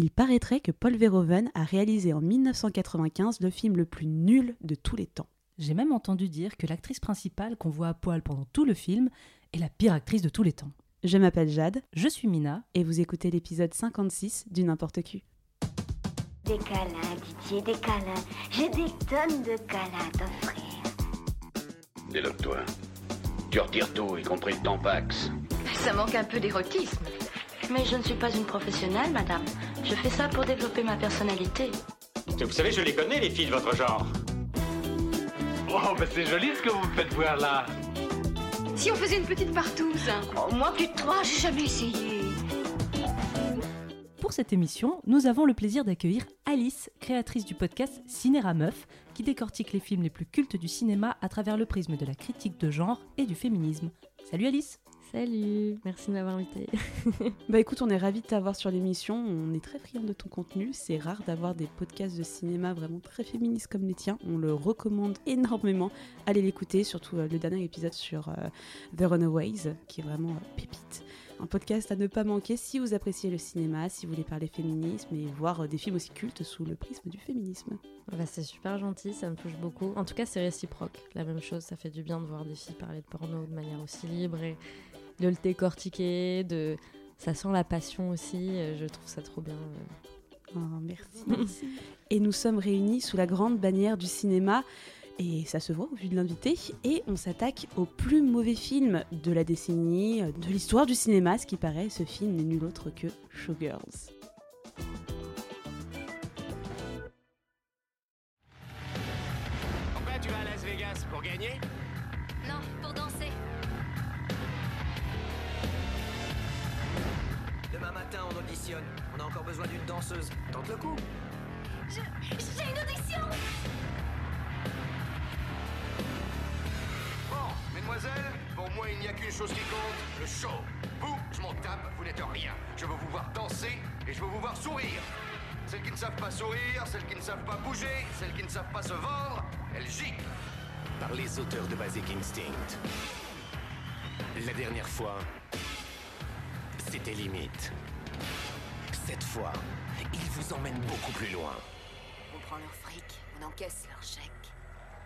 Il paraîtrait que Paul Verhoeven a réalisé en 1995 le film le plus nul de tous les temps. J'ai même entendu dire que l'actrice principale qu'on voit à poil pendant tout le film est la pire actrice de tous les temps. Je m'appelle Jade Je suis Mina. et vous écoutez l'épisode 56 du N'importe qui. Des câlins, Didier, des câlins. J'ai des tonnes de câlins à t'offrir. Déloque-toi. Tu retires tout, y compris le tampax. Ça manque un peu d'érotisme. Mais je ne suis pas une professionnelle, madame. Je fais ça pour développer ma personnalité. Vous savez, je les connais, les filles de votre genre. Oh, ben c'est joli ce que vous me faites voir là. Si on faisait une petite partouze Oh, moi, plus de trois, j'ai jamais essayé. Pour cette émission, nous avons le plaisir d'accueillir Alice, créatrice du podcast Cinéra Meuf, qui décortique les films les plus cultes du cinéma à travers le prisme de la critique de genre et du féminisme. Salut Alice Salut, merci de m'avoir invité. Bah écoute, on est ravis de t'avoir sur l'émission, on est très friands de ton contenu, c'est rare d'avoir des podcasts de cinéma vraiment très féministes comme les tiens, on le recommande énormément, allez l'écouter, surtout euh, le dernier épisode sur euh, The Runaways, qui est vraiment euh, pépite. Un podcast à ne pas manquer si vous appréciez le cinéma, si vous voulez parler féminisme et voir euh, des films aussi cultes sous le prisme du féminisme. Bah, c'est super gentil, ça me touche beaucoup. En tout cas, c'est réciproque. La même chose, ça fait du bien de voir des filles parler de porno de manière aussi libre et de le décortiquer, de... ça sent la passion aussi. euh, Je trouve ça trop bien. euh. Oh, merci. et nous sommes réunis sous la grande bannière du cinéma. Et ça se voit au vu de l'invité. Et on s'attaque au plus mauvais film de la décennie, euh, de l'histoire du cinéma. Ce qui paraît, ce film n'est nul autre que Showgirls. Pourquoi tu vas à Las Vegas Pour gagner? Demain matin, on auditionne. On a encore besoin d'une danseuse. Tente le coup. J'ai une audition Bon, mesdemoiselles, pour moi, il n'y a qu'une chose qui compte, le show. Vous, je m'en tape, vous n'êtes rien. Je veux vous voir danser et je veux vous voir sourire. Celles qui ne savent pas sourire, celles qui ne savent pas bouger, celles qui ne savent pas se vendre, elles giclent. par les auteurs de Basic Instinct. La dernière fois, c'était limite. Cette fois, ils vous emmènent beaucoup plus loin. On prend leur fric, on encaisse leur chèque.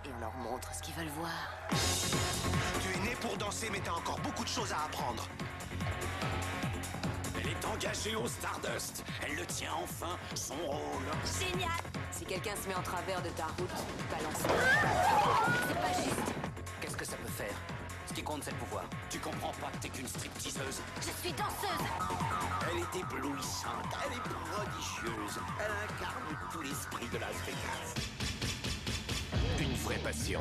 Et on leur montre ce qu'ils veulent voir. Tu es né pour danser, mais t'as encore beaucoup de choses à apprendre. Elle est engagée au Stardust. Elle le tient enfin, son rôle. Génial Si quelqu'un se met en travers de ta route, balance. C'est pas juste. Qu'est-ce que ça peut faire? Ce qui compte, c'est le pouvoir. Tu comprends pas que t'es qu'une stripteaseuse Je suis danseuse Elle est éblouissante, elle est prodigieuse. Elle incarne tout l'esprit de Las Vegas. Une vraie passion,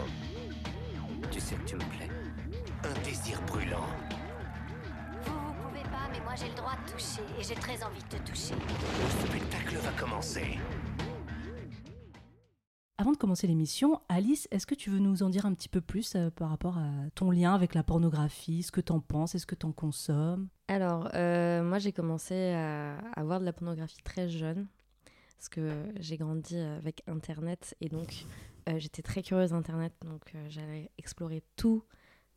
Tu sais que tu me plais. un désir brûlant. Vous, vous pouvez pas, mais moi j'ai le droit de toucher. Et j'ai très envie de te toucher. Le spectacle va commencer. Avant de commencer l'émission, Alice, est-ce que tu veux nous en dire un petit peu plus euh, par rapport à ton lien avec la pornographie, ce que t'en penses, est-ce que t'en consommes? Alors, euh, moi, j'ai commencé à, voir de la pornographie très jeune. Parce que j'ai grandi avec Internet et donc euh, j'étais très curieuse d'Internet. Donc euh, j'allais explorer tout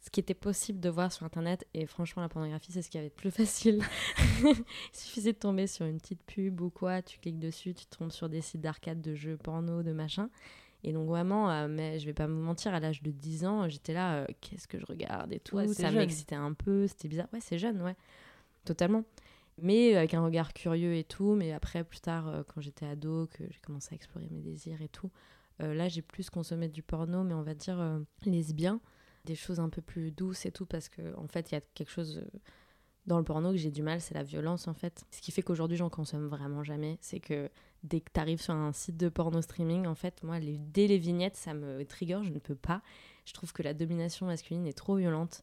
ce qui était possible de voir sur Internet. Et franchement, la pornographie, c'est ce qui avait de plus facile. Il suffisait de tomber sur une petite pub ou quoi, tu cliques dessus, tu tombes sur des sites d'arcade, de jeux porno, de machin. Et donc vraiment, euh, mais je vais pas me mentir, à l'âge de 10 ans, j'étais là, euh, qu'est-ce que je regarde et tout. Ouais, ça m'excitait un peu, c'était bizarre. Ouais, c'est jeune, ouais. Totalement. Mais avec un regard curieux et tout. Mais après, plus tard, euh, quand j'étais ado, que j'ai commencé à explorer mes désirs et tout, euh, là, j'ai plus consommé du porno, mais on va dire lesbien. Des choses un peu plus douces et tout, parce que en fait, il y a quelque chose euh, dans le porno que j'ai du mal, c'est la violence en fait. Ce qui fait qu'aujourd'hui, j'en consomme vraiment jamais. C'est que dès que tu arrives sur un site de porno streaming, en fait, moi, les, dès les vignettes, ça me trigger, je ne peux pas. Je trouve que la domination masculine est trop violente.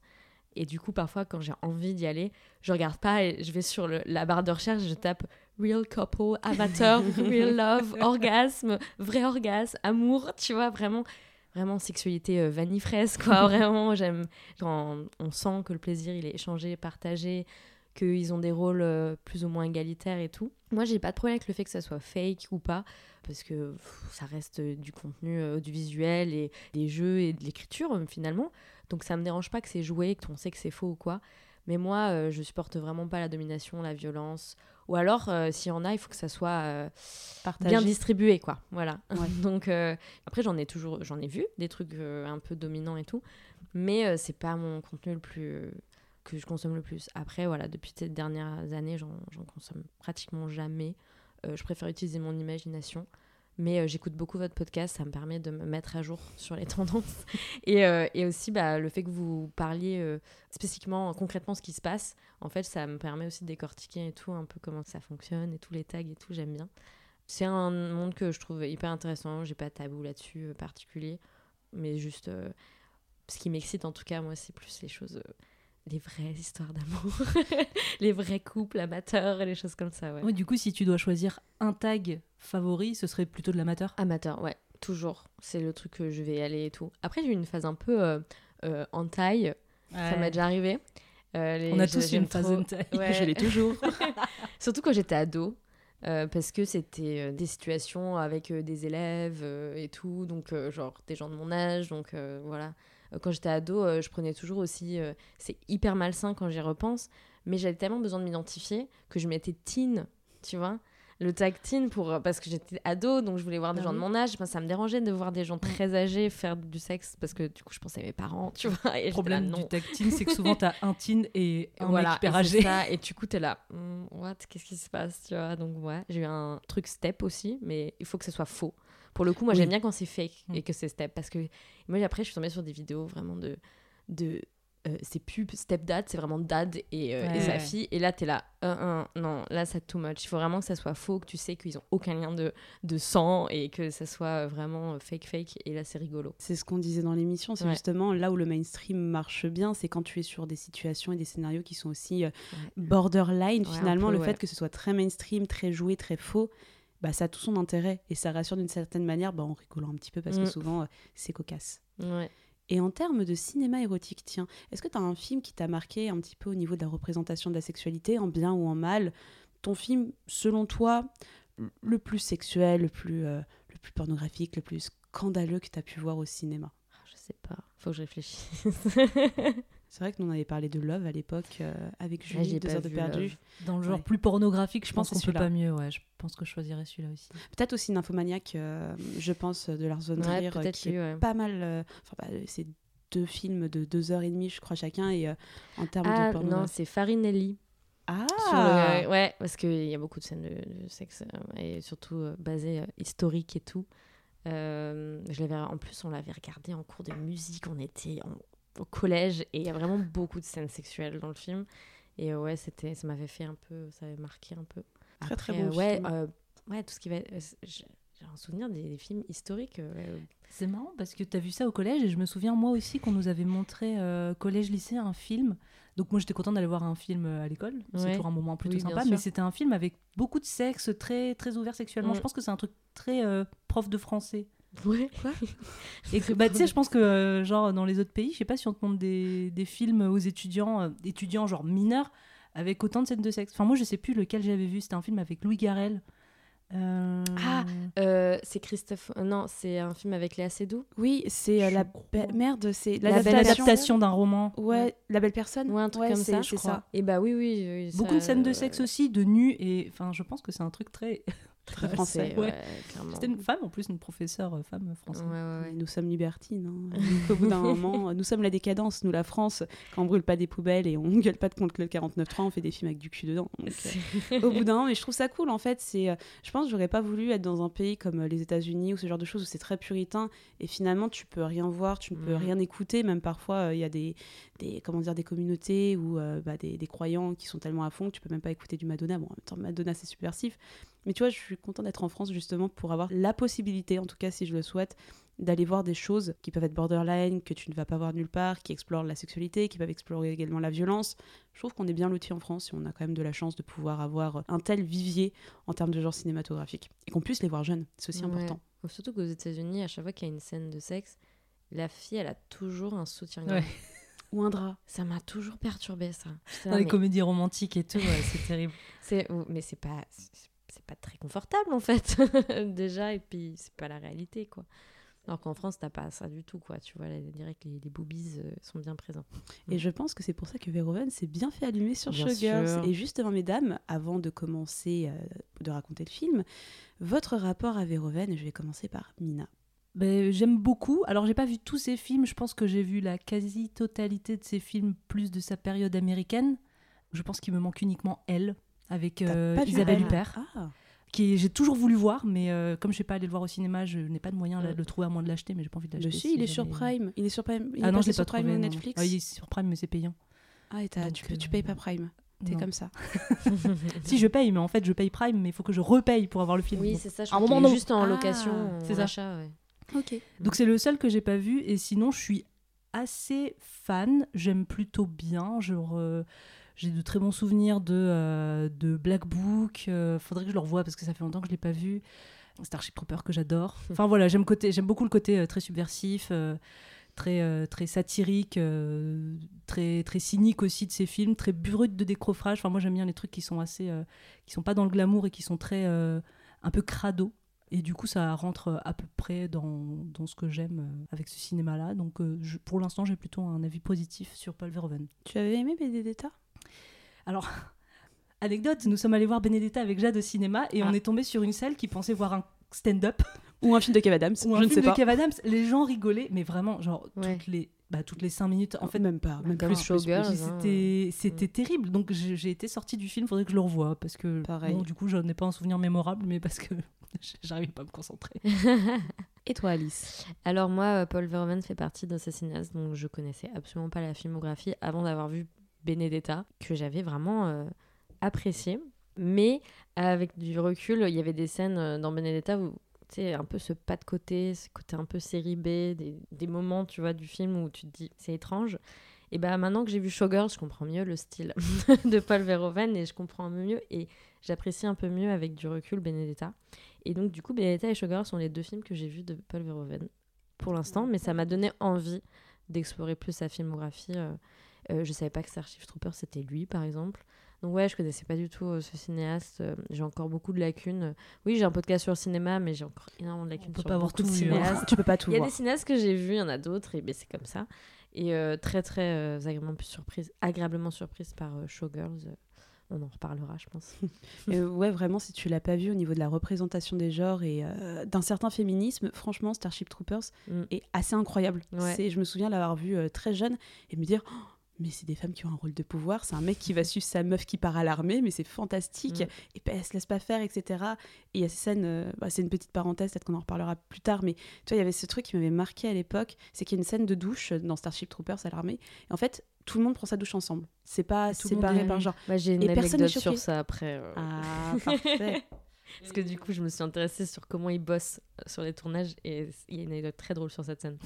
Et du coup, parfois, quand j'ai envie d'y aller, je regarde pas et je vais sur le- la barre de recherche, je tape real couple, avatar, real love, orgasme, vrai orgasme, amour, tu vois, vraiment, vraiment sexualité euh, vanille fraise, quoi. Vraiment, j'aime. Quand on sent que le plaisir, il est échangé, partagé, qu'ils ont des rôles euh, plus ou moins égalitaires et tout. Moi, j'ai pas de problème avec le fait que ça soit fake ou pas, parce que pff, ça reste euh, du contenu audiovisuel et des jeux et de l'écriture, finalement. Donc ça me dérange pas que c'est joué, qu'on sait que c'est faux ou quoi. Mais moi, euh, je supporte vraiment pas la domination, la violence. Ou alors, euh, s'il y en a, il faut que ça soit euh, bien distribué, quoi. Voilà. Ouais. Donc, euh, après, j'en ai toujours, j'en ai vu des trucs un peu dominants et tout, mais c'est pas mon contenu le plus que je consomme le plus. Après, voilà, depuis ces dernières années, j'en consomme pratiquement jamais. Je préfère utiliser mon imagination. Mais euh, j'écoute beaucoup votre podcast, ça me permet de me mettre à jour sur les tendances. Et, euh, et aussi, bah, le fait que vous parliez euh, spécifiquement, concrètement, ce qui se passe, en fait, ça me permet aussi de décortiquer et tout, un peu comment ça fonctionne et tous les tags et tout, j'aime bien. C'est un monde que je trouve hyper intéressant, j'ai pas de tabou là-dessus particulier, mais juste ce qui m'excite en tout cas, moi, c'est plus les choses, les vraies histoires d'amour, les vrais couples amateurs et les choses comme ça, ouais. Ouais, du coup, si tu dois choisir un tag favori, ce serait plutôt de l'amateur? Amateur, ouais, toujours. C'est le truc que je vais y aller et tout. Après, j'ai eu une phase un peu euh, euh, en taille. Ça m'est déjà arrivé. Euh, les- On a tous une phase en taille. Ouais. Je l'ai toujours. Surtout quand j'étais ado. euh, parce que c'était euh, des situations avec euh, des élèves euh, et tout, donc euh, genre des gens de mon âge, donc euh, voilà. Euh, Quand j'étais ado, euh, je prenais toujours aussi. euh, c'est hyper malsain quand j'y repense, mais j'avais tellement besoin de m'identifier que je mettais teen, tu vois. Le tag teen pour, parce que j'étais ado, donc je voulais voir des Ah gens de mon âge. Enfin, ça me dérangeait de voir des gens très âgés faire du sexe parce que du coup, je pensais à mes parents, tu vois. Et Le problème là, du non. tag teen, c'est que souvent t'as un teen et un voilà, mec hyper âgé. ça, et du coup, t'es là, Hmm, what, qu'est-ce qui se passe, tu vois Donc, ouais, j'ai eu un truc step aussi, mais il faut que ce soit faux. Pour le coup, moi, Oui. j'aime bien quand c'est fake Mm. et que c'est step, parce que moi, après, je suis tombée sur des vidéos vraiment de. de euh, c'est pub, stepdad, c'est vraiment dad et, euh, et Ouais. sa fille. Et là, t'es là, un, non, là, c'est too much. Il faut vraiment que ça soit faux, que tu sais qu'ils ont aucun lien de, de sang et que ça soit vraiment fake, fake. Et là, c'est rigolo. C'est ce qu'on disait dans l'émission, c'est Ouais. justement là où le mainstream marche bien, c'est quand tu es sur des situations et des scénarios qui sont aussi euh, borderline. Finalement, peu, le fait que ce soit très mainstream, très joué, très faux, bah, ça a tout son intérêt et ça rassure d'une certaine manière bah, en rigolant un petit peu parce Mm. que souvent euh, c'est cocasse. Ouais. Et en termes de cinéma érotique, tiens, est-ce que tu as un film qui t'a marqué un petit peu au niveau de la représentation de la sexualité, en bien ou en mal? Ton film, selon toi, le plus sexuel, le plus, euh, le plus pornographique, le plus scandaleux que tu as pu voir au cinéma? Ah, Je sais pas, faut que je réfléchisse. C'est vrai que nous on avait parlé de Love à l'époque euh, avec Ah, Julie, deux heures de perdu. Love. Dans le genre Ouais. plus pornographique, je Je pense pense qu'on peut pas mieux. Ouais, je pense que je choisirais celui-là aussi. Peut-être aussi Nymphomaniac, euh, je pense, de Lars von Ouais, Trier, peut-être qui lui, est ouais. pas mal. euh, Enfin, bah, c'est deux films de deux heures et demie, je crois, chacun, et euh, en termes Ah de non, c'est Farinelli. Ah Sur le- Ouais, parce qu'il y a beaucoup de scènes de, de sexe et surtout euh, basées euh, historiques et tout. Euh, je l'avais, en plus, on l'avait regardé en cours de musique, on était en- au collège et il y a vraiment beaucoup de scènes sexuelles dans le film. Et euh, ouais, c'était, ça m'avait fait un peu, ça m'avait marqué un peu. Très, très Après, bon euh, ouais, euh, ouais, tout ce qui va. euh, j'ai un souvenir des, des films historiques. euh, C'est marrant parce que tu as vu ça au collège et je me souviens moi aussi qu'on nous avait montré euh, collège-lycée un film. Donc moi j'étais contente d'aller voir un film à l'école, c'est Ouais. toujours un moment plutôt Oui, sympa, mais c'était un film avec beaucoup de sexe, très très ouvert sexuellement. Mm. Je pense que c'est un truc très euh, prof de français. Ouais, quoi? Et que, bah, tu sais, je pense que, euh, genre, dans les autres pays, je sais pas si on te montre des, des films aux étudiants, euh, étudiants genre mineurs, avec autant de scènes de sexe. Enfin, moi, je sais plus lequel j'avais vu. C'était un film avec Louis Garrel. Euh, Ah, Euh, c'est Christophe. Non, c'est un film avec Léa Seydoux. Oui, c'est euh, la be- merde, c'est La Belle l'adaptation d'un roman. Ouais, la belle personne. Ouais, un truc Ouais, comme ça, c'est je crois. Et bah oui, oui. oui, Beaucoup ça, de scènes de sexe aussi, de nu, et enfin, je pense que c'est un truc très. Très français. Ouais. C'était une femme en plus, une professeure euh, femme française. Ouais, ouais, ouais. Nous sommes libertines. hein. Au bout d'un moment, nous sommes la décadence, nous la France. Quand on brûle pas des poubelles et on gueule pas de contre le 49.3, on fait des films avec du cul dedans. Donc, euh, au bout d'un moment, mais je trouve ça cool en fait. C'est, euh, je pense, que j'aurais pas voulu être dans un pays comme euh, les États-Unis ou ce genre de choses où c'est très puritain et finalement tu peux rien voir, tu ne peux rien écouter. Même parfois, euh, il y a des, des, comment dire, des communautés ou euh, bah, des, des croyants qui sont tellement à fond que tu peux même pas écouter du Madonna. Bon, en même temps, Madonna c'est subversif. Mais tu vois, je suis contente d'être en France justement pour avoir la possibilité, en tout cas si je le souhaite, d'aller voir des choses qui peuvent être borderline, que tu ne vas pas voir nulle part, qui explorent la sexualité, qui peuvent explorer également la violence. Je trouve qu'on est bien loti en France et on a quand même de la chance de pouvoir avoir un tel vivier en termes de genre cinématographique. Et qu'on puisse les voir jeunes, c'est aussi Ouais. important. Surtout qu'aux États-Unis, à chaque fois qu'il y a une scène de sexe, la fille, elle a toujours un soutien-gorge. Ouais. Ou un drap. Ça m'a toujours perturbé ça. Dans les mais comédies romantiques et tout, ouais, c'est terrible. c'est, mais c'est pas, pas très confortable en fait déjà, et puis c'est pas la réalité quoi. Alors qu'en France, t'as pas ça du tout, quoi. Tu vois, là, que les, les boobies euh, sont bien présents. Et je pense que c'est pour ça que Verhoeven s'est bien fait allumer sur Bien Showgirls. sûr. Et justement, mesdames, avant de commencer euh, de raconter le film, votre rapport à Verhoeven, je vais commencer par Mina. Ben, J'aime beaucoup. Alors, j'ai pas vu tous ses films. Je pense que j'ai vu la quasi-totalité de ses films, plus de sa période américaine. Je pense qu'il me manque uniquement Elle, avec euh, Isabelle Elle? Huppert, Ah, qui j'ai toujours voulu voir, mais euh, comme je suis pas allée le voir au cinéma, je n'ai pas de moyen de le trouver à moins de l'acheter, mais j'ai pas envie de l'acheter. si, si il est sur Prime. Il est sur Prime. Il Ah est non, je l'ai sur pas Prime trouvé. ou non. Netflix. Ah, il est sur Prime, mais c'est payant. Ah, et Donc, tu, tu euh, payes pas Prime. T'es comme ça. Si je paye, mais en fait, je paye Prime, mais il faut que je repaye pour avoir le film. Oui, c'est ça. Je un moment, juste en Ah, location, c'est en ça. achat, ouais. Ok. Donc c'est le seul que j'ai pas vu et sinon je suis assez fan, j'aime plutôt bien, genre euh, j'ai de très bons souvenirs de, euh, de Black Book, euh, faudrait que je le revoie parce que ça fait longtemps que je l'ai pas vu. Starship Trooper que j'adore. Enfin voilà, j'aime côté j'aime beaucoup le côté euh, très subversif, euh, très euh, très satirique, euh, très très cynique aussi de ces films, très brut de décroffrage. Enfin moi j'aime bien les trucs qui sont assez euh, qui sont pas dans le glamour et qui sont très euh, un peu crado. Et du coup, ça rentre à peu près dans, dans ce que j'aime avec ce cinéma-là. Donc, euh, je- pour l'instant, j'ai plutôt un avis positif sur Paul Verhoeven. Tu avais aimé Benedetta? Alors, anecdote, nous sommes allés voir Benedetta avec Jade au cinéma et Ah. on est tombé sur une salle qui pensait voir un stand-up Ou un film de Kev Adams ou un Je ne film sais de pas. Kev Adams. Les gens rigolaient, mais vraiment, genre, Ouais. toutes les... Bah, toutes les cinq minutes. En fait, même pas. Même. Puis hein. C'était c'était terrible. Donc j'ai été sortie du film, faudrait que je le revoie parce que Pareil. bon, du coup, je n'ai pas un souvenir mémorable, mais parce que j'arrivais pas à me concentrer. Et toi, Alice? Alors moi, euh, Paul Verhoeven fait partie de ces cinéastes dont je connaissais absolument pas la filmographie avant d'avoir vu Benedetta, que j'avais vraiment euh, apprécié. Mais avec du recul, il y avait des scènes euh, dans Benedetta où sais, un peu ce pas de côté, ce côté un peu série B, des, moments, tu vois, du film où tu te dis c'est étrange. Et bah maintenant que j'ai vu Showgirls, je comprends mieux le style de Paul Verhoeven et je comprends un peu mieux et j'apprécie un peu mieux avec du recul Benedetta. Et donc du coup, Benedetta et Showgirls sont les deux films que j'ai vus de Paul Verhoeven pour l'instant, mais ça m'a donné envie d'explorer plus sa filmographie. Euh, euh, je savais pas que Starship Trooper c'était lui, par exemple. Donc ouais, je connaissais pas du tout euh, ce cinéaste. Euh, j'ai encore beaucoup de lacunes. Oui, j'ai un podcast sur le cinéma, mais j'ai encore énormément de lacunes peut sur pas avoir tout hein. cinéastes. Tu peux pas tout Il y a voir. des cinéastes que j'ai vus, il y en a d'autres, et ben, c'est comme ça. Et euh, très très agréablement surprise, agréablement surprise par Showgirls. On en reparlera, je pense. Ouais, vraiment, si tu l'as pas vu au niveau de la représentation des genres et d'un certain féminisme, franchement, Starship Troopers Mm. est assez incroyable. Ouais. C'est, je me souviens l'avoir vu très jeune et me dire. Oh, mais c'est des femmes qui ont un rôle de pouvoir. C'est un mec qui va suivre sa meuf qui part à l'armée, mais c'est fantastique. Mm. Et puis elle se laisse pas faire, etc. Et il y a ces scènes, euh, bah, c'est une petite parenthèse, peut-être qu'on en reparlera plus tard, mais tu vois, il y avait ce truc qui m'avait marqué à l'époque, c'est qu'il y a une scène de douche dans Starship Troopers à l'armée. Et en fait, tout le monde prend sa douche ensemble. C'est pas tout le monde séparé par genre. J'ai une Et personne anecdote sur choqué. ça après. euh, Ah, parfait. Parce que du coup, je me suis intéressée sur comment ils bossent euh, sur les tournages et il y a une anecdote très drôle sur cette scène.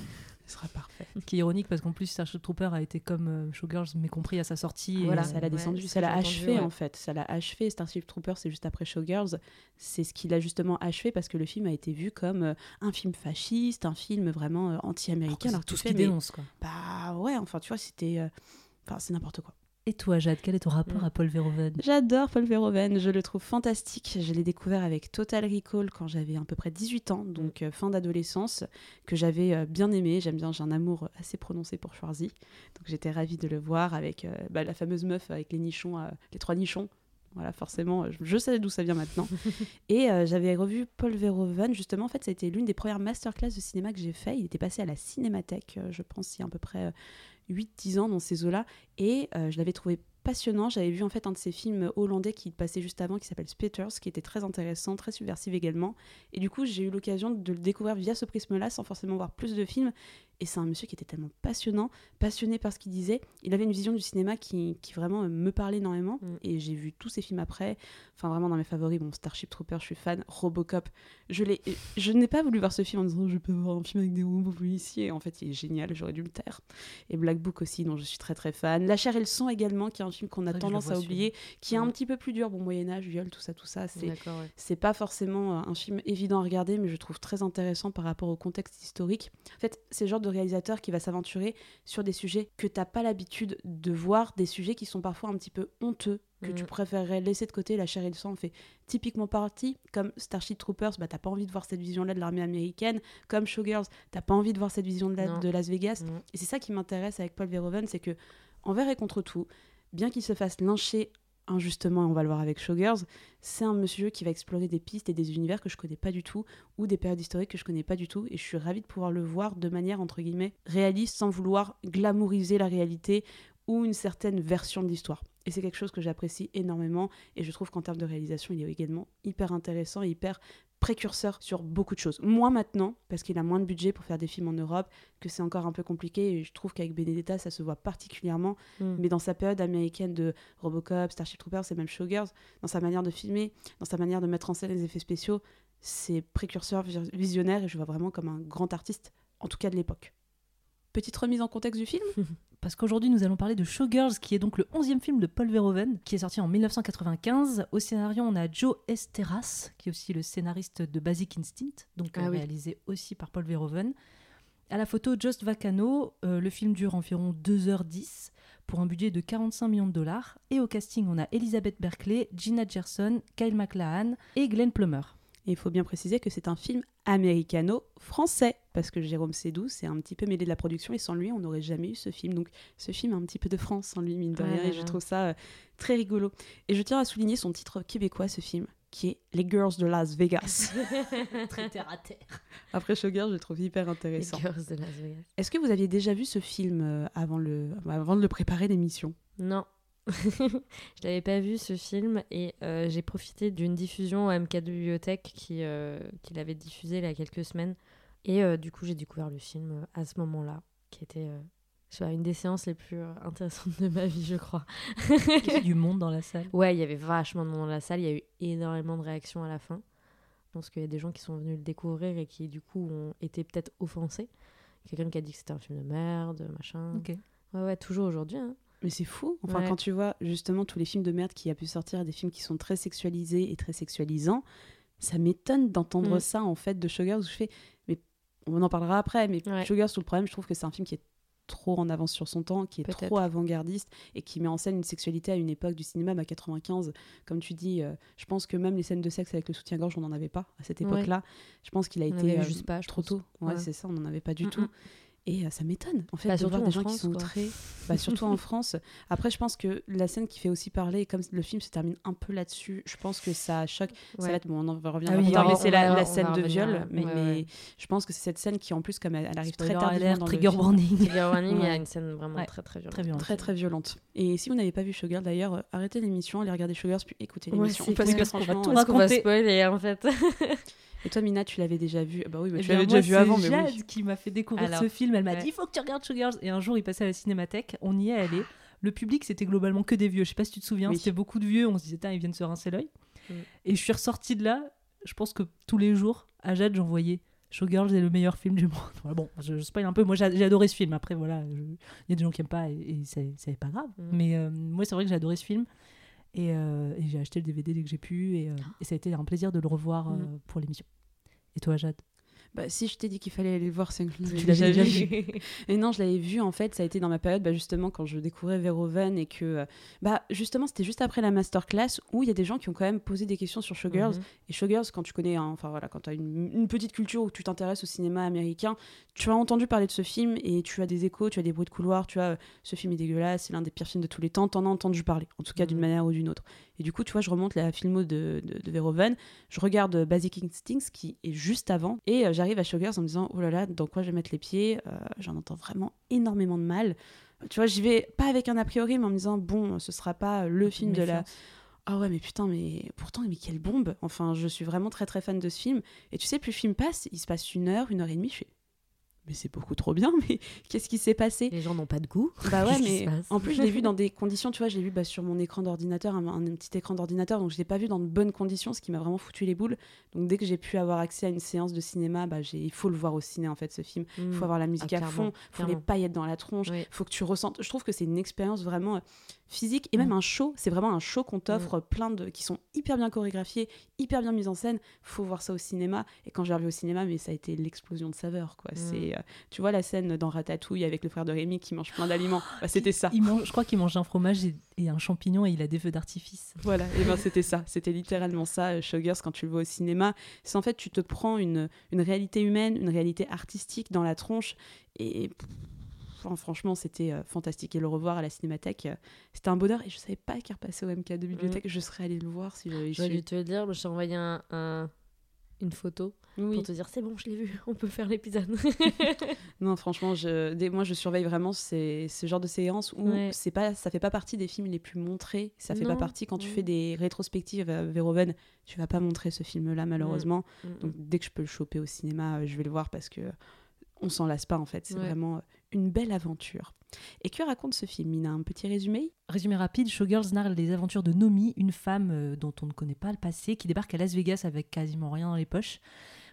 Ce sera parfait. Ce qui est ironique parce qu'en plus Starship Trooper a été comme euh, Showgirls mais compris à sa sortie. Voilà, euh, ça l'a descendu, ça l'a achevé ouais. en fait. Ça l'a achevé. Starship Troopers, c'est juste après Showgirls. C'est ce qu'il a justement achevé parce que le film a été vu comme euh, un film fasciste, un film vraiment euh, alors que anti-américain. c'est alors tout ce qu'il dénonce quoi. Bah ouais, enfin tu vois, c'était. Enfin, c'est n'importe quoi. Et toi Jade, quel est ton rapport Mm. à Paul Verhoeven? J'adore Paul Verhoeven, je le trouve fantastique. Je l'ai découvert avec Total Recall quand j'avais à peu près 18 ans, donc euh, fin d'adolescence, que j'avais euh, bien aimé. J'aime bien, j'ai un amour assez prononcé pour Schwarzy. Donc j'étais ravie de le voir avec euh, bah, la fameuse meuf avec les nichons, les trois nichons. Voilà, forcément, je, je sais d'où ça vient maintenant. Et j'avais revu Paul Verhoeven, justement, en fait, ça a été l'une des premières masterclass de cinéma que j'ai fait. Il était passé à la Cinémathèque, je pense, il y a à peu près 8-10 ans dans ces eaux-là. Et euh, je l'avais trouvé passionnant. J'avais vu en fait un de ses films hollandais qui passait juste avant, qui s'appelle Spitters, qui était très intéressant, très subversif également. Et du coup, j'ai eu l'occasion de le découvrir via ce prisme-là, sans forcément voir plus de films. Et c'est un monsieur qui était tellement passionnant, passionné par ce qu'il disait. Il avait une vision du cinéma qui, qui vraiment euh, me parlait énormément. Mm. Et j'ai vu tous ses films après. Enfin, vraiment dans mes favoris, bon, Starship Trooper, je suis fan. Robocop, je l'ai, je n'ai pas voulu voir ce film en disant je peux voir un film avec des robots policiers. En fait, il est génial, j'aurais dû le taire. Et Black Book aussi, dont je suis très très fan. La chair et le sang également, qui est un film qu'on a le tendance à oublier, qui est un Mm. petit peu plus dur. Bon, Moyen-Âge, viol, tout ça, tout ça. C'est, ouais. c'est pas forcément euh, un film évident à regarder, mais je trouve très intéressant par rapport au contexte historique. En fait, c'est le genre de réalisateur qui va s'aventurer sur des sujets que t'as pas l'habitude de voir, des sujets qui sont parfois un petit peu honteux que tu Mm. préférerais laisser de côté. La chair et le sang en fait typiquement partie. Comme Starship Troopers, bah, t'as pas envie de voir cette vision-là de l'armée américaine. Comme Showgirls, t'as pas envie de voir cette vision-là Non. de Las Vegas. Mm. Et c'est ça qui m'intéresse avec Paul Verhoeven, c'est que envers et contre tout, bien qu'il se fasse lyncher injustement, et on va le voir avec Showgirls, c'est un monsieur qui va explorer des pistes et des univers que je connais pas du tout, ou des périodes historiques que je connais pas du tout, et je suis ravie de pouvoir le voir de manière, entre guillemets, réaliste, sans vouloir glamouriser la réalité ou une certaine version de l'histoire. Et c'est quelque chose que j'apprécie énormément, et je trouve qu'en termes de réalisation, il est également hyper intéressant hyper précurseur sur beaucoup de choses. Moins maintenant, parce qu'il a moins de budget pour faire des films en Europe, que c'est encore un peu compliqué, et je trouve qu'avec Benedetta, ça se voit particulièrement, Mm. mais dans sa période américaine de Robocop, Starship Troopers et même Showgirls, dans sa manière de filmer, dans sa manière de mettre en scène les effets spéciaux, c'est précurseur, vis- visionnaire, et je vois vraiment comme un grand artiste, en tout cas de l'époque. Petite remise en contexte du film Parce qu'aujourd'hui, nous allons parler de Showgirls, qui est donc le 11e film de Paul Verhoeven, qui est sorti en 1995. Au scénario, on a Joe Esteras, qui est aussi le scénariste de Basic Instinct, donc Ah euh, oui. réalisé aussi par Paul Verhoeven. À la photo, Just Vacano. Euh, le film dure environ 2h10 pour un budget de 45 millions de dollars. Et au casting, on a Elizabeth Berkley, Gina Gerson, Kyle MacLachlan et Glenn Plummer. Et il faut bien préciser que c'est un film américano-français, parce que Jérôme Sédou s'est un petit peu mêlé de la production, et sans lui, on n'aurait jamais eu ce film. Donc ce film a un petit peu de France sans lui, mine de rien, et je trouve ça euh, très rigolo. Et je tiens à souligner son titre québécois, ce film, qui est Les Girls de Las Vegas. Très terre à terre. Après Showgirls, je le trouve hyper Les intéressant. Girls de Las Vegas. Est-ce que vous aviez déjà vu ce film euh, avant, le... avant de le préparer l'émission? Non. je l'avais pas vu ce film et euh, j'ai profité d'une diffusion au MK Bibliothèque qui, euh, qui l'avait diffusé il y a quelques semaines. Et euh, du coup, j'ai découvert le film euh, à ce moment-là, qui était euh, je sais pas, une des séances les plus euh, intéressantes de ma vie, je crois. Il y avait du monde dans la salle. Ouais, il y avait vachement de monde dans la salle. Il y a eu énormément de réactions à la fin. Je pense qu'il y a des gens qui sont venus le découvrir et qui, du coup, ont été peut-être offensés. Quelqu'un qui a dit que c'était un film de merde, machin. Ok. Ouais, ouais, toujours aujourd'hui. hein. Mais c'est fou. Enfin, Ouais. quand tu vois justement tous les films de merde qui a pu sortir, des films qui sont très sexualisés et très sexualisants, ça m'étonne d'entendre Mm. ça en fait de Showgirls. où Je fais, on en parlera après. Mais Ouais. Tout le problème, je trouve que c'est un film qui est trop en avance sur son temps, qui est trop avant-gardiste et qui met en scène une sexualité à une époque du cinéma, bah 95, comme tu dis. euh, je pense que même les scènes de sexe avec le soutien-gorge, on n'en avait pas à cette Ouais. époque-là. Je pense qu'il a On été euh, juste pas, je trop pense. tôt. Ouais, Ouais. c'est ça, on n'en avait pas du Mm, tout. Et euh, ça m'étonne, en fait, Bah, de voir des en gens qui France, sont quoi. très. Bah, surtout en France. Après, je pense que la scène qui fait aussi parler, comme le film se termine un peu là-dessus, je pense que ça choque. Ça va être, bon, on va revenir Ah plus oui, tard, on mais va- c'est on la, on scène de viol. Mais, ouais, mais ouais. je pense que c'est cette scène qui, en plus, comme elle, elle arrive Spoiler très tardivement alert, dans trigger le film, warning. Trigger warning, il y a une scène vraiment Ouais. très très violente. Très bien. très très violente. Et si vous n'avez pas vu Showgirl, d'ailleurs, arrêtez l'émission, allez regarder Showgirls, puis écoutez l'émission. parce que Parce qu'on va franchement. tout Parce qu'on va raconter. spoiler en fait. Et toi, Mina, tu l'avais déjà vu? Bah oui, bah, Eh tu l'avais déjà vu c'est avant, mais Jade oui. qui m'a fait découvrir Alors, ce film. Elle m'a ouais. dit il faut que tu regardes Showgirls. Et un jour, il passait à la cinémathèque. On y est allé. Le public, c'était globalement que des vieux. Je sais pas si tu te souviens, Oui. c'était beaucoup de vieux. On se disait, ils viennent se rincer l'œil. Et je suis ressortie de là. Je pense que tous les jours, à Jade, j'envoyais Showgirls est le meilleur film du monde. Bon, je, je spoil un peu. Moi, j'ai adoré ce film. Après, voilà, il y a des gens qui aiment pas et, et c'est c'est pas grave. Mm. Mais euh, moi, c'est vrai que j'ai adoré ce film. Et, euh, et j'ai acheté le DVD dès que j'ai pu. Et, euh, et ça a été un plaisir de le revoir euh, Mm. pour l'émission. Et toi, Jade? Bah, si je t'ai dit qu'il fallait aller le voir, c'est que je Tu l'avais déjà vu. Et non, je l'avais vu en fait, ça a été dans ma période bah, justement quand je découvrais Verhoeven et que euh, bah justement c'était juste après la masterclass où il y a des gens qui ont quand même posé des questions sur Showgirls Mhm. et Showgirls quand tu connais hein, enfin voilà quand tu as une, une petite culture où tu t'intéresses au cinéma américain, tu as entendu parler de ce film et tu as des échos, tu as des bruits de couloir, tu as euh, ce film est dégueulasse, c'est l'un des pires films de tous les temps, t'en as entendu parler en tout cas d'une Mhm. manière ou d'une autre. Et du coup, tu vois, je remonte la filmo de, de, de Verhoeven, je regarde euh, Basic Instincts qui est juste avant et euh, j'arrive à Showgirls en me disant oh là là, dans quoi je vais mettre les pieds Euh, J'en entends vraiment énormément de mal. Tu vois, j'y vais pas avec un a priori, mais en me disant bon, ce sera pas le film de la. Ah ouais, mais putain, mais pourtant, mais quelle bombe Enfin, je suis vraiment très très fan de ce film. Et tu sais, plus le film passe, il se passe une heure, une heure et demie, je fais. Mais c'est beaucoup trop bien, mais qu'est-ce qui s'est passé? Les gens n'ont pas de goût. bah ouais, mais en plus, je l'ai vu dans des conditions, tu vois, je l'ai vu bah, sur mon écran d'ordinateur, un, un petit écran d'ordinateur, donc je l'ai pas vu dans de bonnes conditions, ce qui m'a vraiment foutu les boules. Donc dès que j'ai pu avoir accès à une séance de cinéma, bah, il faut le voir au ciné, en fait, ce film. Il faut avoir la musique Ah, à fond, il faut les clairement. paillettes dans la tronche, il Oui. faut que tu ressentes. Je trouve que c'est une expérience vraiment euh, physique et même un show. C'est vraiment un show qu'on t'offre, plein de qui sont hyper bien chorégraphiés, hyper bien mis en scène. Faut voir ça au cinéma. Et quand j'ai revu au cinéma, mais ça a été l'explosion de saveurs, quoi. C'est euh, tu vois la scène dans Ratatouille avec le frère de Rémi qui mange plein d'aliments. Bah, c'était ça. Il mange, je crois qu'il mange un fromage et, et un champignon et il a des feux d'artifice. Voilà, et ben c'était ça, c'était littéralement ça, euh, Showgirls, quand tu le vois au cinéma. C'est en fait, tu te prends une, une réalité humaine, une réalité artistique dans la tronche, et enfin, franchement, c'était euh, fantastique. Et le revoir à la cinémathèque, euh, c'était un bonheur, et je savais pas qu'il repassait au MK de bibliothèque, je serais allée le voir si j'avais su. dû te le dire, je t'ai envoyé un, un- une photo Oui. pour te dire c'est bon, je l'ai vu, on peut faire l'épisode. Non, franchement, je, moi, je surveille vraiment ces, ce genre de séances où Ouais. c'est pas, ça fait pas partie des films les plus montrés. Ça fait pas partie quand tu fais des rétrospectives à Verhoeven. Tu vas pas montrer ce film-là, malheureusement. Mm, mm. Donc, dès que je peux le choper au cinéma, euh, je vais le voir parce que on s'en lasse pas, en fait. C'est Ouais. vraiment euh, une belle aventure. Et que raconte ce film Il a un petit résumé? Résumé rapide, Showgirls narre les aventures de Nomi, une femme euh, dont on ne connaît pas le passé, qui débarque à Las Vegas avec quasiment rien dans les poches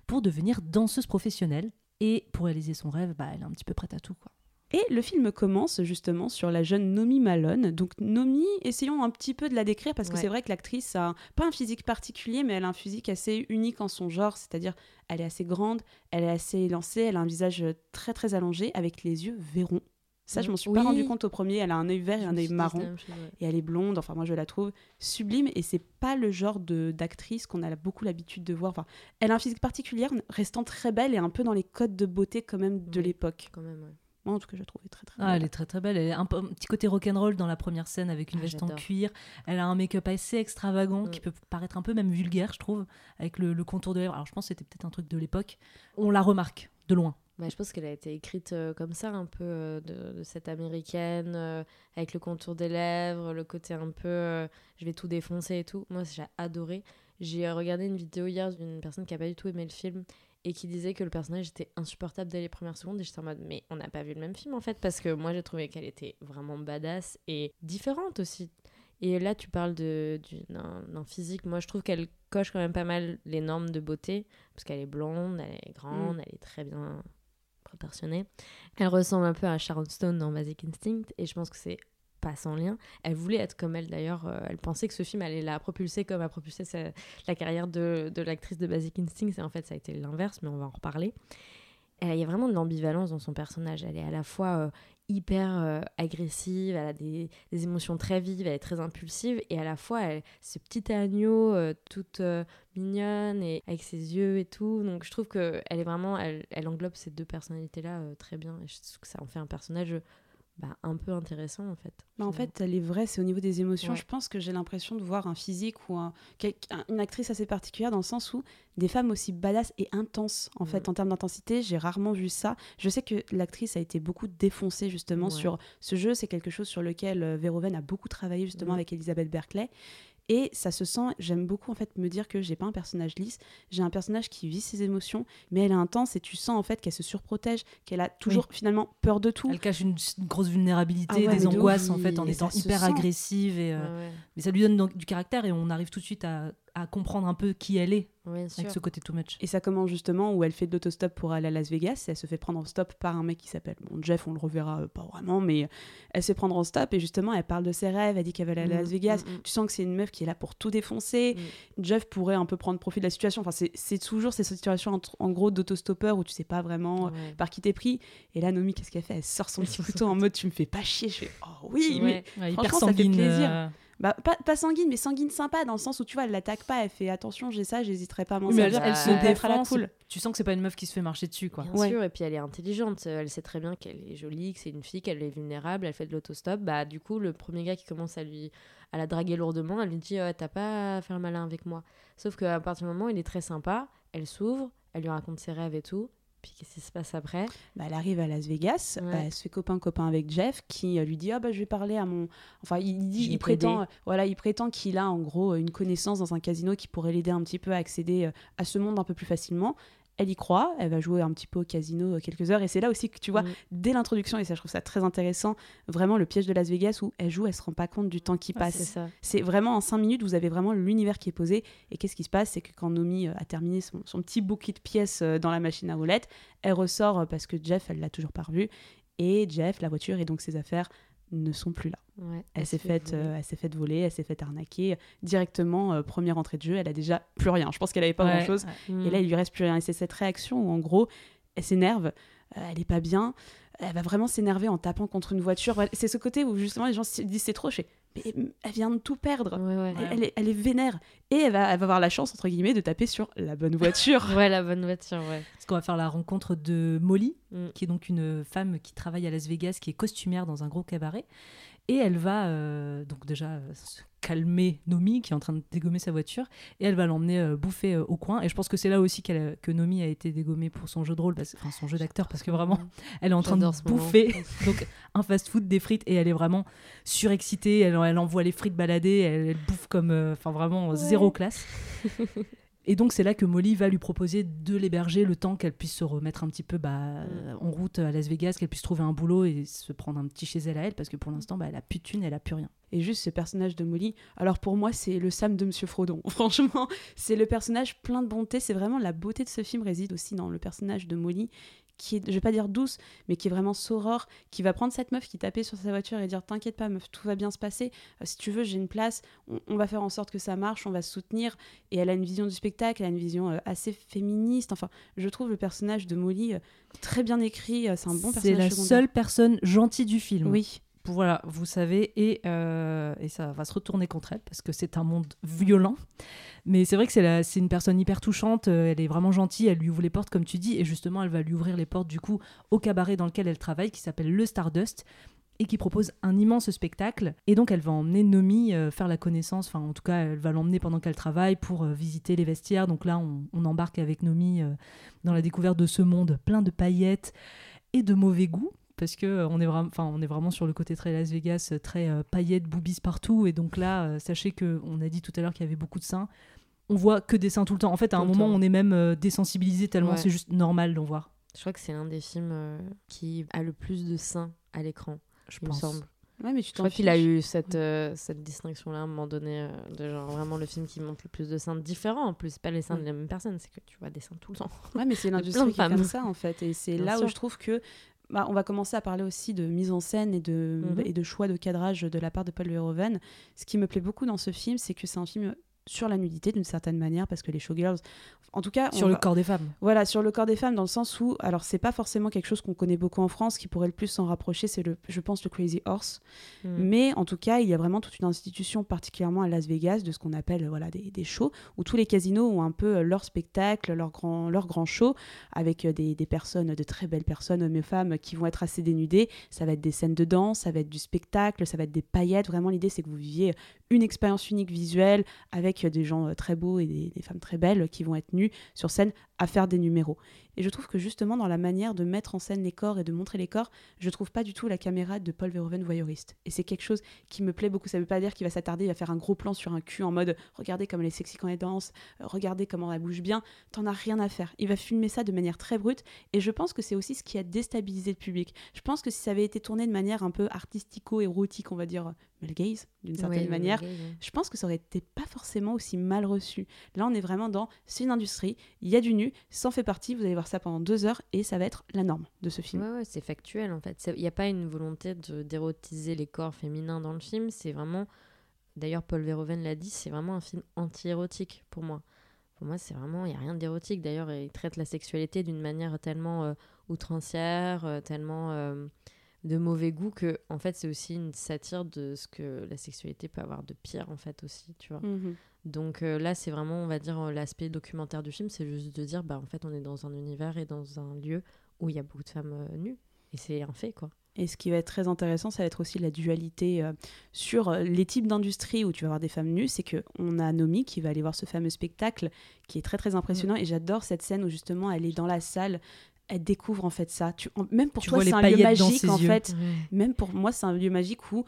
pour devenir danseuse professionnelle. Et pour réaliser son rêve, bah, elle est un petit peu prête à tout. Quoi. Et le film commence justement sur la jeune Nomi Malone. Donc Nomi, essayons un petit peu de la décrire parce que Ouais. c'est vrai que l'actrice a pas un physique particulier, mais elle a un physique assez unique en son genre. C'est-à-dire, elle est assez grande, elle est assez élancée, elle a un visage très très allongé avec les yeux verrons. Ça, je m'en suis pas rendu compte au premier. Elle a un œil vert et Je un œil marron. chose, ouais. Et elle est blonde. Enfin, moi, je la trouve sublime. Et c'est pas le genre d'actrice qu'on a beaucoup l'habitude de voir. Enfin, elle a un physique particulier, restant très belle et un peu dans les codes de beauté quand même de Oui. l'époque. Quand même, ouais. Moi, en tout cas, je la trouvais très très Ah, belle. elle est très très belle. Elle a un, petit côté rock'n'roll dans la première scène avec une Ah, veste en cuir. Elle a un make-up assez extravagant Mm. qui peut paraître un peu même vulgaire, je trouve, avec le, le contour de lèvres. Alors je pense que c'était peut-être un truc de l'époque. On la remarque de loin. Bah, je pense qu'elle a été écrite euh, comme ça, un peu euh, de, de cette américaine, euh, avec le contour des lèvres, le côté un peu je vais tout défoncer et tout. Moi, j'ai adoré. J'ai regardé une vidéo hier d'une personne qui a pas du tout aimé le film et qui disait que le personnage était insupportable dès les premières secondes. Et j'étais en mode, mais on n'a pas vu le même film en fait, parce que moi j'ai trouvé qu'elle était vraiment badass et différente aussi. Et là, tu parles de, du- d'un, d'un physique. Moi, je trouve qu'elle coche quand même pas mal les normes de beauté, parce qu'elle est blonde, elle est grande, elle est très bien proportionnée. Elle ressemble un peu à Sharon Stone dans Basic Instinct, et je pense que c'est pas sans lien. Elle voulait être comme elle d'ailleurs. euh, elle pensait que ce film allait la propulser comme a propulsé la carrière de, de l'actrice de Basic Instinct. Et en fait, ça a été l'inverse, mais on va en reparler. Et Il y a vraiment de l'ambivalence dans son personnage. Elle est à la fois euh, hyper euh, agressive, elle a des, émotions très vives, elle est très impulsive, et à la fois, elle, ce petit agneau euh, toute euh, mignonne et avec ses yeux et tout. Donc je trouve que elle est vraiment, elle, elle englobe ces deux personnalités-là euh, très bien. Je trouve que ça en fait un personnage bah, un peu intéressant en fait. Bah, en fait, elle est vraie, c'est au niveau des émotions. Ouais. Je pense que j'ai l'impression de voir un physique ou un- une actrice assez particulière dans le sens où des femmes aussi badass et intenses, en fait, Mm. en termes d'intensité, j'ai rarement vu ça. Je sais que l'actrice a été beaucoup défoncée justement Ouais. sur ce jeu. C'est quelque chose sur lequel euh, Verhoeven a beaucoup travaillé justement Mm. avec Elisabeth Berkeley. Et ça se sent, j'aime beaucoup en fait me dire que j'ai pas un personnage lisse, j'ai un personnage qui vit ses émotions, mais elle est intense et tu sens en fait qu'elle se surprotège, qu'elle a toujours finalement peur de tout. Elle cache une, une grosse vulnérabilité, Ah ouais, des de angoisses ouf, en fait en et étant hyper agressive et euh, ouais. mais ça lui donne donc du caractère et on arrive tout de suite à, à comprendre un peu qui elle est avec ce côté too much. Et ça commence justement où elle fait de l'autostop pour aller à Las Vegas. Et elle se fait prendre en stop par un mec qui s'appelle bon, Jeff, on le reverra euh, pas vraiment, mais elle se fait prendre en stop. Et justement, elle parle de ses rêves. Elle dit qu'elle va aller à Mm, Las Vegas. mm, mm. Tu sens que c'est une meuf qui est là pour tout défoncer. Jeff pourrait un peu prendre profit de la situation. Enfin, c'est- toujours ces situations entre- en gros d'autostoppeur où tu sais pas vraiment euh, Ouais. par qui t'es pris. Et là, Nomi, qu'est-ce qu'elle fait? Elle sort son petit couteau en mode tu me fais pas chier. Je fais oh oui, mais Ouais, hyper franchement, ça fait plaisir. euh, Bah, pas, pas sanguine, mais sanguine sympa, dans le sens où tu vois, elle l'attaque pas, elle fait attention, j'ai ça, j'hésiterai pas à m'en Oui, mais elle, servir. elle se être à la défend. cool. Tu sens que c'est pas une meuf qui se fait marcher dessus quoi. Bien Ouais. sûr, et puis elle est intelligente. Elle sait très bien qu'elle est jolie, que c'est une fille, qu'elle est vulnérable, elle fait de l'autostop. Bah, du coup, le premier gars qui commence à lui à la draguer lourdement, elle lui dit Ouais, T'as pas à faire le malin avec moi. Sauf qu'à partir du moment où il est très sympa, elle s'ouvre, elle lui raconte ses rêves et tout. Puis qu'est-ce qui se passe après? Bah, elle arrive à Las Vegas, Ouais. elle se fait copain-copain avec Jeff qui euh, lui dit ah bah je vais parler à mon enfin il dit il prétend euh, voilà il prétend qu'il a en gros une connaissance dans un casino qui pourrait l'aider un petit peu à accéder euh, à ce monde un peu plus facilement. Elle y croit, elle va jouer un petit peu au casino euh, quelques heures et c'est là aussi que tu vois Mm. dès l'introduction et ça je trouve ça très intéressant vraiment le piège de Las Vegas où elle joue elle se rend pas compte du temps qui passe. c'est vraiment en cinq minutes, vous avez vraiment l'univers qui est posé. Et qu'est-ce qui se passe? C'est que quand Nomi euh, a terminé son, son petit bouquet de pièces euh, dans la machine à roulettes, elle ressort parce que Jeff, elle l'a toujours pas revu. Et Jeff, la voiture et donc ses affaires ne sont plus là. Ouais, Elle s'est se fait faite, voler. euh, elle s'est faite voler, elle s'est faite arnaquer directement. euh, première entrée de jeu, elle a déjà plus rien. Je pense qu'elle avait pas Ouais, grand chose. ouais. Mm. Et là, il lui reste plus rien. Et c'est cette réaction où, en gros, elle s'énerve. euh, elle est pas bien, elle va vraiment s'énerver en tapant contre une voiture. C'est ce côté où justement les gens se disent c'est trop, je fais, mais elle vient de tout perdre. Ouais, ouais. Elle, elle est, elle est vénère. Et elle va, elle va avoir la chance, entre guillemets, de taper sur la bonne voiture. Ouais, la bonne voiture, ouais. Parce qu'on va faire la rencontre de Molly, Mm. qui est donc une femme qui travaille à Las Vegas, qui est costumière dans un gros cabaret. Et elle va euh, donc déjà euh, calmer Nomi, qui est en train de dégommer sa voiture, et elle va l'emmener euh, bouffer euh, au coin. Et je pense que c'est là aussi a- que Nomi a été dégommée pour son jeu de rôle, parce, enfin son jeu d'acteur, parce que vraiment, elle est en train de bouffer donc un fast-food, des frites, et elle est vraiment surexcitée. Elle, elle envoie les frites balader, elle, elle bouffe comme, euh, enfin vraiment zéro classe. Et donc c'est là que Molly va lui proposer de l'héberger le temps qu'elle puisse se remettre un petit peu bah, euh, en route à Las Vegas, qu'elle puisse trouver un boulot et se prendre un petit chez elle à elle, parce que pour l'instant bah, elle a plus de thunes, elle a plus rien. Et juste ce personnage de Molly, alors pour moi, c'est le Sam de Monsieur Frodon. Franchement, c'est le personnage plein de bonté. C'est vraiment la beauté de ce film réside aussi dans le personnage de Molly, qui est, je vais pas dire douce, mais qui est vraiment saurore, qui va prendre cette meuf qui tapait sur sa voiture et dire T'inquiète pas, meuf, tout va bien se passer. Euh, si tu veux, j'ai une place. On, on va faire en sorte que ça marche, on va se soutenir. Et elle a une vision du spectacle, elle a une vision euh, assez féministe. Enfin, je trouve le personnage de Molly euh, très bien écrit. C'est un bon personnage. C'est la secondaire. seule personne gentille du film. Oui. Voilà, vous savez, et, euh, et ça va se retourner contre elle parce que c'est un monde violent. Mais c'est vrai que c'est une personne hyper touchante, euh, elle est vraiment gentille, elle lui ouvre les portes comme tu dis, et justement elle va lui ouvrir les portes du coup au cabaret dans lequel elle travaille qui s'appelle le Stardust et qui propose un immense spectacle. Et donc elle va emmener Nomi euh, faire la connaissance, enfin en tout cas elle va l'emmener pendant qu'elle travaille pour visiter les vestiaires. Donc là on, on embarque avec Nomi dans la découverte de ce monde plein de paillettes et de mauvais goût parce que euh, on est vraiment enfin on est vraiment sur le côté très Las Vegas euh, très euh, paillettes boobies partout et donc là euh, sachez que on a dit tout à l'heure qu'il y avait beaucoup de seins on voit que des seins tout le temps en fait à Tout un moment temps. on est même euh, désensibilisé tellement Ouais. c'est juste normal d'en voir Je crois que c'est un des films euh, qui a le plus de seins à l'écran, je il me pense semble. Ouais, mais tu Je crois qu'il a eu cette, euh, cette distinction-là à un moment donné, euh, de genre vraiment le film qui montre le plus de seins différents. En plus, pas les seins de la même personne, c'est que tu vois des seins tout le temps. Ouais, mais c'est l'industrie qui femmes. ça en fait. Et c'est là sûr. où je trouve que bah, on va commencer à parler aussi de mise en scène et de, Mhm. et de choix de cadrage de la part de Paul Verhoeven. Ce qui me plaît beaucoup dans ce film, c'est que c'est un film sur la nudité d'une certaine manière parce que les showgirls en tout cas on sur le corps des femmes voilà, sur le corps des femmes, dans le sens où, alors c'est pas forcément quelque chose qu'on connaît beaucoup en France, qui pourrait le plus s'en rapprocher, c'est le, je pense, le Crazy Horse. Mm. Mais en tout cas, il y a vraiment toute une institution, particulièrement à Las Vegas, de ce qu'on appelle voilà des, des shows, où tous les casinos ont un peu euh, leur spectacle, leur grand, leur grand show, avec euh, des, des personnes, de très belles personnes, hommes et femmes, qui vont être assez dénudées. Ça va être des scènes de danse, ça va être du spectacle, ça va être des paillettes. Vraiment, l'idée, c'est que vous viviez une expérience unique visuelle avec des gens euh, très beaux et des, des femmes très belles qui vont être nues sur scène à faire des numéros. Et je trouve que justement dans la manière de mettre en scène les corps et de montrer les corps, je trouve pas du tout la caméra de Paul Verhoeven voyeuriste. Et c'est quelque chose qui me plaît beaucoup. Ça veut pas dire qu'il va s'attarder, il va faire un gros plan sur un cul en mode regardez comme elle est sexy quand elle danse, euh, regardez comment elle bouge bien. T'en as rien à faire. Il va filmer ça de manière très brute. Et je pense que c'est aussi ce qui a déstabilisé le public. Je pense que si ça avait été tourné de manière un peu artistico-érotique, on va dire, male gaze, d'une certaine Ouais, manière, ouais. je pense que ça aurait été pas forcément aussi mal reçu. Là, on est vraiment dans c'est une industrie, il y a du nu, ça en fait partie, vous allez voir ça pendant deux heures et ça va être la norme de ce film. Ouais, ouais, c'est factuel en fait. Il n'y a pas une volonté d'érotiser les corps féminins dans le film. C'est vraiment. D'ailleurs, Paul Verhoeven l'a dit, c'est vraiment un film anti-érotique pour moi. Pour moi, c'est vraiment. Il n'y a rien d'érotique. D'ailleurs, il traite la sexualité d'une manière tellement euh, outrancière, euh, tellement euh, de mauvais goût que, en fait, c'est aussi une satire de ce que la sexualité peut avoir de pire, en fait, aussi, tu vois. Mhm. Donc euh, là, c'est vraiment, on va dire, euh, l'aspect documentaire du film, c'est juste de dire, bah en fait, on est dans un univers et dans un lieu où il y a beaucoup de femmes euh, nues. Et c'est un fait, quoi. Et ce qui va être très intéressant, ça va être aussi la dualité euh, sur les types d'industries où tu vas avoir des femmes nues. C'est que on a Nomi qui va aller voir ce fameux spectacle qui est très très impressionnant. Et j'adore cette scène où justement elle est dans la salle, elle découvre en fait ça. Tu, en- même pour Tu toi, c'est un lieu magique en yeux. fait. Même pour moi, c'est un lieu magique où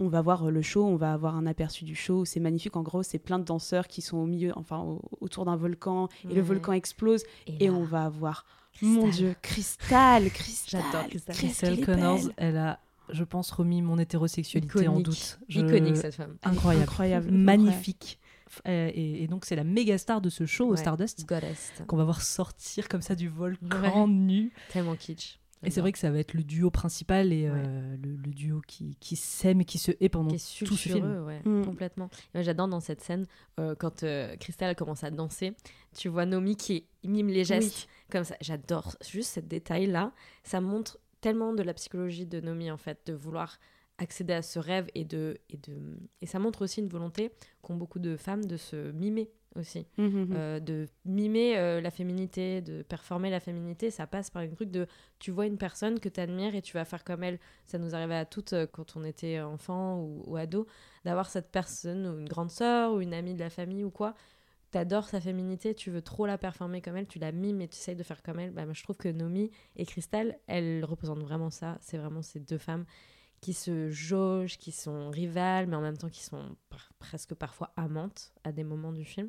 on va voir le show, on va avoir un aperçu du show. C'est magnifique. En gros, c'est plein de danseurs qui sont au milieu, enfin au- autour d'un volcan, et le volcan explose, et, là, on va avoir, Cristal. mon Dieu, Cristal, Cristal. J'adore Crystal Connors elle a je pense remis mon hétérosexualité en doute Je- Iconique, cette femme. Incroyable incroyable, magnifique Euh, et, et donc c'est la méga star de ce show au Ouais. Stardust Goddess. qu'on va voir sortir comme ça du volcan Ouais. nu Tellement kitsch. Et c'est vrai que ça va être le duo principal et euh, le, le duo qui, qui s'aime et qui se hait pendant qui est tout ce film. ouais, Mm. complètement. Et moi, j'adore dans cette scène, euh, quand euh, Christelle commence à danser, tu vois Nomi qui mime les gestes comme ça. J'adore juste ce détail-là. Ça montre tellement de la psychologie de Nomi, en fait, de vouloir accéder à ce rêve et de et de et ça montre aussi une volonté qu'ont beaucoup de femmes de se mimer aussi Mhm. Euh, de mimer euh, la féminité de performer la féminité ça passe par une truc de tu vois une personne que tu admires et tu vas faire comme elle ça nous arrivait à toutes euh, quand on était enfant ou, ou ado d'avoir cette personne ou une grande sœur ou une amie de la famille ou quoi t'adores sa féminité, tu veux trop la performer comme elle, tu la mimes et tu essayes de faire comme elle. Bah, moi, je trouve que Nomi et Crystal, elles représentent vraiment ça. C'est vraiment ces deux femmes qui se jaugent, qui sont rivales, mais en même temps qui sont par- presque parfois amantes à des moments du film.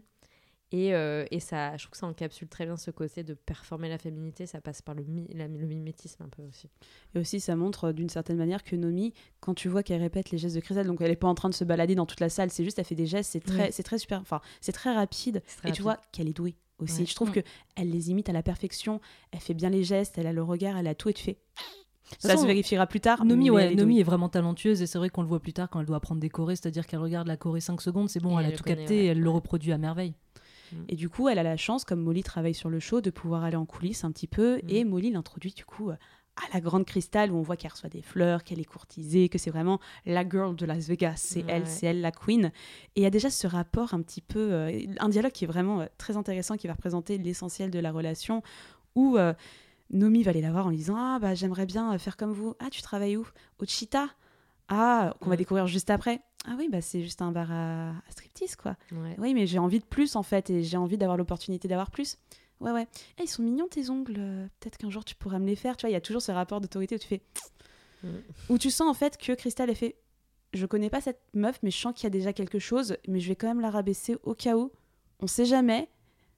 Et, euh, et ça, je trouve que ça encapsule très bien ce côté de performer la féminité. Ça passe par le, mi- la- le mimétisme un peu aussi. Et aussi, ça montre euh, d'une certaine manière que Nomi, quand tu vois qu'elle répète les gestes de Cristal, donc elle est pas en train de se balader dans toute la salle, c'est juste, elle fait des gestes, c'est très, c'est très super, enfin, c'est très rapide. Très et tu vois qu'elle est douée aussi. Ouais. Je trouve Mm. que elle les imite à la perfection. Elle fait bien les gestes, elle a le regard, elle a tout, et tu fais. Ça se vérifiera plus tard. Nomi, ouais, Nomi est vraiment talentueuse et c'est vrai qu'on le voit plus tard quand elle doit apprendre des chorés, c'est-à-dire qu'elle regarde la choré 5 secondes, c'est bon, Et elle a tout connaît, capté ouais. et elle le reproduit à merveille. Et du coup, elle a la chance, comme Molly travaille sur le show, de pouvoir aller en coulisses un petit peu. Mm. Et Molly l'introduit du coup à la grande cristal où on voit qu'elle reçoit des fleurs, qu'elle est courtisée, que c'est vraiment la girl de Las Vegas. C'est elle, c'est elle la queen. Et il y a déjà ce rapport un petit peu, euh, un dialogue qui est vraiment euh, très intéressant, qui va représenter l'essentiel de la relation, où euh, Nomi va aller la voir en lui disant Ah, bah j'aimerais bien euh, faire comme vous. Ah, tu travailles où? Au Cheetah? Ah, qu'on va découvrir juste après. Ah oui, bah c'est juste un bar à, à striptease, quoi. Ouais. Oui, mais j'ai envie de plus en fait, et j'ai envie d'avoir l'opportunité d'avoir plus. Ouais, ouais. Eh, ils sont mignons tes ongles. euh, Peut-être qu'un jour tu pourras me les faire. Tu vois, il y a toujours ce rapport d'autorité où tu fais. Mm. Où tu sens en fait que Crystal elle fait. Je connais pas cette meuf, mais je sens qu'il y a déjà quelque chose, mais je vais quand même la rabaisser au cas où. On sait jamais.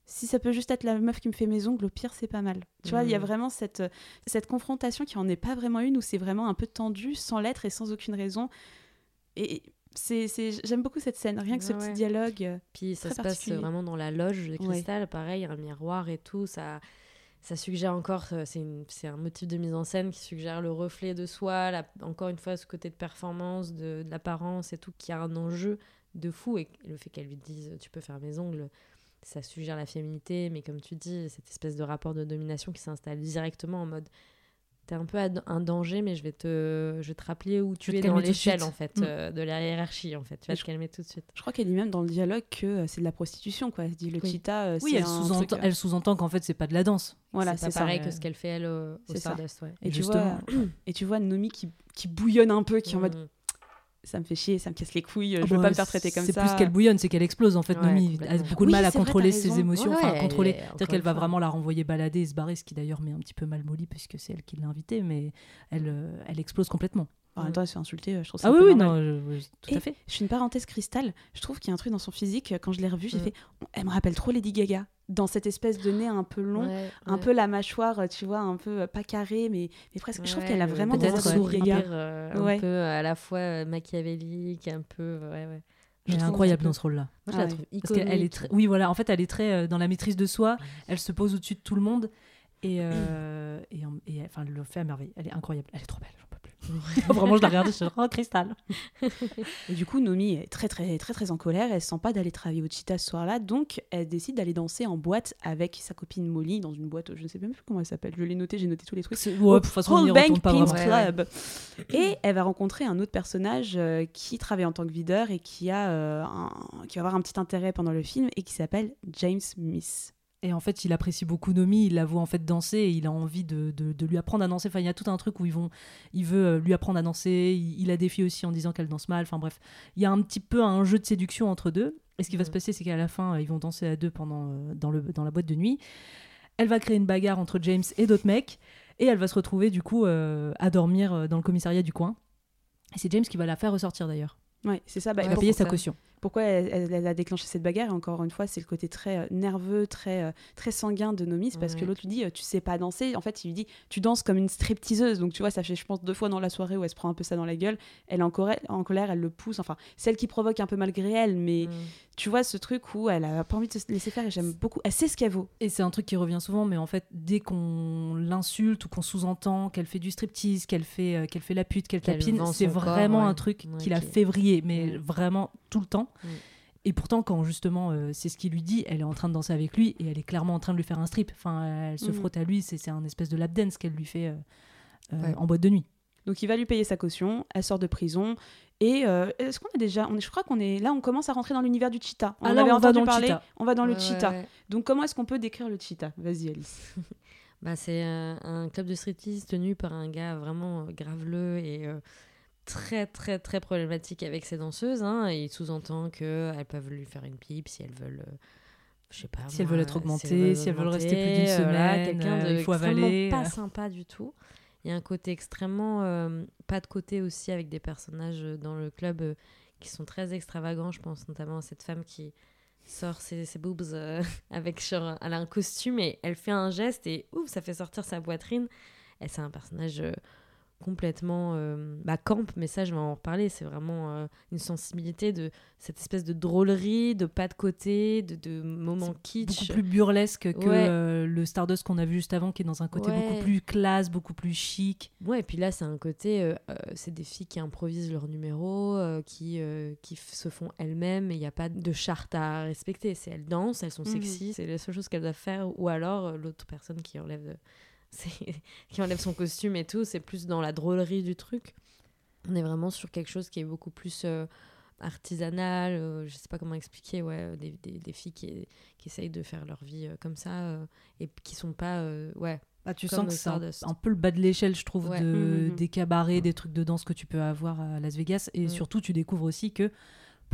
Si ça peut juste être la meuf qui me fait mes ongles, au pire, c'est pas mal. Tu vois, il y a Mm. vraiment cette, cette confrontation qui en est pas vraiment une, où c'est vraiment un peu tendu, sans l'être et sans aucune raison. Et c'est, c'est- j'aime beaucoup cette scène, rien que ce Ouais, petit ouais. dialogue. euh, Puis ça se passe particulier. vraiment dans la loge de Ouais. cristal, pareil, un miroir et tout. Ça, ça suggère encore, euh, c'est un motif de mise en scène qui suggère le reflet de soi, la- encore une fois ce côté de performance, de, de l'apparence et tout, qui a un enjeu de fou. Et le fait qu'elle lui dise tu peux faire mes ongles, ça suggère la féminité, mais comme tu dis, cette espèce de rapport de domination qui s'installe directement en mode t'es un peu un danger, mais je vais te, je vais te rappeler où tu es dans l'échelle en fait, Mm. euh, de la hiérarchie en fait. Tu vas Et te je- calmer tout de suite. Je crois qu'elle dit même dans le dialogue que euh, c'est de la prostitution, quoi. Elle dit le Oui. cheetah, euh, Oui, c'est elle sous-entend, truc, elle sous-entend qu'en fait c'est pas de la danse. Voilà, c'est pareil ouais. que ce qu'elle fait elle au, au. Stardust, ouais. Et tu, vois, et tu vois Nomi qui, qui bouillonne un peu, qui est en mode Mm. Ça me fait chier, ça me casse les couilles, je veux bah, pas me faire traiter comme ça. C'est plus qu'elle bouillonne, c'est qu'elle explose en fait. Ouais, Nomi a beaucoup de Oui, mal à vrai, contrôler ses émotions, Ouais, enfin ouais, contrôler. C'est-à-dire qu'elle va vraiment la renvoyer balader et se barrer, ce qui d'ailleurs met un petit peu mal Molly puisque c'est elle qui l'a invitée, mais elle, euh, elle explose complètement. En même temps, elle se fait insulter, euh, je trouve ça Ah un oui, peu oui, normal. non, je- je- tout Et à fait. Je fais une parenthèse cristal. Je trouve qu'il y a un truc dans son physique. euh, Quand je l'ai revue, j'ai Mm. fait. Elle me rappelle trop Lady Gaga. Dans cette espèce de nez un peu long, Ouais, un ouais. peu la mâchoire, euh, tu vois, un peu pas carrée, mais, mais presque. je trouve qu'elle a vraiment des airs de Lady sourire Gaga. euh, Ouais. un peu à la fois machiavélique, un peu ouais ouais. Je Elle est trouve incroyable dans ce rôle-là. Moi je Ah la ouais. trouve Parce qu'elle elle est iconique. très... Oui, voilà, en fait, elle est très euh, dans la maîtrise de soi. Elle se pose au-dessus de tout le monde. Et, euh, et, en- et, enfin, elle le fait à merveille. Elle est incroyable. Elle est trop belle. Vraiment, je la regarde, je suis oh, cristal. Et du coup, Nomi est très, très, très, très en colère. Elle sent pas d'aller travailler au Cheetah ce soir-là. Donc, elle décide d'aller danser en boîte avec sa copine Molly dans une boîte, je ne sais même plus comment elle s'appelle. Je l'ai noté, j'ai noté tous les trucs. C'est- ouais, de façon, on Bank pas Pins vraiment. Ouais, Club. Et elle va rencontrer un autre personnage euh, qui travaille en tant que videur et qui, a, euh, un- qui va avoir un petit intérêt pendant le film et qui s'appelle James Miss. Et en fait, il apprécie beaucoup Nomi, il la voit en fait danser et il a envie de, de- de lui apprendre à danser. Enfin, il y a tout un truc où ils vont, il veut euh, lui apprendre à danser. Il, il la défie aussi en disant qu'elle danse mal. Enfin bref, il y a un petit peu un jeu de séduction entre deux. Et ce qui va se passer, c'est qu'à la fin, euh, ils vont danser à deux pendant euh, dans le dans la boîte de nuit. Elle va créer une bagarre entre James et d'autres mecs et elle va se retrouver du coup euh, à dormir dans le commissariat du coin. Et c'est James qui va la faire ressortir d'ailleurs. Ouais, c'est ça. Bah, Il va payer sa ça. caution. Pourquoi elle, elle- elle a déclenché cette bagarre. Et encore une fois, c'est le côté très euh, nerveux, très, euh, très sanguin de Nomi. C'est parce que l'autre lui dit euh, Tu sais pas danser. En fait, il lui dit Tu danses comme une stripteaseuse. Donc, tu vois, ça fait, je pense, deux fois dans la soirée où elle se prend un peu ça dans la gueule. Elle est en, colère, en colère, elle le pousse. Enfin, celle qui provoque un peu malgré elle. Mais Mm. tu vois, ce truc où elle a pas envie de se laisser faire. Et j'aime beaucoup. Elle sait ce qu'elle vaut. Et c'est un truc qui revient souvent, mais en fait, dès qu'on l'insulte ou qu'on sous-entend qu'elle fait du striptease, qu'elle fait, euh, qu'elle fait la pute, qu'elle tapine, c'est corps, vraiment ouais. un truc Ouais, qui la fait vriller, mais Mm. vraiment tout le temps. Mm. et pourtant, quand justement euh, c'est ce qu'il lui dit, elle est en train de danser avec lui et elle est clairement en train de lui faire un strip. Enfin, elle se Mhm. frotte à lui, c'est c'est un espèce de lap dance qu'elle lui fait euh, euh, Ouais. en boîte de nuit. Donc il va lui payer sa caution, elle sort de prison. Et euh, est-ce qu'on est déjà. On est, je crois qu'on est là, on commence à rentrer dans l'univers du cheetah. On Ah en là, avait on va entendu parler, on va dans le Ouais, cheetah. ouais, ouais. Donc comment est-ce qu'on peut décrire le cheetah? Vas-y Alice. Bah, c'est euh, un club de striptease tenu par un gars vraiment graveleux et euh, très très très problématique avec ses danseuses. Hein. Et il sous-entend qu'elles peuvent lui faire une pipe si elles veulent. euh, je sais pas. Si elles veulent être augmentées, si elles veulent rester plus d'une voilà, semaine, quelqu'un euh, de il faut avaler, pas euh. sympa du tout. Il y a un côté extrêmement euh, pas de côté aussi avec des personnages euh, dans le club euh, qui sont très extravagants. Je pense notamment à cette femme qui sort ses, ses boobs euh, avec genre, elle a un costume et elle fait un geste et ouf ça fait sortir sa poitrine et c'est un personnage euh, complètement euh, bah, camp mais ça je vais en reparler c'est vraiment euh, une sensibilité de cette espèce de drôlerie de pas de côté de, de moments kitsch Beaucoup plus burlesque que Ouais. euh, le Stardust qu'on a vu juste avant, qui est dans un côté Ouais. beaucoup plus classe, beaucoup plus chic. Ouais, et puis là, c'est un côté, c'est des filles qui improvisent leurs numéros, euh, qui, qui se font elles-mêmes, et il n'y a pas de charte à respecter. C'est elles dansent, elles sont Mhm. sexy, c'est la seule chose qu'elles doivent faire, ou alors l'autre personne qui enlève, qui enlève son costume et tout, c'est plus dans la drôlerie du truc. On est vraiment sur quelque chose qui est beaucoup plus euh, artisanal, euh, je sais pas comment expliquer, ouais, euh, des, des, des filles qui, qui essayent de faire leur vie euh, comme ça, euh, et qui sont pas, euh, ouais, Bah, tu sens que c'est un, peu le bas de l'échelle, je trouve, Ouais. de, Mhm. des cabarets, des trucs de danse que tu peux avoir à Las Vegas. Et surtout, tu découvres aussi que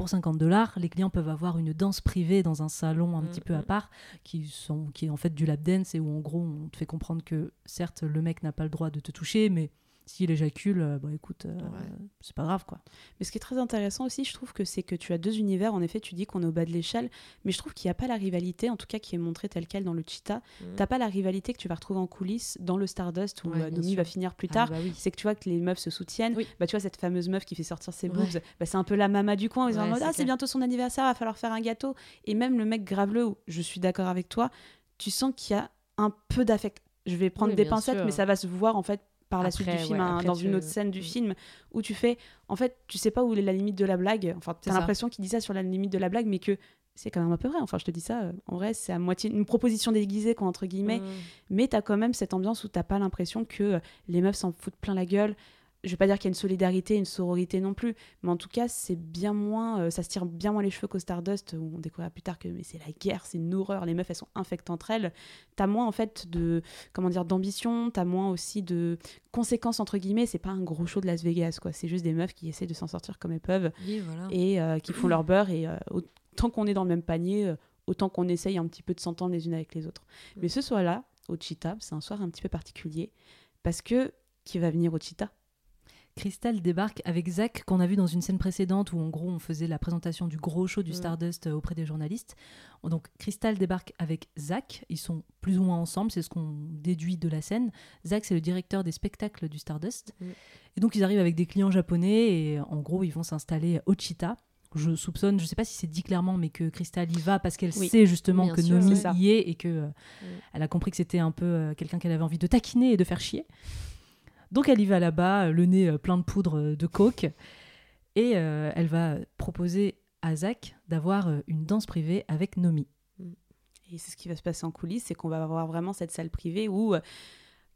pour 50 dollars, les clients peuvent avoir une danse privée dans un salon un Mm, petit peu à mm. part, qui, sont, qui est en fait du lap dance et où en gros, on te fait comprendre que certes, le mec n'a pas le droit de te toucher, mais s'il éjacule, euh, bah écoute, euh, Ouais. c'est pas grave quoi. Mais ce qui est très intéressant aussi, je trouve que c'est que tu as deux univers. En effet, tu dis qu'on est au bas de l'échelle, mais je trouve qu'il n'y a pas la rivalité, en tout cas qui est montrée telle quelle dans le cheetah. Mhm. T'as pas la rivalité que tu vas retrouver en coulisses dans le Stardust où Ouais, euh, Nomi va finir plus Ah, tard. bah oui. C'est que tu vois que les meufs se soutiennent. Oui. Bah, tu vois, cette fameuse meuf qui fait sortir ses Ouais. boobs, bah, c'est un peu la mama du coin. Ils sont en mode Ah, c'est bientôt son anniversaire, va falloir faire un gâteau. Et même le mec graveleux, où je suis d'accord avec toi, tu sens qu'il y a un peu d'affect. Je vais prendre Oui, des pincettes, sûr. mais ça va se voir en fait par la Après, suite du film, ouais, hein, dans tu- une autre scène du Mm. film, où tu fais, en fait, tu sais pas où est la limite de la blague. Enfin, t'as l'impression qu'il dit ça sur la limite de la blague, mais que c'est quand même un peu vrai. Enfin, je te dis ça, euh, en vrai, c'est à moitié une proposition déguisée, quoi, entre guillemets. Mhm. Mais t'as quand même cette ambiance où t'as pas l'impression que euh, les meufs s'en foutent plein la gueule. Je vais pas dire qu'il y a une solidarité, une sororité non plus, mais en tout cas, c'est bien moins, euh, ça se tire bien moins les cheveux qu'au Stardust, où on découvrira plus tard que mais c'est la guerre, c'est une horreur, les meufs elles sont infectes entre elles. T'as moins en fait de, comment dire, d'ambition, t'as moins aussi de conséquences entre guillemets. C'est pas un gros show de Las Vegas, quoi. C'est juste des meufs qui essaient de s'en sortir comme elles peuvent Oui, voilà. et euh, qui font leur beurre. Et euh, autant qu'on est dans le même panier, autant qu'on essaye un petit peu de s'entendre les unes avec les autres. Mais ce soir-là, au Cheetah, c'est un soir un petit peu particulier parce que qui va venir au Cheetah? Crystal débarque avec Zach qu'on a vu dans une scène précédente où en gros on faisait la présentation du gros show du Mm. Stardust euh, auprès des journalistes. Donc Crystal débarque avec Zach, ils sont plus ou moins ensemble, c'est ce qu'on déduit de la scène. Zach c'est le directeur des spectacles du Stardust. Mm. Et donc ils arrivent avec des clients japonais et en gros ils vont s'installer au Cheetah. Je soupçonne, je sais pas si c'est dit clairement, mais que Crystal y va parce qu'elle Oui. sait justement Bien que sûr, Nomi y est et que euh, elle a compris que c'était un peu euh, quelqu'un qu'elle avait envie de taquiner et de faire chier. Donc elle y va là-bas, euh, le nez euh, plein de poudre euh, de coke, et elle va proposer à Zach d'avoir une danse privée avec Nomi. Et c'est ce qui va se passer en coulisses, c'est qu'on va avoir vraiment cette salle privée où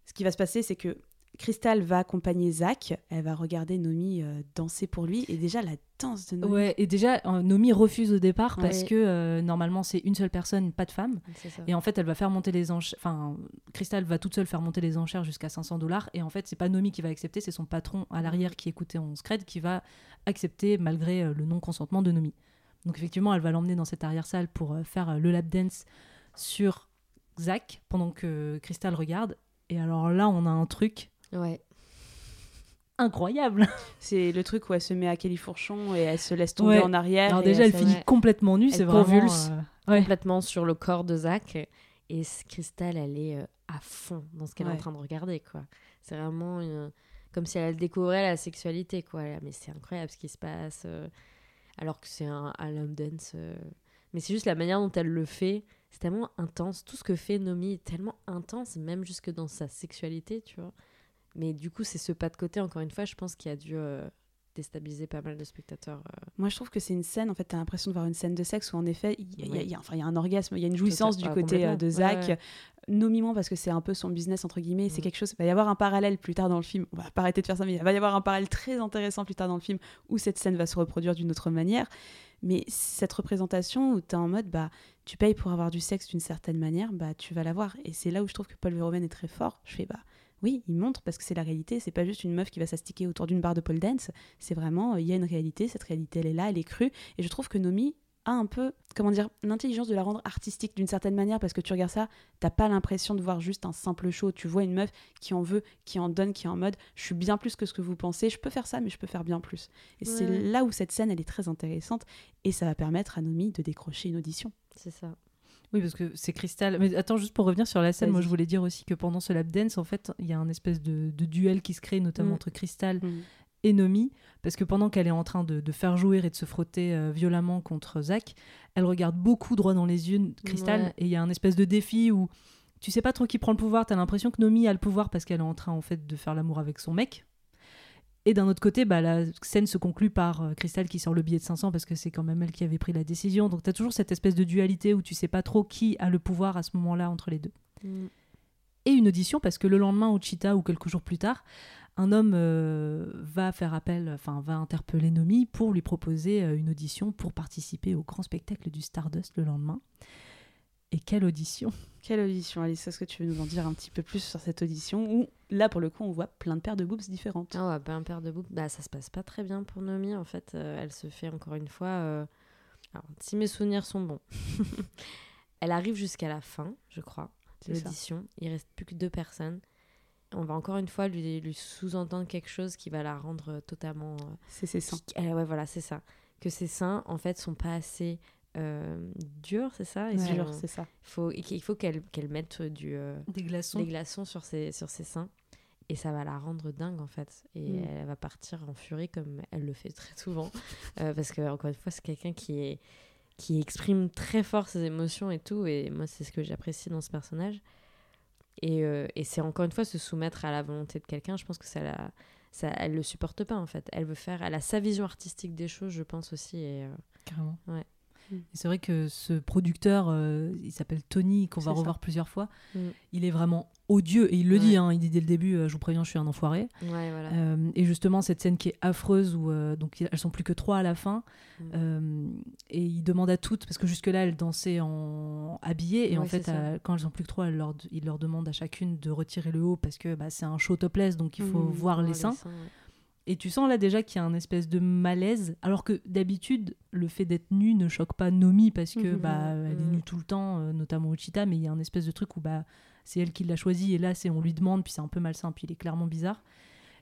ce qui va se passer, c'est que Crystal va accompagner Zach, elle va regarder Nomi euh, danser pour lui, et déjà la danse de Nomi. Ouais, et déjà, euh, Nomi refuse au départ parce Ouais. que euh, normalement c'est une seule personne, pas de femme. Et en fait, elle va faire monter les enchères. Enfin, Crystal va toute seule faire monter les enchères jusqu'à 500 dollars. Et en fait, c'est pas Nomi qui va accepter, c'est son patron à l'arrière qui écoutait en scred qui va accepter malgré euh, le non-consentement de Nomi. Donc effectivement, elle va l'emmener dans cette arrière-salle pour euh, faire euh, le lap dance sur Zach pendant que Crystal regarde. Et alors là, on a un truc Ouais. incroyable. C'est le truc où elle se met à califourchon et elle se laisse tomber Ouais. en arrière. Alors déjà, elle finit ouais. complètement nue. C'est vraiment. convulse. euh, ouais. Complètement sur le corps de Zach. Et Crystal, elle est euh, à fond dans ce qu'elle est en train de regarder, quoi. C'est vraiment une- comme si elle découvrait la sexualité, quoi. Mais c'est incroyable ce qui se passe. euh, alors que c'est un, un dance. euh. Mais c'est juste la manière dont elle le fait. C'est tellement intense. Tout ce que fait Nomi est tellement intense, même jusque dans sa sexualité, tu vois. Mais du coup, c'est ce pas de côté, encore une fois, je pense qu'il a dû euh, déstabilisé pas mal de spectateurs. euh. Moi, je trouve que c'est une scène, en fait, t'as l'impression de voir une scène de sexe où, en effet, il y, a- y a- Ouais. il y a- enfin, il y a un orgasme, il y a une jouissance du ah, côté euh, de Zach. ouais. Parce que c'est un peu son business, entre guillemets, c'est Mm. quelque chose. Il va y avoir un parallèle plus tard dans le film. On va pas arrêter de faire ça, mais il va y avoir un parallèle très intéressant plus tard dans le film où cette scène va se reproduire d'une autre manière. Mais cette représentation où tu es en mode, bah, tu payes pour avoir du sexe d'une certaine manière, bah, tu vas l'avoir. Et c'est là où je trouve que Paul Verhoeven est très fort. Je fais, bah, oui, il montre parce que c'est la réalité. C'est pas juste une meuf qui va s'astiquer autour d'une barre de pole dance. C'est vraiment, euh, il y a une réalité. Cette réalité, elle est là, elle est crue. Et je trouve que Nomi a un peu, comment dire, l'intelligence de la rendre artistique d'une certaine manière parce que tu regardes ça, t'as pas l'impression de voir juste un simple show. Tu vois une meuf qui en veut, qui en donne, qui est en mode, je suis bien plus que ce que vous pensez. Je peux faire ça, mais je peux faire bien plus. Et c'est là où cette scène, elle est très intéressante et ça va permettre à Nomi de décrocher une audition. C'est ça. Oui, parce que c'est Cristal. Mais attends, juste pour revenir sur la scène, moi je voulais dire aussi que pendant ce lap dance, en fait, il y a un espèce de, de duel qui se crée, notamment Mm. entre Cristal Mm. et Nomi, parce que pendant qu'elle est en train de, de faire jouir et de se frotter euh, violemment contre Zach, elle regarde beaucoup droit dans les yeux Cristal, Ouais. et il y a un espèce de défi où tu sais pas trop qui prend le pouvoir, t'as l'impression que Nomi a le pouvoir parce qu'elle est en train en fait de faire l'amour avec son mec. Et d'un autre côté, bah, la scène se conclut par euh, Cristal qui sort le billet de 500 parce que c'est quand même elle qui avait pris la décision. Donc tu as toujours cette espèce de dualité où tu sais pas trop qui a le pouvoir à ce moment-là entre les deux Mm. et une audition parce que le lendemain au Cheetah ou quelques jours plus tard, un homme euh, va faire appel, enfin va interpeller Nomi pour lui proposer euh, une audition pour participer au grand spectacle du Stardust le lendemain. Et quelle audition Quelle audition, Alice Est-ce que tu veux nous en dire un petit peu plus sur cette audition où, là, pour le coup, on voit plein de paires de boobs différentes? Ah ouais, bah, un père de boucle, bah, ça se passe pas très bien pour Nomi. En fait, Euh, elle se fait encore une fois. euh, Alors, si mes souvenirs sont bons, elle arrive jusqu'à la fin, je crois, de l'audition. Il reste plus que deux personnes. On va encore une fois lui, lui sous-entendre quelque chose qui va la rendre totalement. euh, C'est ses seins. euh, ouais, voilà, c'est ça. Que ses seins, en fait, sont pas assez euh, durs, c'est ça c'est. Il faut, il faut qu'elle qu'elle mette du. euh, Des glaçons. des glaçons sur ses, sur ses seins. Et ça va la rendre dingue en fait. Et Mm. elle va partir en furie comme elle le fait très souvent. Euh, parce que, encore une fois, c'est quelqu'un qui, est, qui exprime très fort ses émotions et tout. Et moi, c'est ce que j'apprécie dans ce personnage. Et, euh, et c'est encore une fois se soumettre à la volonté de quelqu'un. Je pense que ça la. Ça, elle le supporte pas en fait. Elle veut faire, elle a sa vision artistique des choses, je pense aussi. Et euh, Carrément. Ouais. Et c'est vrai que ce producteur, euh, il s'appelle Tony, qu'on va ça. revoir plusieurs fois. Mm. Il est vraiment odieux et il le Ouais. dit. hein, il dit dès le début, euh, je vous préviens, je suis un enfoiré. ouais, voilà. Euh, et justement, cette scène qui est affreuse, où donc elles sont plus que trois à la fin, Mm. et il demande à toutes, parce que jusque-là, elles dansaient en habillées, et en fait, à- quand elles sont plus que trois, leur, il leur demande à chacune de retirer le haut, parce que bah, c'est un show topless, donc il faut voir les seins. Et tu sens là déjà qu'il y a un espèce de malaise, alors que d'habitude, le fait d'être nu ne choque pas Nomi, parce que Mhm. bah, elle est Mhm. nue tout le temps, euh, notamment au Cheetah, mais il y a un espèce de truc où bah, c'est elle qui l'a choisi, et là, c'est on lui demande, puis c'est un peu malsain, puis il est clairement bizarre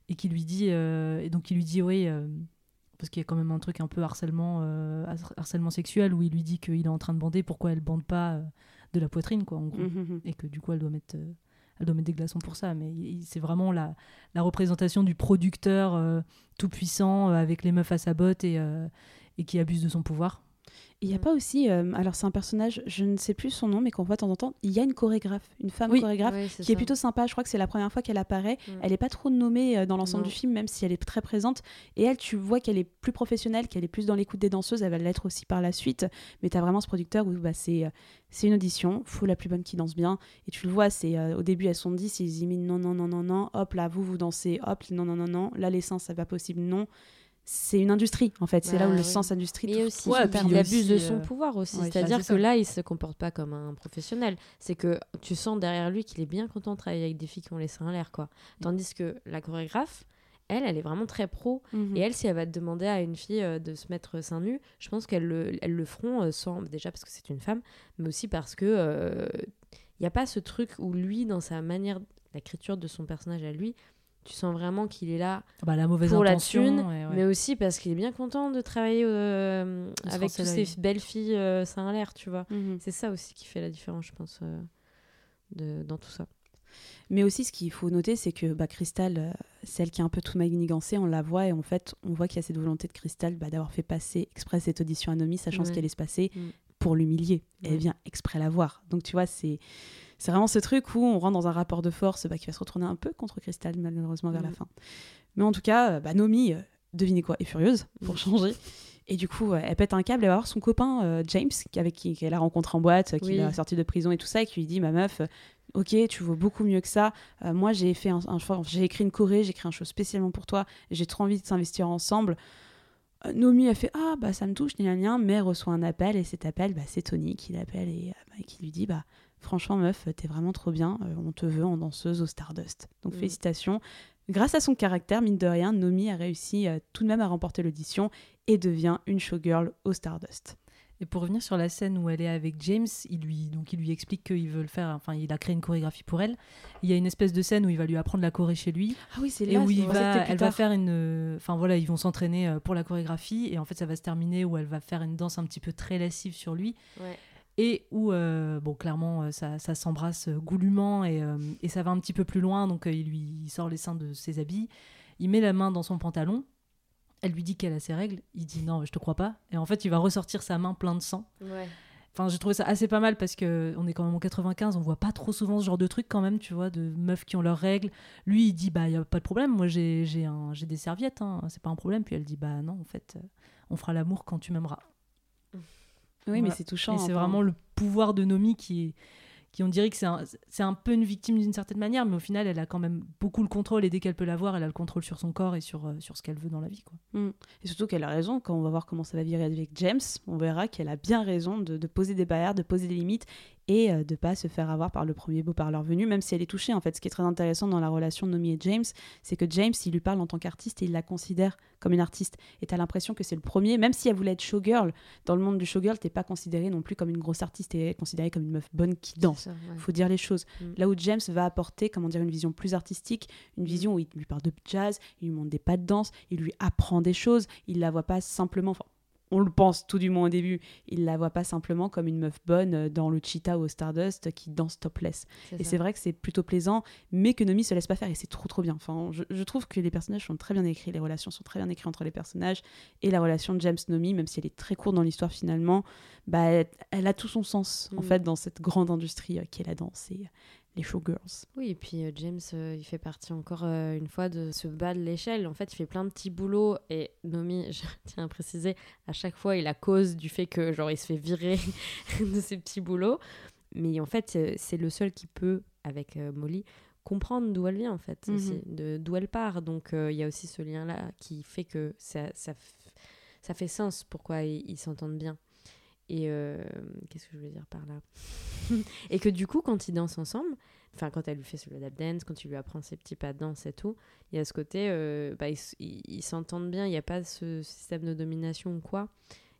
et qui lui dit euh, et donc il lui dit oui euh, parce qu'il y a quand même un truc un peu harcèlement har- harcèlement sexuel où il lui dit qu'il est en train de bander pourquoi elle bande pas de la poitrine quoi en gros Mhm. et que du coup elle doit mettre elle doit mettre des glaçons pour ça mais c'est vraiment la, représentation du producteur euh, tout puissant euh, avec les meufs à sa botte et, euh, et qui abuse de son pouvoir Il n'y a pas aussi, euh, alors c'est un personnage, je ne sais plus son nom, mais qu'on voit de temps en temps, il y a une chorégraphe, une femme Oui. chorégraphe, qui est plutôt sympa. Je crois que c'est la première fois qu'elle apparaît. Mm. Elle n'est pas trop nommée euh, dans l'ensemble du film, même si elle est très présente. Et elle, tu vois qu'elle est plus professionnelle, qu'elle est plus dans l'écoute des danseuses. Elle va l'être aussi par la suite. Mais tu as vraiment ce producteur où bah, c'est euh, c'est une audition, faut la plus bonne qui danse bien. Et tu le vois, c'est euh, au début, elles sont 10, ils y non, non, non, non, non, hop, là, vous, vous dansez, hop, non, non, non, non, là, les seins, ça va possible, non. C'est une industrie, en fait. c'est Bah là où le oui. sens industrie. Mais aussi, Ouais, puis il abuse de aussi, son euh, pouvoir aussi. ouais, C'est-à-dire bah, c'est que ça. là, il se comporte pas comme un professionnel. C'est que tu sens derrière lui qu'il est bien content de travailler avec des filles qui ont les seins en l'air, quoi. Tandis que la chorégraphe, elle, elle est vraiment très pro. Mhm. Et elle, si elle va te demander à une fille euh, de se mettre seins nus, je pense qu'elle le, elles le feront euh, sans déjà parce que c'est une femme, mais aussi parce que il n'y a pas ce truc où lui, dans sa manière, l'écriture de son personnage à lui, tu sens vraiment qu'il est là bah, la mauvaise pour la thune, ouais. mais aussi parce qu'il est bien content de travailler euh, avec toutes ces belles filles euh, seins en l'air, tu vois. Mhm. C'est ça aussi qui fait la différence, je pense, euh, de, dans tout ça. Mais aussi, ce qu'il faut noter, c'est que bah, Crystal, euh, celle qui est un peu tout manigancée, on la voit et en fait, on voit qu'il y a cette volonté de Crystal bah, d'avoir fait passer exprès cette audition à Nomi, sachant ce Ouais. qui allait se passer, Mm. pour l'humilier. Elle vient exprès la voir. Donc, tu vois, c'est. C'est vraiment ce truc où on rentre dans un rapport de force bah, qui va se retourner un peu contre Crystal, malheureusement, vers la Mm. fin. Mais en tout cas, euh, bah, Nomi, euh, devinez quoi, est furieuse pour changer. Et du coup, euh, elle pète un câble. Elle va voir son copain euh, James, avec qui qu'elle a rencontré en boîte, qui Oui. l'a sorti de prison et tout ça, et qui lui dit Ma meuf, euh, ok, tu vaux beaucoup mieux que ça. Euh, moi, j'ai fait un, j'ai écrit une choré, j'ai écrit un show spécialement pour toi. J'ai trop envie de s'investir ensemble. Euh, Nomi a fait Ah, bah ça me touche, gna, gna, mais elle reçoit un appel, et cet appel, bah, c'est Tony qui l'appelle et euh, bah, qui lui dit Bah, franchement, meuf, t'es vraiment trop bien, euh, on te veut en danseuse au Stardust. Donc, Mm. félicitations. Grâce à son caractère, mine de rien, Nomi a réussi euh, tout de même à remporter l'audition et devient une showgirl au Stardust. Et pour revenir sur la scène où elle est avec James, il lui, donc il lui explique qu'il veut le faire, enfin il a créé une chorégraphie pour elle. Il y a une espèce de scène où il va lui apprendre la choré chez lui. Ah oui, c'est et où il va, elle va faire une, enfin voilà, ils vont s'entraîner euh, pour la chorégraphie et en fait ça va se terminer où elle va faire une danse un petit peu très lascive sur lui Ouais. Et où euh, bon clairement euh, ça, ça s'embrasse euh, goulûment et, euh, et ça va un petit peu plus loin donc euh, il lui il sort les seins de ses habits, il met la main dans son pantalon. Elle lui dit qu'elle a ses règles. Il dit non, je te crois pas. Et en fait, il va ressortir sa main plein de sang. Ouais. Enfin, j'ai trouvé ça assez pas mal parce que on est quand même en 95, on voit pas trop souvent ce genre de truc quand même, tu vois, de meufs qui ont leurs règles. Lui, il dit bah y a pas de problème, moi j'ai j'ai un- j'ai des serviettes, hein, c'est pas un problème. Puis elle dit bah non, en fait, on fera l'amour quand tu m'aimeras. Oui, Voilà. mais c'est touchant. Et c'est vraiment le pouvoir de Nomi qui est qui on dirait que c'est un, un peu une victime d'une certaine manière, mais au final, elle a quand même beaucoup le contrôle et dès qu'elle peut l'avoir, elle a le contrôle sur son corps et sur, euh, sur ce qu'elle veut dans la vie. Quoi. Mm. Et surtout qu'elle a raison, quand on va voir comment ça va virer avec James, on verra qu'elle a bien raison de, de poser des barrières, de poser des limites et euh, de pas se faire avoir par le premier beau parleur venu, même si elle est touchée. En fait, ce qui est très intéressant dans la relation de Nomi et James, c'est que James, il lui parle en tant qu'artiste et il la considère comme une artiste. Et tu as l'impression que c'est le premier, même si elle voulait être showgirl, dans le monde du showgirl, t'es pas considérée non plus comme une grosse artiste, t'es considérée comme une meuf bonne qui danse. ça, ouais. faut dire les choses. Mm. Là où James va apporter, comment dire, une vision plus artistique, une vision où il lui parle de jazz, il lui montre des pas de danse, il lui apprend des choses, il la voit pas simplement, enfin, on le pense tout du moins au début, il la voit pas simplement comme une meuf bonne euh, dans le Cheetah ou au Stardust qui danse topless. Et c'est vrai que c'est plutôt plaisant, mais que Nomi se laisse pas faire et c'est trop trop bien. Enfin, je, je trouve que les personnages sont très bien écrits, les relations sont très bien écrites entre les personnages et la relation de James Nomi, même si elle est très courte dans l'histoire finalement, bah elle, elle a tout son sens en Mm. fait dans cette grande industrie euh, qu'est la danse et les showgirls. Oui, et puis euh, James, euh, il fait partie encore euh, une fois de ce bas de l'échelle. En fait, il fait plein de petits boulots et Nomi, je tiens à préciser, à chaque fois, il a cause du fait que genre il se fait virer de ses petits boulots. Mais en fait, c'est le seul qui peut, avec Molly, comprendre d'où elle vient en fait, de d'où elle part. Donc il y a aussi ce lien-là qui fait que ça, ça, ça fait sens pourquoi ils s'entendent bien. Et euh, qu'est-ce que je veux dire par là Et que du coup, quand ils dansent ensemble, enfin quand elle lui fait le lap dance, quand il lui apprend ses petits pas de danse et tout, il y a ce côté, euh, bah, ils s'entendent bien, il n'y a pas ce système de domination ou quoi.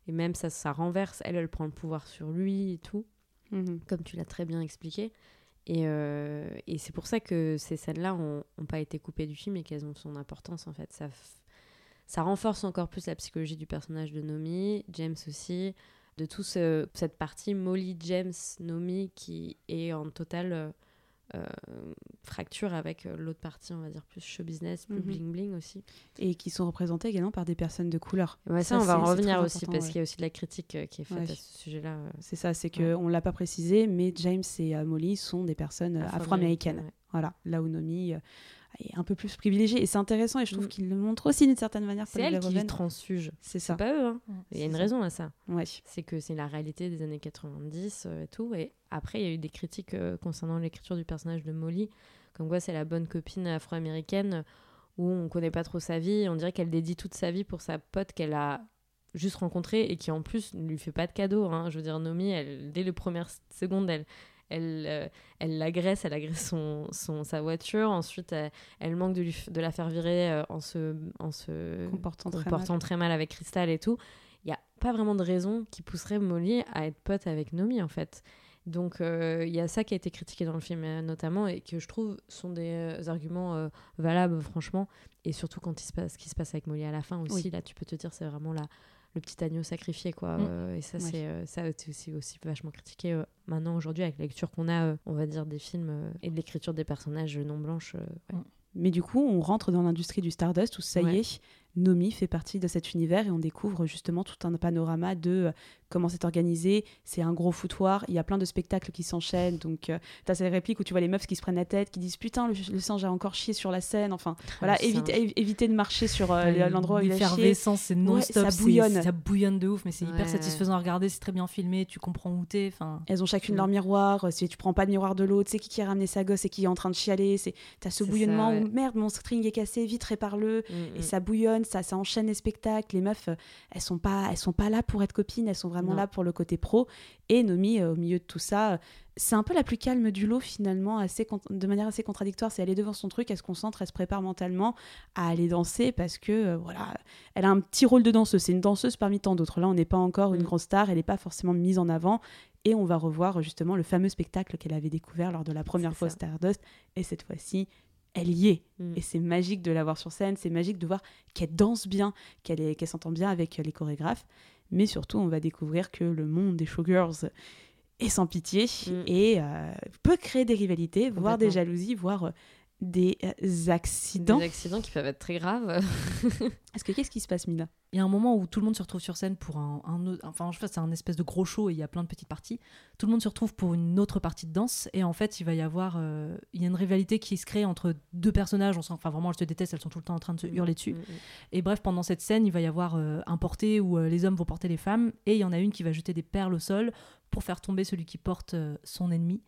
Et même ça, ça renverse, elle, elle prend le pouvoir sur lui et tout, Mhm. comme tu l'as très bien expliqué. Et, euh, et c'est pour ça que ces scènes-là n'ont pas été coupées du film et qu'elles ont son importance en fait. Ça, ça renforce encore plus la psychologie du personnage de Nomi, James aussi, de toute cette partie Molly, James, Nomi qui est en totale euh, euh, fracture avec euh, l'autre partie, on va dire plus show business, plus Mhm. bling bling aussi. Et qui sont représentés également par des personnes de couleur. Ouais, ça, on va en revenir aussi parce ouais. qu'il y a aussi de la critique euh, qui est faite Ouais. à ce sujet-là. euh. C'est ça, c'est que on l'a pas précisé, mais James et Molly sont des personnes afro-américaines. Voilà, là où Nomi est un peu plus privilégiée. Et c'est intéressant et je trouve Mm. qu'il le montre aussi d'une certaine manière. C'est elle qui transfuge. C'est C'est ça. pas eux. hein. Ouais, Il y a une raison à ça. Ouais. C'est que c'est la réalité des années 90 euh, et tout. Et après, il y a eu des critiques euh, concernant l'écriture du personnage de Molly. Comme quoi, c'est la bonne copine afro-américaine où on connaît pas trop sa vie. On dirait qu'elle dédie toute sa vie pour sa pote qu'elle a juste rencontrée et qui en plus ne lui fait pas de cadeau. hein. Je veux dire, Nomi, elle, dès les premières secondes, elle, elle, euh, elle l'agresse, elle agresse son, son, sa voiture. Ensuite, elle, elle manque de, lui, de la faire virer euh, en se, en se Comportant très comportant mal. très mal avec Crystal et tout. Il n'y a pas vraiment de raison qui pousserait Molly à être pote avec Nomi, en fait. Donc, euh, il y a ça qui a été critiqué dans le film, euh, notamment, et que je trouve sont des euh, arguments euh, valables, franchement. Et surtout quand il se passe ce qui se passe avec Molly à la fin aussi, Oui. là, tu peux te dire, c'est vraiment la, le petit agneau sacrifié, quoi. Mm. Euh, et ça, Ouais. c'est euh, ça aussi, aussi vachement critiqué euh, maintenant, aujourd'hui, avec la lecture qu'on a, on va dire, des films et de l'écriture des personnages non blanches. ouais. Mais du coup, on rentre dans l'industrie du Stardust où ça Ouais. y est, Nomi fait partie de cet univers et on découvre justement tout un panorama de euh, comment c'est organisé. C'est un gros foutoir, il y a plein de spectacles qui s'enchaînent. Donc, euh, tu as ces répliques où tu vois les meufs qui se prennent la tête, qui disent Putain, le, le singe a encore chié sur la scène. Enfin, voilà, évite- éviter de marcher sur euh, l'endroit où il a chié. L'effervescence, c'est non-stop. ça bouillonne. Ça bouillonne de ouf, mais c'est Ouais. hyper satisfaisant à regarder. C'est très bien filmé. Tu comprends où t'es. Enfin, Elles ont chacune Mm. leur miroir. euh, Si tu prends pas le miroir de l'autre, c'est qui qui a ramené sa gosse et qui est en train de chialer. C'est t'as ce bouillonnement ça, ouais. où merde, mon string est cassé, vite répare-le. Mm, Et mm. ça bouillonne, ça, ça enchaîne les spectacles. Les meufs, euh, elles sont pas, elles sont pas là pour être copines. Elles sont vraiment Non. là pour le côté pro. Et Nomi, euh, au milieu de tout ça, euh, c'est un peu la plus calme du lot finalement, assez de manière assez contradictoire. C'est elle est devant son truc, elle se concentre, elle se prépare mentalement à aller danser parce que euh, voilà, elle a un petit rôle de danseuse. C'est une danseuse parmi tant d'autres. Là, on n'est pas encore une Mm. grosse star, elle n'est pas forcément mise en avant. Et on va revoir justement le fameux spectacle qu'elle avait découvert lors de la première fois. Stardust. Et cette fois-ci, elle y est. Mm. Et c'est magique de la voir sur scène, c'est magique de voir qu'elle danse bien, qu'elle s'entend bien avec les chorégraphes. Mais surtout, on va découvrir que le monde des showgirls est sans pitié Mm. et euh, peut créer des rivalités, voire des jalousies, voire euh, des euh, accidents. Des accidents qui peuvent être très graves. Est-ce que qu'est-ce qui se passe, Mina? Il y a un moment où tout le monde se retrouve sur scène pour un, un autre. Enfin, je sais c'est un espèce de gros show et il y a plein de petites parties. Tout le monde se retrouve pour une autre partie de danse et en fait, il va y avoir. euh, il y a une rivalité qui se crée entre deux personnages. On sent, enfin, vraiment, elles se détestent, elles sont tout le temps en train de se hurler dessus. Mm, mm. Et bref, pendant cette scène, il va y avoir euh, un porté où euh, les hommes vont porter les femmes et il y en a une qui va jeter des perles au sol pour faire tomber celui qui porte euh, son ennemi.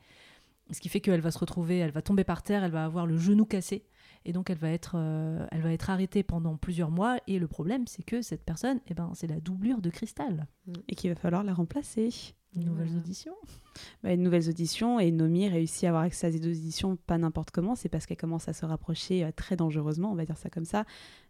Ce qui fait qu'elle va se retrouver, elle va tomber par terre, elle va avoir le genou cassé et donc elle va être, euh, elle va être arrêtée pendant plusieurs mois. Et le problème, c'est que cette personne, eh ben, c'est la doublure de Cristal. Et qu'il va falloir la remplacer. Nouvelles Voilà. auditions. Bah, une nouvelle audition et Nomi réussit à avoir accès à ces auditions pas n'importe comment, c'est parce qu'elle commence à se rapprocher euh, très dangereusement, on va dire ça comme ça,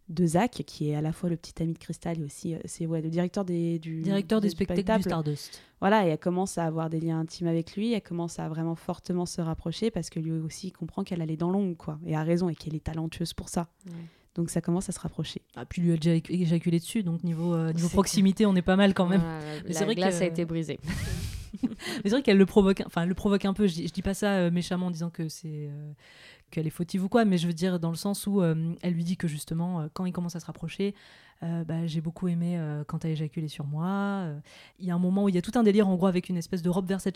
de Zach, qui est à la fois le petit ami de Cristal et aussi euh, c'est ouais, le directeur des, du Directeur des spectacles du. Stardust. Voilà, et elle commence à avoir des liens intimes avec lui, elle commence à vraiment fortement se rapprocher parce que lui aussi il comprend qu'elle a les dents longues, quoi, et a raison, et qu'elle est talentueuse pour ça. Ouais. Donc ça commence à se rapprocher. Ah, puis lui a déjà éjaculé dessus, donc niveau, euh, niveau proximité, on est pas mal quand même. Mais la c'est vrai glace que- a été brisée. Mais c'est vrai qu'elle le provoque, enfin, elle le provoque un peu. Je dis, je dis pas ça euh, méchamment en disant que c'est euh, qu'elle est fautive ou quoi, mais je veux dire dans le sens où euh, elle lui dit que justement, euh, quand il commence à se rapprocher, euh, bah, j'ai beaucoup aimé euh, quand t'as éjaculé sur moi. Euh, Il y a un moment où il y a tout un délire en gros avec une espèce de robe Versace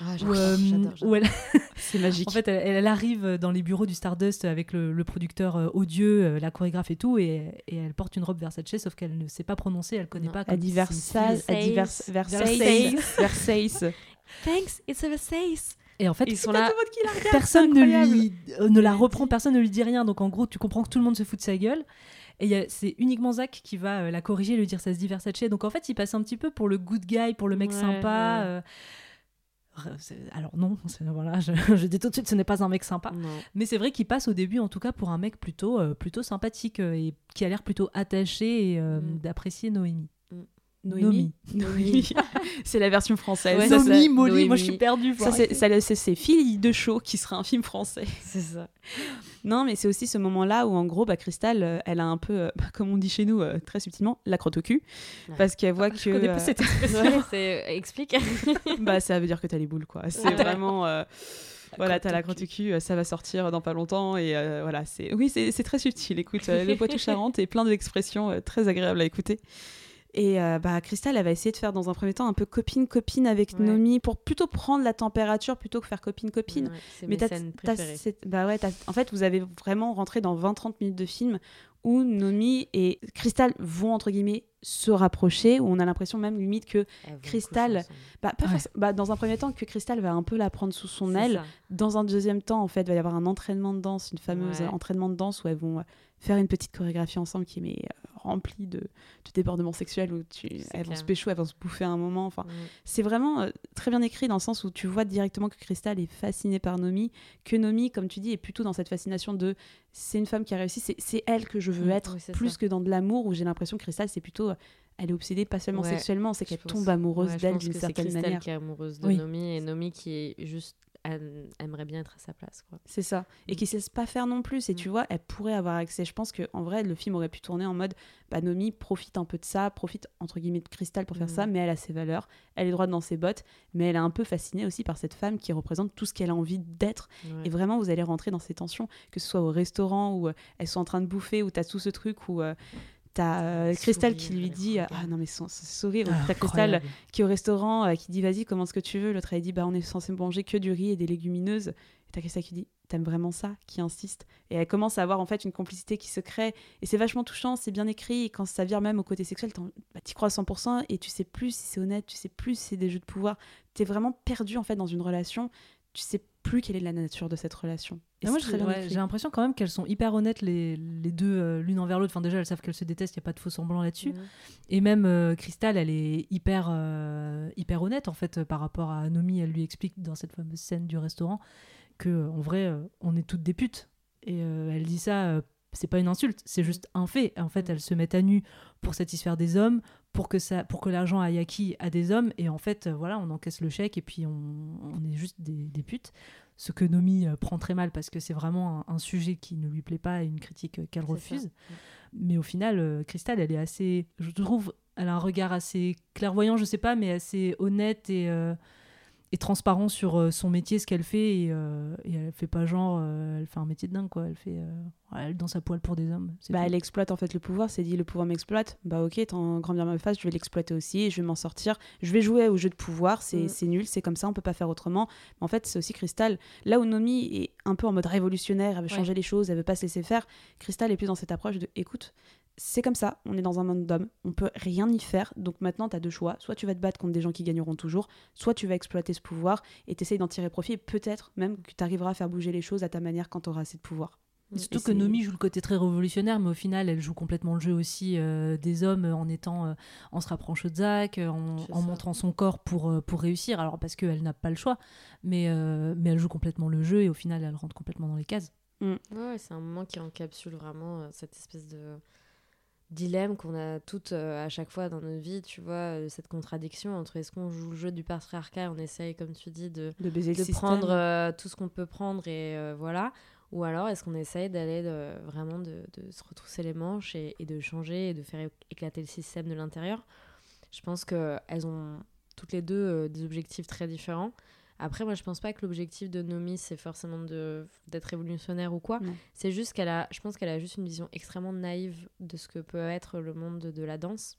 Ah, où, euh, j'adore, où elle, C'est magique. en fait, elle, elle arrive dans les bureaux du Stardust avec le, le producteur euh, odieux, euh, la chorégraphe et tout, et, et elle porte une robe Versace, sauf qu'elle ne sait pas prononcer, elle connaît Non. pas. elle dit si Versailles, c'est une elle dit Vers- Versailles. Versailles, Versailles. Thanks, it's a Versace. Et en fait, Ils sont là. qui la regarde, personne ne, lui, euh, ne la reprend, personne ne lui dit rien. Donc en gros, tu comprends que tout le monde se fout de sa gueule. Et c'est uniquement Zach qui va euh, la corriger, lui dire ça se dit Versace. Donc en fait, il passe un petit peu pour le good guy, pour le mec Ouais, sympa. ouais. euh. Alors non, voilà, je, je dis tout de suite, ce n'est pas un mec sympa. Non. Mais c'est vrai qu'il passe au début, en tout cas, pour un mec plutôt, euh, plutôt sympathique euh, et qui a l'air plutôt attaché et euh, Mm. d'apprécier Noémie. Noémie. Noémie. c'est la version française. Ouais, Noémie, Molly, moi je suis perdue. Ça, c'est, Philly de Show qui sera un film français. C'est ça. Non, mais c'est aussi ce moment-là où, en gros, bah, Crystal, euh, elle a un peu, euh, bah, comme on dit chez nous, euh, très subtilement, la crotte au cul. Ouais. Parce qu'elle voit que. Je connais pas cette expression. Ouais. Explique. bah, ça veut dire que t'as les boules, quoi. C'est vraiment. euh, Voilà, t'as la crotte au cul, ça va sortir dans pas longtemps et euh, voilà, c'est oui, c'est très subtil. Écoute, le Poitou-Charentes est plein d'expressions très agréables à écouter. Et euh, bah, Crystal, elle va essayer de faire dans un premier temps un peu copine-copine avec Ouais. Nomi pour plutôt prendre la température plutôt que faire copine-copine. Ouais, Mais mes scènes préférées. bah ouais, en fait, vous avez vraiment rentré dans 20-30 minutes de film où Nomi et Crystal vont, entre guillemets, se rapprocher, où on a l'impression même limite que, ensemble. bah, pas Ouais. forcément- bah, dans un premier temps, que Crystal va un peu la prendre sous son aile. ça. Dans un deuxième temps, en fait, il va y avoir un entraînement de danse, une fameuse Ouais. entraînement de danse où elles vont euh, faire une petite chorégraphie ensemble qui est mais, euh, remplie de, de débordements sexuels où tu, elles vont se pécho, elles vont se bouffer à un moment. Enfin, c'est vraiment euh, très bien écrit dans le sens où tu vois directement que Crystal est fascinée par Nomi, que Nomi, comme tu dis, est plutôt dans cette fascination de c'est une femme qui a réussi, c'est- c'est elle que je veux Mm, être, oui, plus ça. que dans de l'amour où j'ai l'impression que Crystal, c'est plutôt. Euh, elle est obsédée pas seulement Ouais, sexuellement, c'est qu'elle tombe amoureuse Ouais, d'elle d'une que c'est certaine manière. qui est amoureuse de Oui. Nomi et Nomi qui est juste elle aimerait bien être à sa place quoi. C'est ça. Et qui sait pas faire non plus. Et tu Mm. vois, elle pourrait avoir accès. Je pense qu'en vrai, le film aurait pu tourner en mode bah, Nomi profite un peu de ça, profite entre guillemets de Cristal pour faire Mm. ça, mais elle a ses valeurs, elle est droite dans ses bottes, mais elle est un peu fascinée aussi par cette femme qui représente tout ce qu'elle a envie d'être. Ouais. Et vraiment, vous allez rentrer dans ces tensions, que ce soit au restaurant où euh, elles sont en train de bouffer, où tu as tout ce truc où. euh, T'as euh, Crystal qui lui dit Ah non, mais son, son sourire. T'as Crystal qui est au restaurant, euh, qui dit Vas-y, commande ce que tu veux? L'autre, elle dit Bah, on est censé manger que du riz et des légumineuses. Et t'as Crystal qui dit T'aimes vraiment ça? Qui insiste. Et elle commence à avoir en fait une complicité qui se crée. Et c'est vachement touchant, c'est bien écrit. Et quand ça vire même au côté sexuel, bah, t'y crois à 100% et tu sais plus si c'est honnête, tu sais plus si c'est des jeux de pouvoir. T'es vraiment perdu en fait dans une relation. Tu sais plus quelle est la nature de cette relation. Moi, c'est j'ai ouais, l'impression quand même qu'elles sont hyper honnêtes les, les deux euh, l'une envers l'autre. Enfin, déjà, elles savent qu'elles se détestent, il n'y a pas de faux semblant là-dessus. Mhm. Et même euh, Crystal, elle est hyper, euh, hyper honnête en fait euh, par rapport à Nomi. Elle lui explique dans cette fameuse scène du restaurant que en vrai, on est toutes des putes. Et elle dit ça, c'est pas une insulte, c'est juste un fait. En fait, elles se mettent à nu pour satisfaire des hommes, pour que ça, pour que l'argent aille à qui À des hommes. Et en fait, euh, voilà, on encaisse le chèque et puis on, on est juste des, des putes. Ce que Nomi euh, prend très mal parce que c'est vraiment un, un sujet qui ne lui plaît pas et une critique euh, qu'elle refuse. ça. Mais au final, euh, Crystal, elle est assez, je trouve, elle a un regard assez clairvoyant, je sais pas, mais assez honnête et, euh, et transparent sur euh, son métier, ce qu'elle fait. Et, euh, et elle fait pas genre, euh, elle fait un métier de dingue, quoi. Elle fait, elle danse à poil pour des hommes. Bah, elle exploite en fait le pouvoir, c'est dit le pouvoir m'exploite. Bah ok, tant grand bien me fasse, je vais l'exploiter aussi et je vais m'en sortir. Je vais jouer au jeu de pouvoir, c'est Mm. c'est nul, c'est comme ça, on peut pas faire autrement. Mais en fait, c'est aussi Crystal. Là où Nomi est un peu en mode révolutionnaire, elle veut Ouais. changer les choses, elle veut pas se laisser faire. Crystal est plus dans cette approche de écoute, c'est comme ça, on est dans un monde d'hommes, on peut rien y faire. Donc maintenant, tu as deux choix. Soit tu vas te battre contre des gens qui gagneront toujours, soit tu vas exploiter ce pouvoir et t'essayes d'en tirer profit. Et peut-être même que tu arriveras à faire bouger les choses à ta manière quand tu auras assez de pouvoir. Et Surtout Et que Nomi joue le côté très révolutionnaire, mais au final, elle joue complètement le jeu aussi euh, des hommes euh, en étant, euh, en se rapprochant de Zach, en, montrant son corps pour, pour réussir. Alors parce qu'elle n'a pas le choix, mais, euh, mais elle joue complètement le jeu et au final, elle rentre complètement dans les cases. Ouais, ouais, c'est un moment qui encapsule vraiment euh, cette espèce de dilemme qu'on a toutes euh, à chaque fois dans notre vie, tu vois, euh, cette contradiction entre est-ce qu'on joue le jeu du patriarcat et on essaye, comme tu dis, de, De de prendre euh, tout ce qu'on peut prendre et euh, voilà, ou alors est-ce qu'on essaye d'aller vraiment de, de se retrousser les manches et, et de changer et de faire éclater le système de l'intérieur? Je pense qu'elles ont toutes les deux des objectifs très différents. Après, moi, je pense pas que l'objectif de Nomi, c'est forcément d'être révolutionnaire ou quoi. C'est juste qu'elle a, je pense qu'elle a juste une vision extrêmement naïve de ce que peut être le monde de, la danse.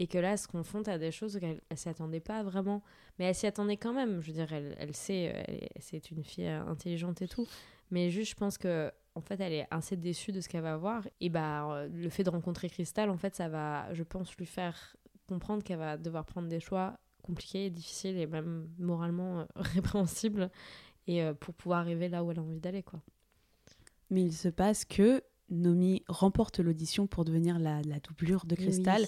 Et que là, elle se confronte à des choses auxquelles elle s'y attendait pas vraiment. Mais elle s'y attendait quand même. Je veux dire, elle, elle sait, c'est une fille euh, intelligente et tout. Mais juste, je pense que en fait, elle est assez déçue de ce qu'elle va voir. Et bah, euh, le fait de rencontrer Crystal, en fait, ça va, je pense, lui faire comprendre qu'elle va devoir prendre des choix compliqués, difficiles et même moralement euh, répréhensibles. Et euh, pour pouvoir arriver là où elle a envie d'aller, quoi. Mais il se passe que Nomi remporte l'audition pour devenir la, la doublure de oui.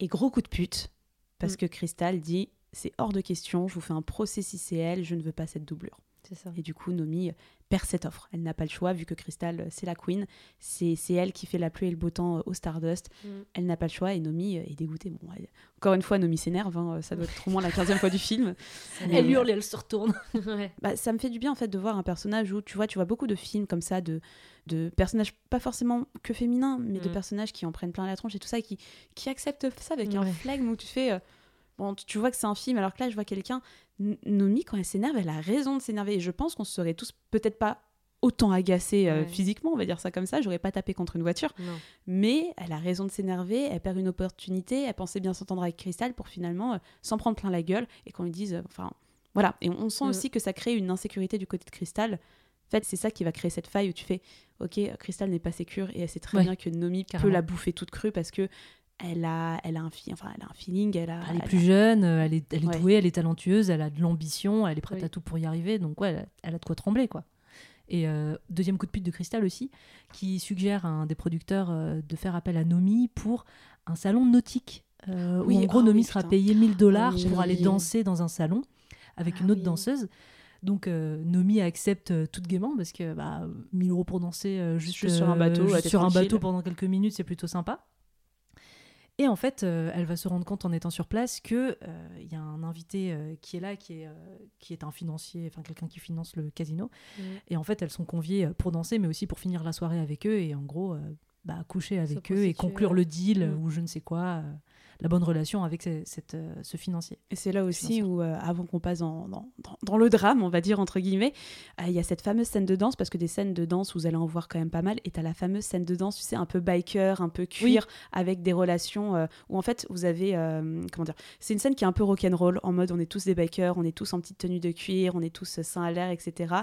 Et gros coup de pute, parce Mm. que Crystal dit c'est hors de question, je vous fais un procès si c'est elle, je ne veux pas cette doublure. Ça. Et du coup, Nomi perd cette offre. Elle n'a pas le choix, vu que Crystal, euh, c'est la queen. C'est c'est elle qui fait la pluie et le beau temps euh, au Stardust. Mm. Elle n'a pas le choix et Nomi euh, est dégoûtée. Bon, elle- Encore une fois, Nomi s'énerve. hein, Ça doit être au moins la 15e fois du film. Elle euh, hurle et elle se retourne. Ouais. bah, ça me fait du bien en fait de voir un personnage où tu vois tu vois beaucoup de films comme ça de, de personnages pas forcément que féminins mais de Mm. personnages qui en prennent plein la tronche et tout ça et qui, qui acceptent ça avec un Ouais. flegme où tu fais euh, bon tu, vois que c'est un film alors que là je vois quelqu'un Nomi quand elle s'énerve elle a raison de s'énerver et je pense qu'on serait tous peut-être pas autant agacés euh, Ouais. physiquement on va dire ça comme ça j'aurais pas tapé contre une voiture Non. mais elle a raison de s'énerver, elle perd une opportunité, elle pensait bien s'entendre avec Crystal pour finalement euh, s'en prendre plein la gueule et qu'on lui dise, euh, enfin voilà. Et on, on sent Mm. aussi que ça crée une insécurité du côté de Crystal. En fait, c'est ça qui va créer cette faille où tu fais, ok, Crystal n'est pas sécure et elle sait très Ouais, bien que Nomi peut la bouffer toute crue parce que elle a, elle a un, fi- enfin, elle a un feeling, elle a, Elle est elle plus a- jeune, euh, elle est, elle est Ouais. douée, elle est talentueuse, elle a de l'ambition, elle est prête Oui. à tout pour y arriver. Donc ouais, elle a, de quoi trembler quoi. Et euh, deuxième coup de pute de Cristal aussi, qui suggère à un des producteurs euh, de faire appel à Nomi pour un salon nautique. euh, Oui, où en gros ah Nomi oui, sera payée 1000 dollars Ah oui. pour aller danser dans un salon avec Ah une autre danseuse. Donc euh, Nomi accepte euh, tout gaiement parce que bah, 1000 euros pour danser euh, juste, Juste sur un bateau, juste sur un bateau pendant quelques minutes, c'est plutôt sympa. Et en fait, euh, elle va se rendre compte en étant sur place que euh, il y a un invité euh, qui est là, qui est, euh, qui est un financier, enfin quelqu'un qui finance le casino. Mhm. Et en fait, elles sont conviées euh, pour danser, mais aussi pour finir la soirée avec eux et en gros, euh, bah, coucher avec eux et conclure ouais. le deal euh, Mhm. ou je ne sais quoi. La bonne relation avec cette, euh, ce financier. Et c'est là aussi où, euh, avant qu'on passe dans, dans, dans- dans le drame, on va dire entre guillemets, euh, il y a cette fameuse scène de danse, parce que des scènes de danse, vous allez en voir quand même pas mal, et t'as la fameuse scène de danse, tu sais, un peu biker, un peu cuir, avec des relations euh, où en fait vous avez, comment dire, c'est une scène qui est un peu rock'n'roll, en mode on est tous des bikers, on est tous en petite tenue de cuir, on est tous seins à l'air, etc.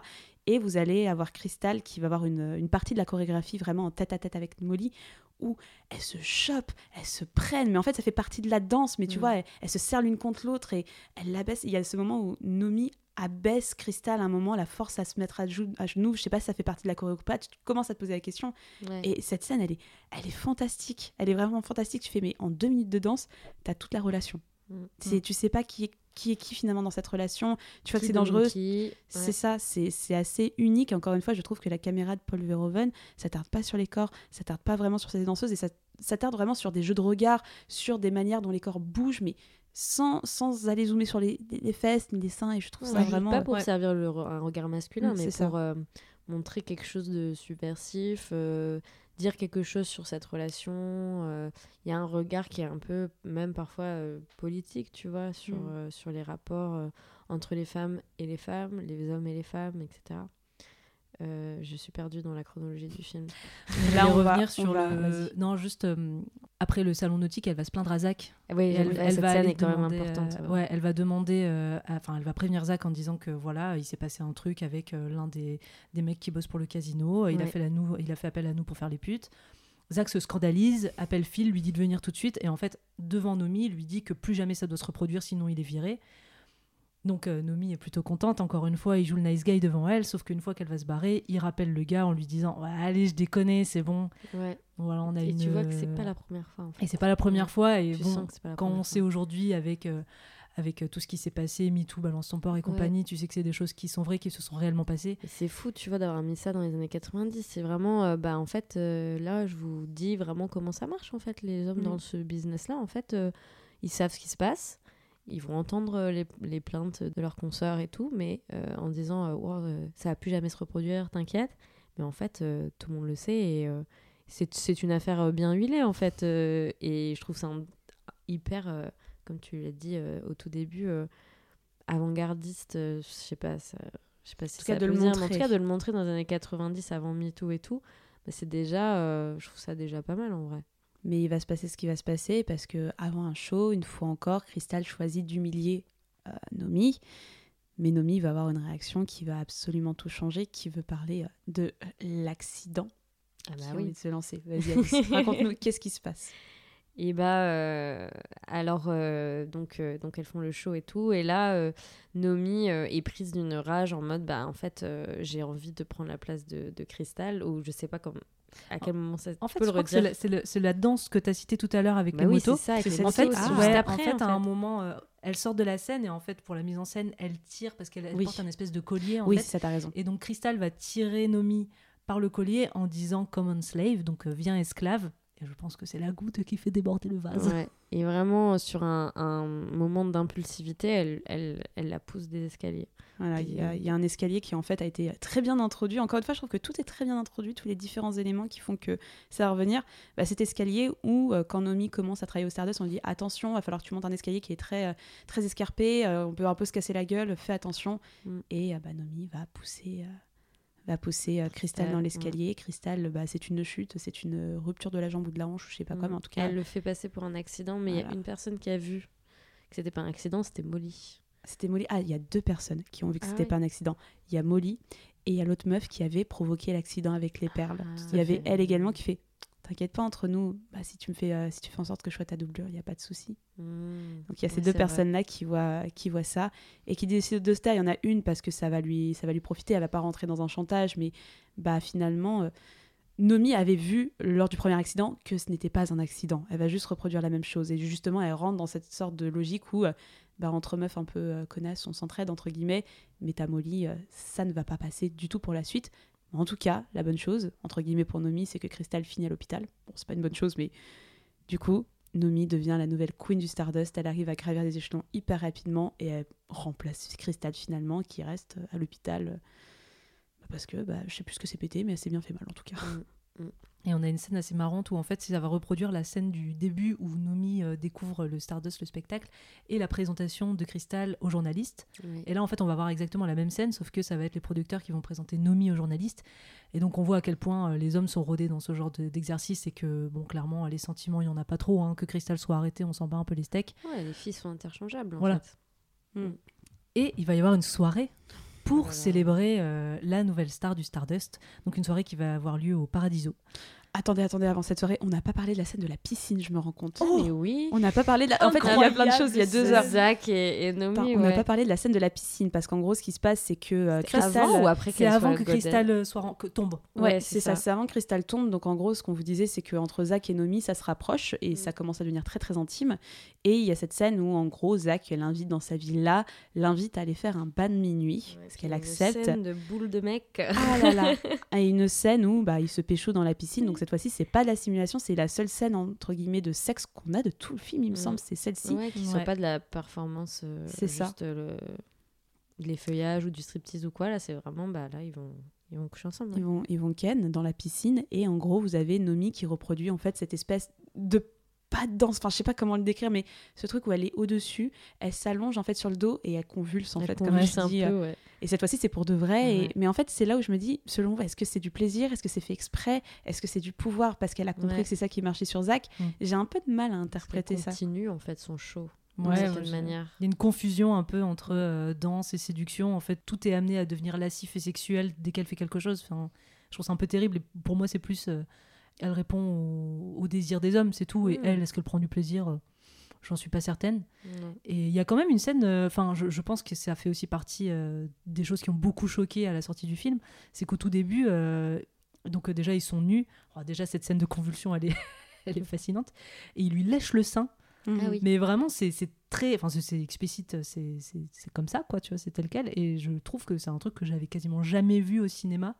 Et vous allez avoir Crystal qui va avoir une, une partie de la chorégraphie vraiment en tête à tête avec Molly, où elles se chopent, elles se prennent, mais en fait ça fait partie de la danse, mais tu Mm. vois, elles, elles se serrent l'une contre l'autre et elles l'abaissent. Il y a ce moment où Nomi abaisse Crystal à un moment, la force à se mettre à, jou- à genoux, je sais pas si ça fait partie de la choré ou pas, tu commences à te poser la question. Ouais. Et cette scène, elle est, elle est fantastique, elle est vraiment fantastique. Tu fais, mais en deux minutes de danse, t'as toute la relation. Mm. C'est, tu sais pas qui est, qui est qui finalement dans cette relation, tu vois que c'est dangereux, c'est ça, c'est c'est assez unique. Encore une fois, je trouve que la caméra de Paul Verhoeven, ça tarde pas sur les corps, ça tarde pas vraiment sur ces danseuses et ça, ça tarde vraiment sur des jeux de regard, sur des manières dont les corps bougent, mais sans, sans aller zoomer sur les, les fesses ni les seins. Et je trouve Ouais, ça vraiment. pas pour ouais. servir le un regard masculin, Mm, mais pour euh, montrer quelque chose de subversif, euh, dire quelque chose sur cette relation. euh, Il y a un regard qui est un peu, même parfois, euh, politique, tu vois, sur, Mm. euh, sur les rapports entre les femmes et les femmes, les hommes et les femmes, etc. Euh, je suis perdue dans la chronologie du film. Là, on on va- revenir on sur va- le. Non, juste euh, après le salon nautique, elle va se plaindre à Zach. Oui, Et elle- cette scène est quand même importante, euh, ouais. elle va demander, euh, enfin, elle va prévenir Zach en disant que voilà, il s'est passé un truc avec euh, l'un des, des mecs qui bossent pour le casino. Il a fait la nous, il a fait appel à nous pour faire les putes. Zach se scandalise, appelle Phil, lui dit de venir tout de suite, et en fait, devant Nomi, il lui dit que plus jamais ça doit se reproduire, sinon il est viré. Donc euh, Nomi est plutôt contente. Encore une fois, il joue le nice guy devant elle, sauf qu'une fois qu'elle va se barrer, il rappelle le gars en lui disant ouais, allez, je déconne, c'est bon. Ouais. Voilà, on a Et une. tu vois que c'est pas la première fois. En fait. Et c'est pas la première fois. Et Tu bon, quand on sait aujourd'hui avec, euh, avec euh, tout ce qui s'est passé, MeToo, Balance ton port et compagnie, tu sais que c'est des choses qui sont vraies, qui se sont réellement passées. C'est fou, tu vois, d'avoir mis ça dans les années 90. C'est vraiment, euh, bah, en fait, euh, là, je vous dis vraiment comment ça marche, en fait, les hommes Mm. dans ce business-là. En fait, euh, ils savent ce qui se passe. Ils vont entendre euh, les, les plaintes de leurs consoeurs et tout, mais euh, en disant, Wow, euh, ça va plus jamais se reproduire, t'inquiète. Mais en fait, tout le monde le sait et c'est une affaire bien huilée, en fait. et je trouve ça un- hyper, comme tu l'as dit au tout début, avant-gardiste. je sais pas, ça, je sais pas si tout cas, ça de peut le dire, mais en montrer. tout cas, de le montrer dans les années 90 avant MeToo et tout, bah, c'est déjà, je trouve ça déjà pas mal en vrai. Mais il va se passer ce qui va se passer parce que avant un show, une fois encore, Crystal choisit d'humilier euh, Nomi. Mais Nomi va avoir une réaction qui va absolument tout changer, qui veut parler euh, de l'accident. Ah qui bah a oui. envie de se lancer. Vas-y, Alice, raconte-nous qu'est-ce qui se passe. Et bah, euh, alors, euh, donc, euh, donc elles font le show et tout. Et là, Nomi est prise d'une rage en mode, bah, en fait, j'ai envie de prendre la place de, de Crystal, ou je sais pas comment, à quel moment ça En fait, je le c'est redire. la, c'est la danse que tu as citée tout à l'heure avec Bah les oui, motos. c'est ça, avec les En fait, Ah, ouais, en après, fait, en à un moment, euh, elle sort de la scène et en fait, pour la mise en scène, elle tire parce qu'elle elle Oui. porte un espèce de collier. En oui, ça, t'as raison. Et donc Crystal va tirer Nomi par le collier en disant common slave, donc euh, viens esclave. Et je pense que c'est la goutte qui fait déborder le vase. Ouais. Et vraiment, sur un, un moment d'impulsivité, elle, elle, elle la pousse des escaliers. Voilà, il y, a- il y a un escalier qui en fait a été très bien introduit. Encore une fois, je trouve que tout est très bien introduit, tous les différents éléments qui font que ça va revenir. Bah, cet escalier où, euh, quand Nomi commence à travailler au Stardust, on lui dit attention, il va falloir que tu montes un escalier qui est très, euh, très escarpé, euh, on peut un peu se casser la gueule, fais attention. Mm. Et euh, bah, Nomi va pousser, euh, va pousser euh, Crystal Ouais, dans ouais. l'escalier. Crystal, bah, c'est une chute, c'est une rupture de la jambe ou de la hanche, je sais pas quoi, Mm. mais en tout cas, Elle le fait passer pour un accident, mais il y a une personne qui a vu que c'était pas un accident, c'était Molly. C'était Molly. Ah, il y a deux personnes qui ont vu que Ah c'était ouais. pas un accident. Il y a Molly et il y a l'autre meuf qui avait provoqué l'accident avec les perles. Ah, il y avait elle également qui fait T'inquiète pas entre nous, bah, si, tu me fais, euh, si tu fais en sorte que je sois ta doublure, il n'y a pas de souci. Mm. Donc il y a ces deux c'est vrai. personnes-là qui voient, qui voient ça et qui décident de se taire. Il y en a une parce que ça va lui, ça va lui profiter, elle va pas rentrer dans un chantage, mais bah, finalement, euh, Nomi avait vu lors du premier accident que ce n'était pas un accident. Elle va juste reproduire la même chose. Et justement, elle rentre dans cette sorte de logique où, euh, bah, entre meufs un peu connasses, on s'entraide, entre guillemets, mais ta Molly, ça ne va pas passer du tout pour la suite. En tout cas, la bonne chose, entre guillemets pour Nomi, c'est que Crystal finit à l'hôpital. Bon, c'est pas une bonne chose, mais du coup, Nomi devient la nouvelle queen du Stardust. Elle arrive à gravir des échelons hyper rapidement et elle remplace Crystal finalement, qui reste à l'hôpital. bah, Parce que bah, je sais plus ce que c'est pété, mais elle s'est bien fait mal en tout cas. Mm. Et on a une scène assez marrante où en fait ça va reproduire la scène du début où Nomi euh, découvre le Stardust, le spectacle, et la présentation de Crystal aux journalistes. Oui. Et là en fait on va voir exactement la même scène, sauf que ça va être les producteurs qui vont présenter Nomi aux journalistes. Et donc on voit à quel point euh, les hommes sont rodés dans ce genre de- d'exercice et que bon clairement les sentiments il y en a pas trop, hein, que Crystal soit arrêtée, on s'en bat un peu les steaks. Ouais, les filles sont interchangeables. En Voilà. fait. Mm. Et il va y avoir une soirée pour célébrer euh, la nouvelle star du Stardust. Donc une soirée qui va avoir lieu au Paradiso. Attendez, attendez, avant cette soirée, on n'a pas parlé de la scène de la piscine, je me rends compte. Mais oui. On n'a pas parlé de la... En fait, il y a plein de choses, il y a deux heures. Zach et, et Nomi. Attends, on n'a ouais. pas parlé de la scène de la piscine parce qu'en gros, ce qui se passe, c'est que euh, Crystal. avant ou après C'est avant que Crystal euh, soit que tombe. Ouais, Ouais, c'est ça. ça. C'est avant que Crystal tombe. Donc en gros, ce qu'on vous disait, c'est qu'entre Zach et Nomi, ça se rapproche et ça commence à devenir très très intime. Et il y a cette scène où en gros, Zach l'invite dans sa villa, l'invite à aller faire un bain de minuit, Ouais, parce puis qu'elle une accepte. scène de boule de mec. Ah là là Et une scène où bah, il se pécho dans la piscine. Donc cette fois-ci, c'est pas de la simulation, c'est la seule scène entre guillemets de sexe qu'on a de tout le film, il me Mm. semble. C'est celle-ci. Ouais, qui Ouais. soit pas de la performance. euh, C'est ça. juste, euh, le... les feuillages ou du striptease ou quoi. Là, c'est vraiment. Bah, là, ils vont, ils vont coucher ensemble. Ils vont, ils vont ken dans la piscine et en gros vous avez Nomi qui reproduit en fait cette espèce de pas de danse, enfin je sais pas comment le décrire mais ce truc où elle est au-dessus, elle s'allonge en fait sur le dos et elle convulse en Elle fait convulse comme je un dis. peu, euh, ouais. Et cette fois-ci c'est pour de vrai et- mais en fait c'est là où je me dis selon vous est-ce que c'est du plaisir, est-ce que c'est fait exprès, est-ce que c'est du pouvoir? Parce qu'elle a compris Ouais. que c'est ça qui marchait sur Zach Mm. J'ai un peu de mal à Elle interpréter ça. continue en fait son show. Ouais, d'une certaine ouais, manière. Il y a une confusion un peu entre euh, danse et séduction. En fait, tout est amené à devenir lascif et sexuel dès qu'elle fait quelque chose. Enfin, je trouve ça un peu terrible. Et pour moi, c'est plus. euh, elle répond au, au désir des hommes, c'est tout. Et Mm. elle, est-ce qu'elle prend du plaisir? Euh, J'en suis pas certaine. Et il y a quand même une scène. euh, Enfin, je, je pense que ça fait aussi partie euh, des choses qui ont beaucoup choqué à la sortie du film. C'est qu'au tout début, euh, donc euh, déjà, ils sont nus. Oh, déjà, cette scène de convulsion, elle est, elle est fascinante. Et il lui lèche le sein. Ah oui. Mais vraiment, c'est très. Enfin, c'est- explicite, c'est comme ça, quoi, tu vois, c'est tel quel. Et je trouve que c'est un truc que j'avais quasiment jamais vu au cinéma.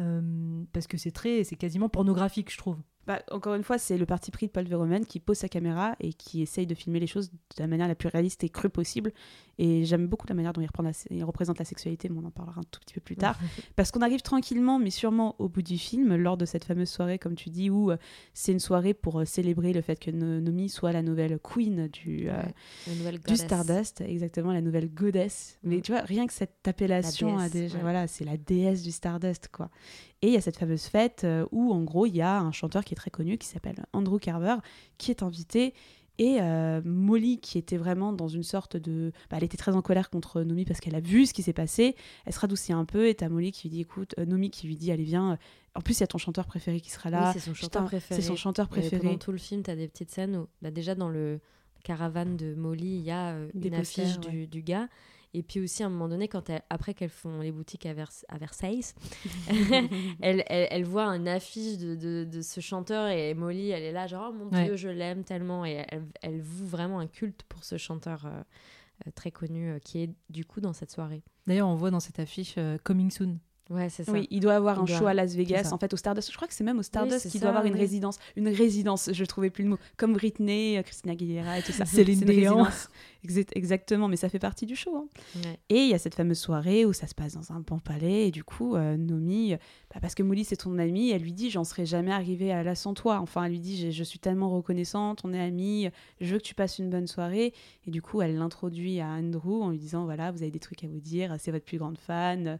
Euh, parce que c'est très. C'est quasiment pornographique, je trouve. Bah, encore une fois, c'est le parti pris de Paul Verhoeven qui pose sa caméra et qui essaye de filmer les choses de la manière la plus réaliste et crue possible. Et j'aime beaucoup la manière dont il, reprend la- il représente la sexualité, mais on en parlera un tout petit peu plus tard. Parce qu'on arrive tranquillement, mais sûrement au bout du film, lors de cette fameuse soirée, comme tu dis, où euh, c'est une soirée pour euh, célébrer le fait que No- Nomi soit la nouvelle queen du, euh, Ouais, du. Stardust, exactement, la nouvelle goddess. Mais Mm. tu vois, rien que cette appellation, La a déesse, déjà, ouais. voilà, c'est la déesse du Stardust, quoi. Et il y a cette fameuse fête euh, où, en gros, il y a un chanteur qui est très connu, qui s'appelle Andrew Carver, qui est invité. Et euh, Molly, qui était vraiment dans une sorte de... bah, elle était très en colère contre Nomi parce qu'elle a vu ce qui s'est passé. Elle se radoucit un peu et t'as Molly qui lui dit, écoute, euh, Nomi qui lui dit, allez, viens. En plus, il y a ton chanteur préféré qui sera là. Oui, c'est son chanteur Putain, préféré. C'est son chanteur Et préféré. pendant tout le film, tu as des petites scènes où, bah, déjà dans le caravane de Molly, il y a euh, Des une affiche ouais. du, du gars. Et puis aussi, à un moment donné, quand après qu'elles font les boutiques à, Vers- à Versailles, elle, elle, elle voit une affiche de, de, de ce chanteur et Molly, elle est là, genre, oh mon Ouais. Dieu, je l'aime tellement. Et elle, elle voue vraiment un culte pour ce chanteur euh, euh, très connu euh, qui est du coup dans cette soirée. D'ailleurs, on voit dans cette affiche euh, Coming Soon. Ouais, c'est ça. Oui, il doit avoir Il un doit- show à Las Vegas, en fait, au Stardust. Je crois que c'est même au Stardust qu'il doit avoir une résidence. Une résidence, je trouvais plus le mot. Comme Britney, euh, Christina Aguilera et tout ça. C'est une résidence. Exact- Exactement, mais ça fait partie du show. hein. Ouais. Et il y a cette fameuse soirée où ça se passe dans un bon palais. Et du coup, euh, Nomi, bah, parce que Molly, c'est ton amie, elle lui dit J'en serais jamais arrivée à là sans toi. Enfin, elle lui dit Je suis tellement reconnaissante, on est amis, je veux que tu passes une bonne soirée. Et du coup, elle l'introduit à Andrew en lui disant Voilà, vous avez des trucs à vous dire, c'est votre plus grande fan.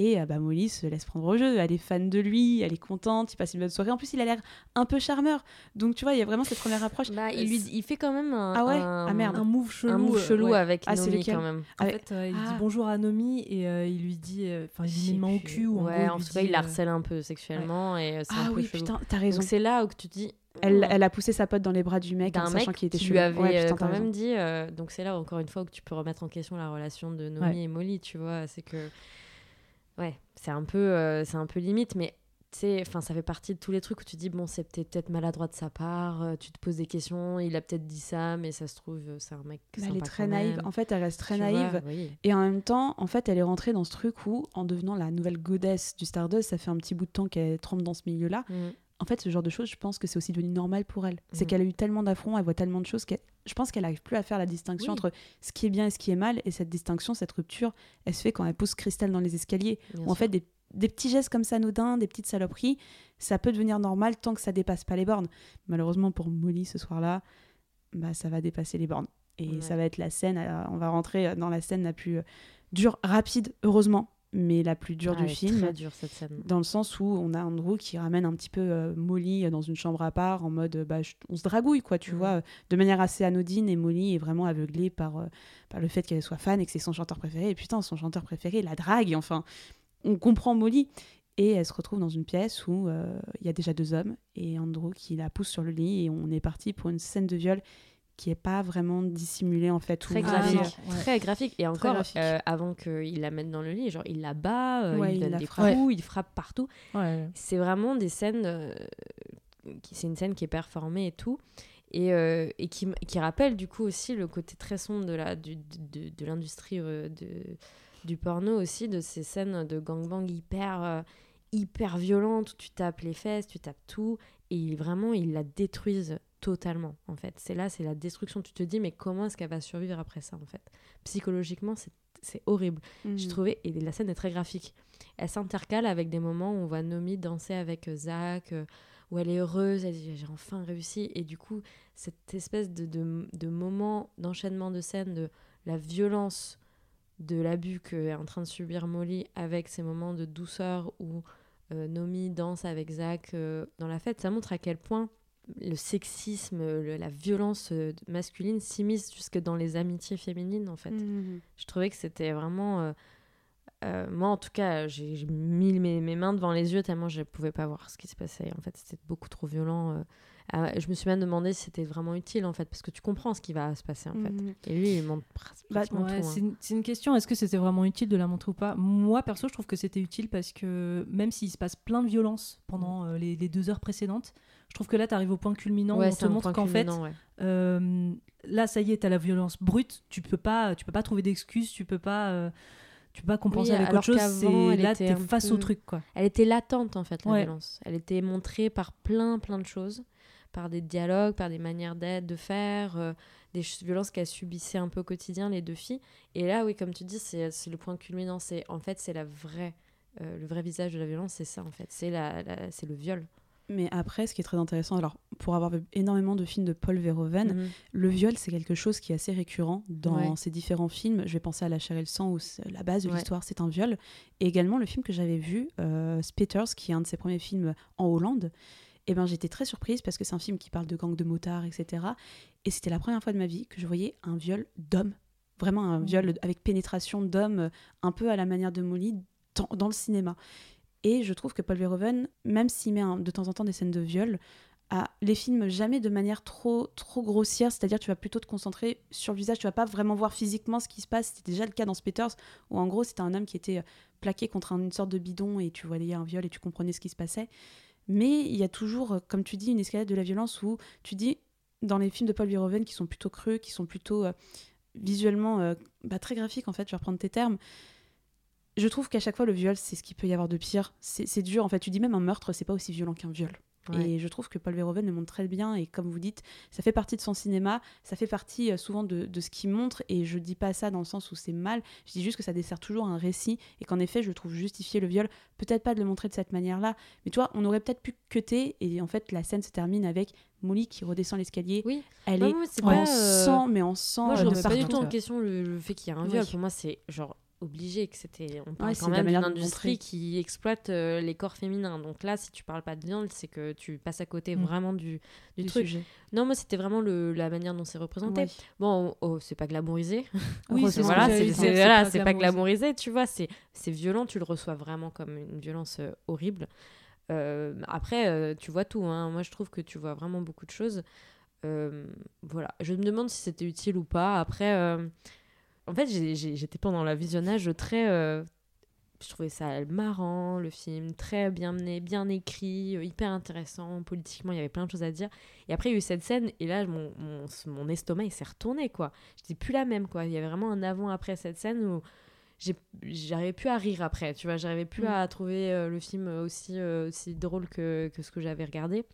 Et euh, bah, Molly se laisse prendre au jeu. Elle est fan de lui, elle est contente, il passe une bonne soirée. En plus, il a l'air un peu charmeur. Donc, tu vois, il y a vraiment cette première approche. Bah, il, lui, il fait quand même un, Ah ouais? un- Ah merde. Un move chelou. un move euh, chelou ouais. avec Ah, Nomi quand même. En Ouais. fait, euh, il Ah. dit bonjour à Nomi et euh, il lui dit. euh, Enfin, il lui met au cul. Ou en ouais, gros, en tout cas, il la euh, harcèle un peu sexuellement et euh, c'est un Ah peu oui, chelou. putain, t'as raison. Donc c'est là où tu dis. Elle, elle a poussé sa pote dans les bras du mec en sachant qu'il était chelou. lui avait Ouais, euh, putain, quand même dit. euh, donc c'est là encore une fois où tu peux remettre en question la relation de Nomi Ouais. et Molly, tu vois. C'est que. Ouais, c'est un peu, euh, c'est un peu limite, mais. Enfin, ça fait partie de tous les trucs où tu dis bon, c'est peut-être maladroit de sa part. euh, tu te poses des questions. Il a peut-être dit ça, mais ça se trouve, euh, c'est un mec. Elle est très naïve. En fait, elle reste très Tu vois, naïve. oui. Et en même temps, en fait, elle est rentrée dans ce truc où, en devenant la nouvelle goddess du Stardust, ça fait un petit bout de temps qu'elle trempe dans ce milieu-là. Mm. En fait, ce genre de choses, je pense que c'est aussi devenu normal pour elle. C'est Mhm. qu'elle a eu tellement d'affronts, elle voit tellement de choses qu'elle... Je pense qu'elle n'arrive plus à faire la distinction Oui. entre ce qui est bien et ce qui est mal. Et cette distinction, cette rupture, elle se fait quand elle pousse Cristal dans les escaliers. Bien Où en sûr. fait, des des petits gestes comme ça anodins, des petites saloperies, ça peut devenir normal tant que ça dépasse pas les bornes. Malheureusement pour Molly ce soir-là, bah, ça va dépasser les bornes. Et Ouais. ça va être la scène, euh, on va rentrer dans la scène la plus euh, dure, rapide, heureusement, mais la plus dure Ah, du film. Très dure cette scène. Dans le sens où on a Andrew qui ramène un petit peu euh, Molly dans une chambre à part en mode euh, bah, je- on se dragouille quoi tu Mhm. vois euh, de manière assez anodine et Molly est vraiment aveuglée par, euh, par le fait qu'elle soit fan et que c'est son chanteur préféré et putain son chanteur préféré la drague enfin on comprend Molly et elle se retrouve dans une pièce où euh, il y a déjà deux hommes et Andrew qui la pousse sur le lit et on est parti pour une scène de viol qui est pas vraiment dissimulée en fait Très graphique, Ah, ouais. très graphique. Et encore, graphique. euh, avant qu'il la mette dans le lit, genre il la bat, euh, Ouais, il il donne la des frappe. coups, il frappe partout. Ouais. C'est vraiment des scènes. euh, c'est une scène qui est performée et tout. Et, euh, et qui, qui rappelle du coup aussi le côté très sombre de la du- de, de l'industrie euh, de, du porno aussi, de ces scènes de gangbang hyper, euh, hyper violentes où tu tapes les fesses, tu tapes tout. Et vraiment, ils la détruisent totalement en fait. C'est là, c'est la destruction. Tu te dis, mais comment est-ce qu'elle va survivre après ça en fait? Psychologiquement, c'est horrible. J'ai trouvé, et la scène est très graphique. Elle s'intercale avec des moments où on voit Nomi danser avec euh, Zach, euh, où elle est heureuse, elle dit j'ai enfin réussi. Et du coup, cette espèce de, de, de moment d'enchaînement de scènes, de la violence de l'abus qu'est en train de subir Molly avec ces moments de douceur où euh, Nomi danse avec Zach euh, dans la fête, ça montre à quel point le sexisme, le- la violence euh, masculine s'immisce jusque dans les amitiés féminines en fait. Mhm. Je trouvais que c'était vraiment. euh, euh, moi, en tout cas, j'ai mis mes, mes mains devant les yeux tellement je ne pouvais pas voir ce qui se passait. En fait, c'était beaucoup trop violent. euh. Ah, je me suis même demandé si c'était vraiment utile, en fait, parce que tu comprends ce qui va se passer, en fait. Mhm. Et lui, il montre Bah, Ouais, tout. hein. c'est une, question, est-ce que c'était vraiment utile de la montrer ou pas? Moi, perso, je trouve que c'était utile parce que même s'il se passe plein de violence pendant les, les deux heures précédentes, je trouve que là, tu arrives au point culminant Ouais, où on te montre qu'en fait, ouais. euh, là, ça y est, t'as la violence brute, tu peux pas, tu peux pas trouver d'excuses, tu peux pas... euh, tu peux pas compenser Oui, avec autre chose, c'est elle là t'es face peu- au truc quoi. Elle était latente, en fait, la Ouais. violence. Elle était montrée par plein, plein de choses. Par des dialogues, par des manières d'être, de faire, euh, des violences qu'elles subissaient un peu au quotidien, les deux filles. Et là, oui, comme tu dis, c'est c'est le point culminant. C'est En fait, c'est la vraie... euh, le vrai visage de la violence, c'est ça, en fait. C'est la, la- c'est le viol. Mais après, ce qui est très intéressant, alors pour avoir vu énormément de films de Paul Verhoeven, Mhm. le viol, c'est quelque chose qui est assez récurrent dans Ouais. ses différents films. Je vais penser à La chair et le sang, où la base de Ouais. l'histoire, c'est un viol. Et également le film que j'avais vu, euh, Spitters, qui est un de ses premiers films en Hollande. Et ben, j'étais très surprise parce que c'est un film qui parle de gangs de motards, etc. Et c'était la première fois de ma vie que je voyais un viol d'homme. Vraiment un Mhm. viol avec pénétration d'homme, un peu à la manière de Molly, dans, dans le cinéma. Et je trouve que Paul Verhoeven, même s'il met de temps en temps des scènes de viol, a les films jamais de manière trop trop grossière, c'est-à-dire tu vas plutôt te concentrer sur le visage, tu vas pas vraiment voir physiquement ce qui se passe. C'était déjà le cas dans Spitters, où en gros c'était un homme qui était euh, plaqué contre un- une sorte de bidon et tu voyais un viol et tu comprenais ce qui se passait. Mais il y a toujours, euh, comme tu dis, une escalade de la violence où tu dis, dans les films de Paul Verhoeven qui sont plutôt creux, qui sont plutôt euh, visuellement bah, très graphiques en fait, je vais reprendre tes termes, je trouve qu'à chaque fois le viol c'est ce qu'il peut y avoir de pire. C'est dur en fait, tu dis même un meurtre c'est pas aussi violent qu'un viol. Ouais. Et je trouve que Paul Verhoeven le montre très bien. Et comme vous dites, ça fait partie de son cinéma, ça fait partie euh, souvent de, de ce qu'il montre. Et je dis pas ça dans le sens où c'est mal, je dis juste que ça dessert toujours un récit. Et qu'en effet je trouve justifier le viol, peut-être pas de le montrer de cette manière-là, mais tu vois, on aurait peut-être pu cutter et en fait la scène se termine avec Molly qui redescend l'escalier, Oui. elle Non, est moi, en pas, euh, sang mais en sang Moi, je euh, remets pas du tout en question le, le fait qu'il y a un viol. Pour moi, c'est genre obligé que c'était. On parle Ouais, quand même d'une industrie qui exploite euh, les corps féminins. Donc là, si tu parles pas de viol, c'est que tu passes à côté Mm. vraiment du, du, Du truc. sujet. Non, moi, c'était vraiment le, la manière dont c'est représenté. Ouais. Bon, oh, c'est pas glamourisé. Oui, c'est voilà, c'est voilà, pas pas glamourisé. tu vois. C'est c'est violent, tu le reçois vraiment comme une violence euh, horrible. Euh, après, tu vois tout. hein. Moi, je trouve que tu vois vraiment beaucoup de choses. Voilà. Je me demande si c'était utile ou pas. Après, en fait, j'étais pendant le visionnage très. euh, je trouvais ça marrant, le film, très bien mené, bien écrit, euh, hyper intéressant. Politiquement, il y avait plein de choses à dire. Et après, il y a eu cette scène, et là, mon, mon, mon estomac, il s'est retourné, quoi. J'étais plus la même, quoi. Il y avait vraiment un avant-après cette scène où j'arrivais plus à rire après, tu vois. J'arrivais plus Mm. à trouver euh, le film aussi, aussi drôle que, que ce que j'avais regardé.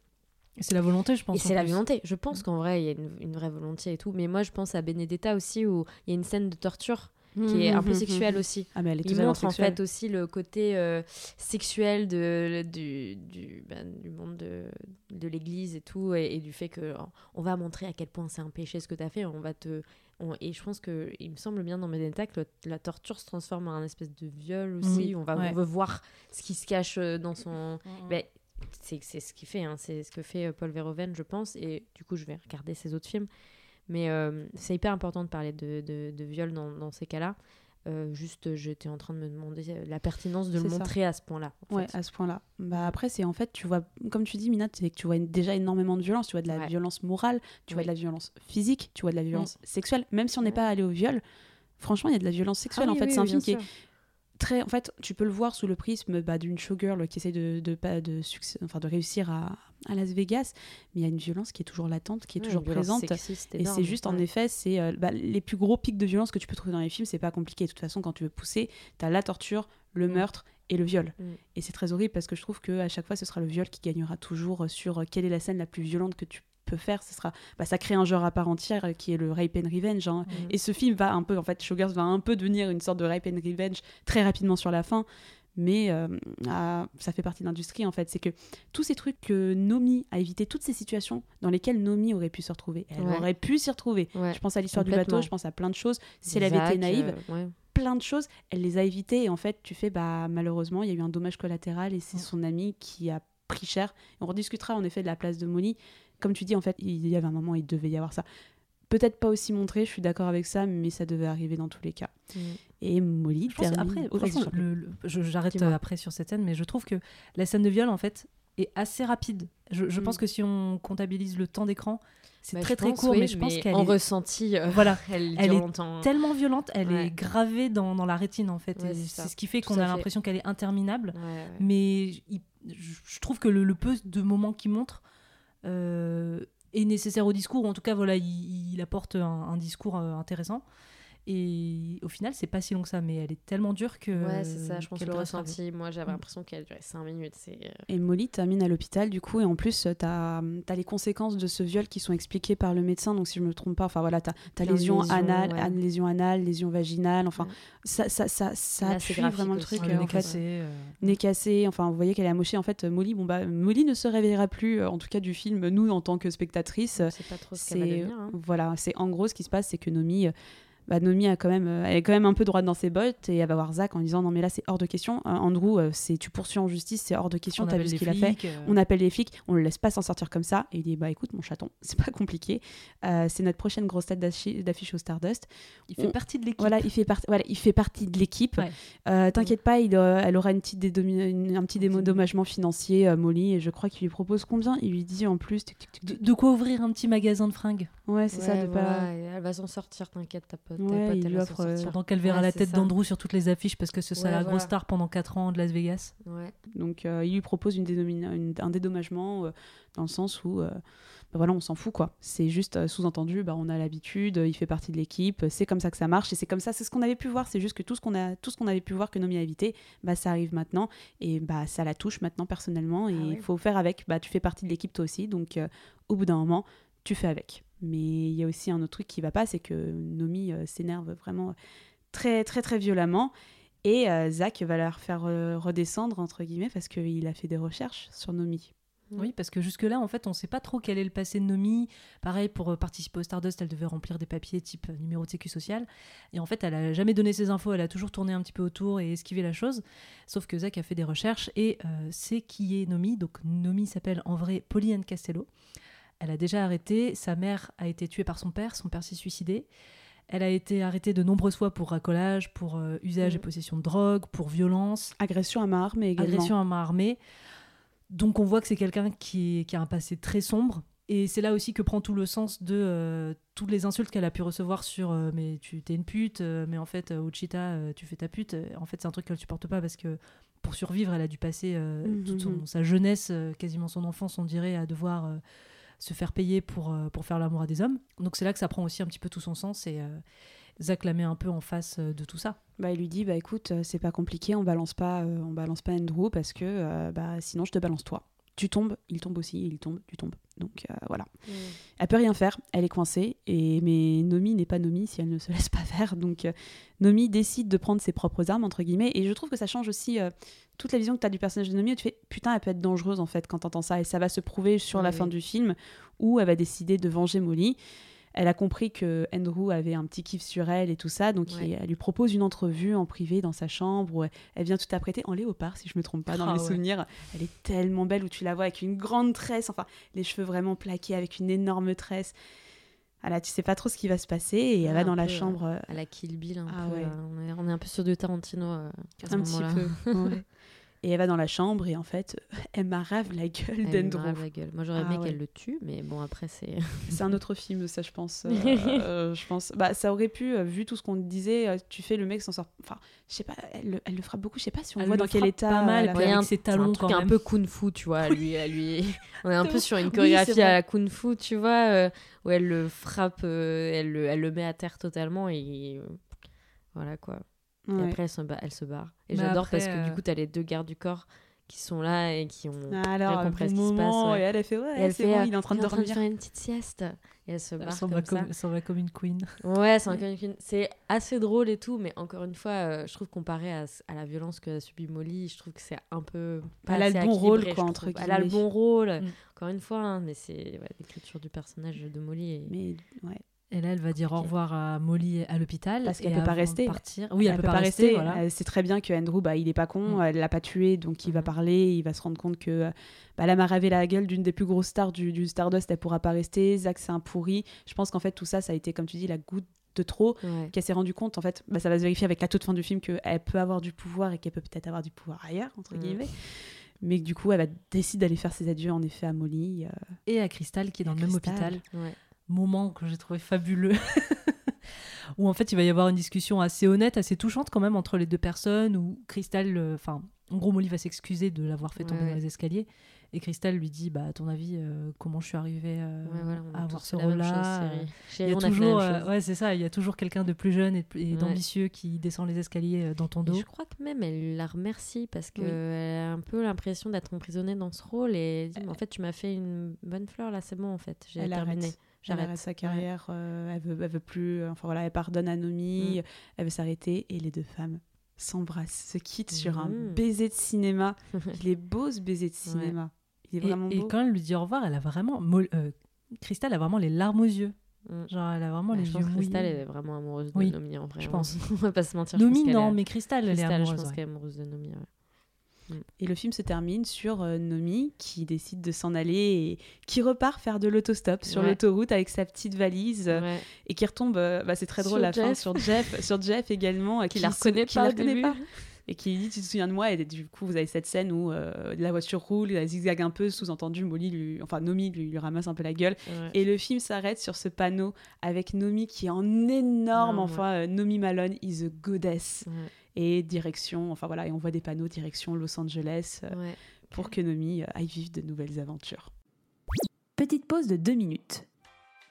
C'est la volonté, je pense. Et c'est la volonté. Je pense qu'en vrai, il y a une, une vraie volonté et tout. Mais moi, je pense à Benedetta aussi, où il y a une scène de torture. qui est un peu Mhm, sexuel mhm. aussi. Ah, mais elle est Il montre en sexuelle. fait aussi le côté euh, sexuel de, du, du, ben, du monde de, de l'église et tout, et, et du fait que oh, on va montrer à quel point c'est un péché ce que tu as fait, on va te... on- et je pense que il me semble bien dans Medenta que le- la torture se transforme en un espèce de viol aussi, on, va, ouais. on veut voir ce qui se cache euh, dans son... Ben, c'est ce qu'il fait, hein, c'est ce que fait euh, Paul Verhoeven, je pense, et du coup je vais regarder ses autres films. Mais euh, c'est hyper important de parler de, de, de viol dans, dans ces cas-là. Euh, juste, j'étais en train de me demander la pertinence de le ça. montrer à ce point-là. Ouais, fait. à ce point-là. Bah après, c'est en fait, tu vois, comme tu dis, Mina, c'est que tu vois déjà énormément de violence. Tu vois de la Ouais. violence morale, tu vois de la violence physique, tu vois de la violence sexuelle. Même si on n'est pas allé au viol, franchement, il y a de la violence sexuelle. Ah en oui, fait, oui, c'est un film est. très. En fait, tu peux le voir sous le prisme bah, d'une showgirl qui essaie de, de, pas de, succès, enfin, de réussir à, à Las Vegas, mais il y a une violence qui est toujours latente, qui est toujours présente. sexiste Et c'est juste, en effet, c'est euh, bah, les plus gros pics de violence que tu peux trouver dans les films, c'est pas compliqué. De toute façon, quand tu veux pousser, tu as la torture, le meurtre et le viol. Mm. Et c'est très horrible parce que je trouve que à chaque fois, ce sera le viol qui gagnera toujours sur euh, quelle est la scène la plus violente que tu peux faire. Ce sera, bah, ça crée un genre à part entière euh, qui est le rape and revenge. hein. Mm. Et ce film va un peu, en fait, Showgirls va un peu devenir une sorte de rape and revenge très rapidement sur la fin. Mais euh, ça fait partie de l'industrie en fait. C'est que tous ces trucs que Nomi a évité, toutes ces situations dans lesquelles Nomi aurait pu se retrouver, elle Ouais. aurait pu s'y retrouver. Ouais, Je pense à l'histoire du bateau, je pense à plein de choses. Si elle avait été naïve, euh, ouais. plein de choses, elle les a évitées. Et en fait, tu fais, bah, malheureusement, il y a eu un dommage collatéral et c'est son ami qui a pris cher. On rediscutera en effet de la place de Molly. Comme tu dis, en fait, il y avait un moment où il devait y avoir ça. Peut-être pas aussi montré, je suis d'accord avec ça, mais ça devait arriver dans tous les cas. Mm. Et Molly, Je termine- après, Oh, franchement, le- le- je- j'arrête après sur cette scène, mais je trouve que la scène de viol, en fait, est assez rapide. Je, je Mm. pense que si on comptabilise le temps d'écran, c'est Bah, très très pense, court, oui, mais je pense mais qu'elle en est ressenti, euh, voilà, elle est longtemps. tellement violente, elle Ouais. est gravée dans, dans la rétine en fait. Ouais, et c'est ce qui fait Tout qu'on a fait. l'impression qu'elle est interminable. Ouais, ouais. Mais il- je trouve que le, le peu de moments qu'il montre est nécessaire au discours. En tout cas, voilà, il, apporte un, un discours euh, intéressant. Et au final, c'est pas si long que ça, mais elle est tellement dure que. Ouais, c'est ça, je pense qu'elle le ressenti. Moi, j'avais Mm. l'impression qu'elle durait 5 minutes. C'est. euh, Et Molly termine à l'hôpital, du coup, et en plus, tu as, les conséquences de ce viol qui sont expliquées par le médecin. Donc, si je me trompe pas, enfin voilà, tu as, lésion anale, ouais. an- lésion anale, lésion vaginale, enfin, ça, ça, ça, ça Là, c'est appuie vraiment le truc. Le euh, nez cassé, euh. Nez cassé, enfin, vous voyez qu'elle est amochée. En fait, Molly, bon, bah, Molly ne se réveillera plus, euh, en tout cas du film, nous, en tant que spectatrice. Sait pas trop ce qu'elle va c'est- devenir, hein. Voilà, c'est en gros ce qui se passe, c'est que Nomi. Bah, Nomi a quand même, euh, elle est quand même un peu droite dans ses bottes et elle va voir Zach en disant non mais là c'est hors de question. Euh, Andrew, euh, c'est tu poursuis en justice, c'est hors de question. On T'as vu appelle ce les qu'il a fait. flics, euh. On appelle les flics, on le laisse pas s'en sortir comme ça. Et il dit bah écoute mon chaton, c'est pas compliqué. Euh, c'est notre prochaine grosse tête d'affi- d'affiche au Stardust. Il fait On- partie de l'équipe. Voilà, il fait partie. Voilà, il fait partie de l'équipe. Ouais. Euh, T'inquiète pas, il, euh, elle aura une petite dédomi- une- un petit dédommagement financier, euh, Molly. Et je crois qu'il lui propose combien? Il lui dit en plus. tic, tic, tic, De, de quoi ouvrir un petit magasin de fringues. Ouais, c'est ça, de voilà, pas. Elle va s'en sortir, t'inquiète, ta pote. Ouais, pote, il lui offre, euh. Pendant qu'elle verra Ouais, la tête d'Andrew sur toutes les affiches parce que ce sera Ouais, la voilà. grosse star pendant 4 ans de Las Vegas. Ouais. Donc euh, il lui propose une dénomina- une- un dédommagement euh, dans le sens où euh, bah voilà, on s'en fout quoi. C'est juste euh, sous-entendu, bah, on a l'habitude, il fait partie de l'équipe, c'est comme ça que ça marche et c'est comme ça, c'est ce qu'on avait pu voir. C'est juste que tout ce qu'on a, tout ce qu'on avait pu voir que Nomi a évité, bah ça arrive maintenant et bah ça la touche maintenant personnellement et il ouais. faut faire avec. Bah tu fais partie de l'équipe toi aussi, donc euh, au bout d'un moment tu fais avec. Mais il y a aussi un autre truc qui va pas, c'est que Nomi euh, s'énerve vraiment très très très violemment. Et euh, Zach va la faire euh, redescendre, entre guillemets, parce qu'il a fait des recherches sur Nomi. Oui, parce que jusque-là, en fait, on sait pas trop quel est le passé de Nomi. Pareil, pour euh, participer au Stardust, elle devait remplir des papiers type numéro de sécu social. Et en fait, elle a jamais donné ses infos, elle a toujours tourné un petit peu autour et esquivé la chose. Sauf que Zach a fait des recherches et euh, sait qui est Nomi. Donc, Nomi s'appelle en vrai Pauline Castello. Elle a déjà arrêté. Sa mère a été tuée par son père. Son père s'est suicidé. Elle a été arrêtée de nombreuses fois pour racolage, pour euh, usage et possession de drogue, pour violence. Agression à main armée également. Agression à main armée. Donc on voit que c'est quelqu'un qui, a un passé très sombre. Et c'est là aussi que prend tout le sens de euh, toutes les insultes qu'elle a pu recevoir sur euh, mais tu t'es une pute, mais en fait Uchita tu fais ta pute. En fait c'est un truc qu'elle supporte pas parce que pour survivre elle a dû passer Mhm. toute son- sa jeunesse, quasiment son enfance on dirait, à devoir se faire payer pour, euh, pour faire l'amour à des hommes. Donc c'est là que ça prend aussi un petit peu tout son sens et euh, Zach la met un peu en face euh, de tout ça. Bah, il lui dit bah écoute, c'est pas compliqué, on balance pas, on balance pas Andrew parce que bah sinon je te balance toi. Tu tombes, il tombe aussi, il tombe, tu tombes. Donc euh, voilà. Elle peut rien faire, elle est coincée. Et mais Nomi n'est pas Nomi si elle ne se laisse pas faire. Donc euh, Nomi décide de prendre ses propres armes entre guillemets. Et je trouve que ça change aussi euh, toute la vision que tu as du personnage de Nomi. Où tu fais putain, elle peut être dangereuse en fait quand t'entends ça. Et ça va se prouver sur la Oui, fin du film où elle va décider de venger Molly. Elle a compris que Andrew avait un petit kiff sur elle et tout ça, donc Ouais. il- elle lui propose une entrevue en privé dans sa chambre où elle vient tout apprêter en léopard, si je me trompe pas dans Ah mes ouais. souvenirs. Elle est tellement belle où tu la vois avec une grande tresse, enfin les cheveux vraiment plaqués avec une énorme tresse. Voilà, tu sais pas trop ce qui va se passer et elle va dans la euh, chambre. euh, À la Kill Bill, un Ah peu. ouais. euh, on, est, on est un peu sur du Tarantino euh, à ce un petit peu. ouais. Et elle va dans la chambre et en fait, elle m'arrave la gueule d'Andrew. marave la gueule. Moi, j'aurais Ah aimé ouais. qu'elle le tue, mais bon, après, c'est. C'est un autre film, ça, je pense. Euh, euh, je pense. Bah, ça aurait pu, euh, vu tout ce qu'on disait, tu fais le mec s'en sort. Enfin, je sais pas, elle, le- elle le frappe beaucoup. Je sais pas si on Elle voit dans quel état. pas mal, Ouais, avec un- ses c'est un talons, truc quand un peu kung-fu, tu vois. Lui, à lui... On est un peu sur une Oui, chorégraphie à la kung-fu, tu vois, euh, où elle le frappe, euh, elle, le, elle le met à terre totalement et. Voilà quoi. Et Ouais. après, elle se, ba- elle se barre. Et j'adore parce que du euh, coup, t'as les deux gardes du corps qui sont là et qui ont Alors, bien un compris ce qui se passe. ouais. et elle, elle fait ouais, elle fait, bon, euh, il est en train de de dormir. faire une petite sieste. Et elle se Elle barre s'en comme va comme, elle s'en va comme une queen. Ouais, c'est C'est assez drôle et tout, mais encore une fois, euh, je trouve comparé à, à la violence que a subi Molly, je trouve que c'est un peu. pas Elle a le bon rôle, quoi, entre. Elle a le bon rôle, Mm. encore une fois, hein, mais c'est ouais, l'écriture du personnage de Molly. Et... Mais ouais. Et là, elle va dire au revoir à Molly à l'hôpital. Parce qu'elle peut pas rester. Partir. Oui, elle, peut, pas rester. voilà. Elle sait très bien que Andrew, bah, il est pas con, Mm. elle l'a pas tué, donc il va Mhm. parler, il va se rendre compte que bah, elle m'a ravé la gueule d'une des plus grosses stars du, du Stardust, elle pourra pas rester. Zach, c'est un pourri. Je pense qu'en fait, tout ça, ça a été, comme tu dis, la goutte de trop. Ouais. Qu'elle s'est rendue compte, en fait, bah, ça va se vérifier avec la toute fin du film, qu'elle peut avoir du pouvoir et qu'elle peut peut-être avoir du pouvoir ailleurs, entre Mhm. guillemets. Mais que du coup, elle va décider d'aller faire ses adieux, en effet, à Molly. euh, Et à Crystal, qui est dans le même hôpital. Ouais. Moment que j'ai trouvé fabuleux. où en fait, il va y avoir une discussion assez honnête, assez touchante quand même entre les deux personnes. Où Crystal, euh, enfin, en gros, Molly va s'excuser de l'avoir fait tomber Ouais, dans les escaliers. Et Crystal lui dit, bah, à ton avis, euh, comment je suis arrivée euh, Ouais, voilà, à avoir ce rôle-là. Il y a toujours, ouais, c'est ça. Il y a toujours quelqu'un de plus jeune et, et Ouais. d'ambitieux qui descend les escaliers dans ton Et dos. je crois que même elle la remercie parce qu'elle Oui. a un peu l'impression d'être emprisonnée dans ce rôle et elle dit, Mais en fait tu m'as fait une bonne fleur là c'est bon en fait j'ai terminé arrête. Elle j'arrête arrête sa Ouais. carrière, euh, elle, veut, elle veut plus. euh, Enfin voilà, elle pardonne à Nomi, Mm. elle veut s'arrêter et les deux femmes s'embrassent, se quittent sur un Mm. baiser de cinéma. Il est beau ce baiser de cinéma. Il est Et, vraiment et beau. quand elle lui dit au revoir, elle a vraiment. Mol- euh, Crystal a vraiment les larmes aux yeux. Mm. Genre, elle a vraiment Bah, les je yeux pense que Crystal elle est vraiment amoureuse de Oui, Nomi en vrai je hein. pense. on va pas se mentir Nomi, non, mais Crystal, elle est Crystal, je amoureuse. pense ouais. qu'elle est amoureuse de Nomi ouais. Et le film se termine sur euh, Nomi qui décide de s'en aller et qui repart faire de l'autostop sur Ouais. l'autoroute avec sa petite valise euh, Ouais. et qui retombe, euh, bah, c'est très drôle la fin, Jeff. sur Jeff, sur Jeff également, euh, qui la se- reconnaît qui pas la reconnaît pas. et qui lui dit tu te souviens de moi? Et du coup vous avez cette scène où euh, la voiture roule elle zigzague un peu sous-entendu Molly lui enfin Nomi lui, lui ramasse un peu la gueule Ouais. et le film s'arrête sur ce panneau avec Nomi qui est en énorme Ah, enfin euh, Nomi Malone is a goddess Ouais. Et direction enfin voilà et on voit des panneaux direction Los Angeles euh, Ouais. pour que Nomi euh, aille vivre de nouvelles aventures Petite pause de deux minutes.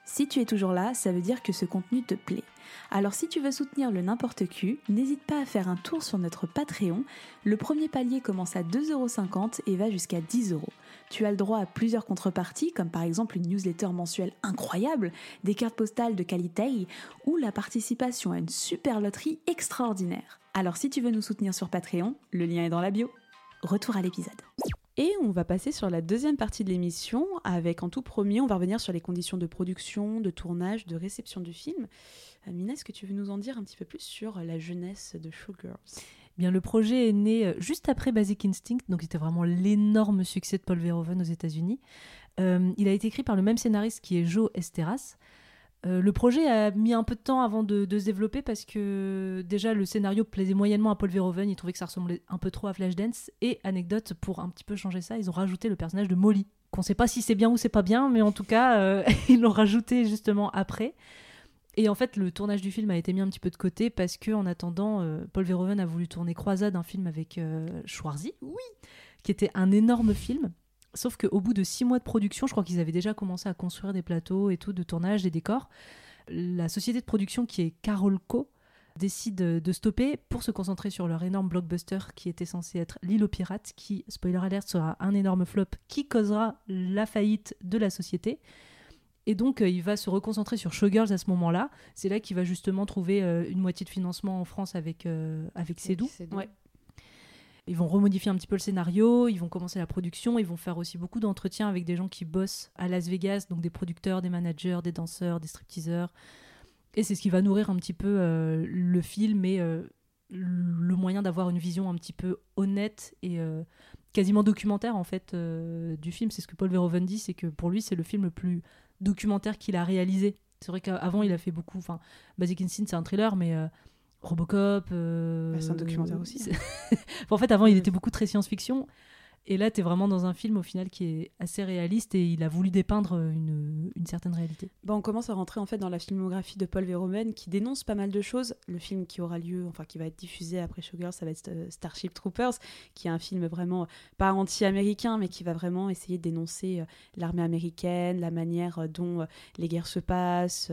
Si tu es toujours là, ça veut dire que ce contenu te plaît. Alors si tu veux soutenir le n'importe Q, n'hésite pas à faire un tour sur notre Patreon. Le premier palier commence à 2,50€ et va jusqu'à 10€. Tu as le droit à plusieurs contreparties, comme par exemple une newsletter mensuelle incroyable, des cartes postales de qualité ou la participation à une super loterie extraordinaire. Alors si tu veux nous soutenir sur Patreon, le lien est dans la bio. Retour à l'épisode. Et on va passer sur la deuxième partie de l'émission avec en tout premier, on va revenir sur les conditions de production, de tournage, de réception du film. Mina, est-ce que tu veux nous en dire un petit peu plus sur la jeunesse de Showgirls? Bien, le projet est né euh, juste après Basic Instinct, donc c'était vraiment l'énorme succès de Paul Verhoeven aux États-Unis. Euh, il a été écrit par le même scénariste qui est Joe Esteras. Euh, le projet a mis un peu de temps avant de, se développer parce que déjà le scénario plaisait moyennement à Paul Verhoeven, il trouvait que ça ressemblait un peu trop à Flashdance. Et anecdote, pour un petit peu changer ça, ils ont rajouté le personnage de Molly, qu'on sait pas si c'est bien ou c'est pas bien, mais en tout cas, euh, ils l'ont rajouté justement après. Et en fait, le tournage du film a été mis un petit peu de côté parce que, en attendant, euh, Paul Verhoeven a voulu tourner Croisade, un film avec Schwarzy, oui, qui était un énorme film. Sauf qu'au bout de six mois de production, je crois qu'ils avaient déjà commencé à construire des plateaux et tout, de tournage, des décors. La société de production qui est Carolco décident de stopper pour se concentrer sur leur énorme blockbuster qui était censé être L'île aux pirates, qui, spoiler alert, sera un énorme flop qui causera la faillite de la société. Et donc, euh, il va se reconcentrer sur Showgirls à ce moment-là. C'est là qu'il va justement trouver euh, une moitié de financement en France avec, euh, avec Cédou. Ouais. Ils vont remodifier un petit peu le scénario, ils vont commencer la production, ils vont faire aussi beaucoup d'entretiens avec des gens qui bossent à Las Vegas, donc des producteurs, des managers, des danseurs, des stripteaseurs. Et c'est ce qui va nourrir un petit peu euh, le film et euh, le moyen d'avoir une vision un petit peu honnête et euh, quasiment documentaire en fait du film. C'est ce que Paul Verhoeven dit, c'est que pour lui c'est le film le plus documentaire qu'il a réalisé. C'est vrai qu'avant il a fait beaucoup, enfin Basic Instinct c'est un thriller mais Robocop... euh, Bah, c'est un documentaire aussi, Enfin, en fait avant il était beaucoup très science-fiction et là tu es vraiment dans un film au final qui est assez réaliste et il a voulu dépeindre une, une certaine réalité. Bah, on commence à rentrer en fait dans la filmographie de Paul Verhoeven qui dénonce pas mal de choses. Le film qui aura lieu, enfin qui va être diffusé après Showgirls, ça va être euh, Starship Troopers, qui est un film vraiment euh, pas anti-américain, mais qui va vraiment essayer de dénoncer euh, l'armée américaine, la manière dont euh, les guerres se passent.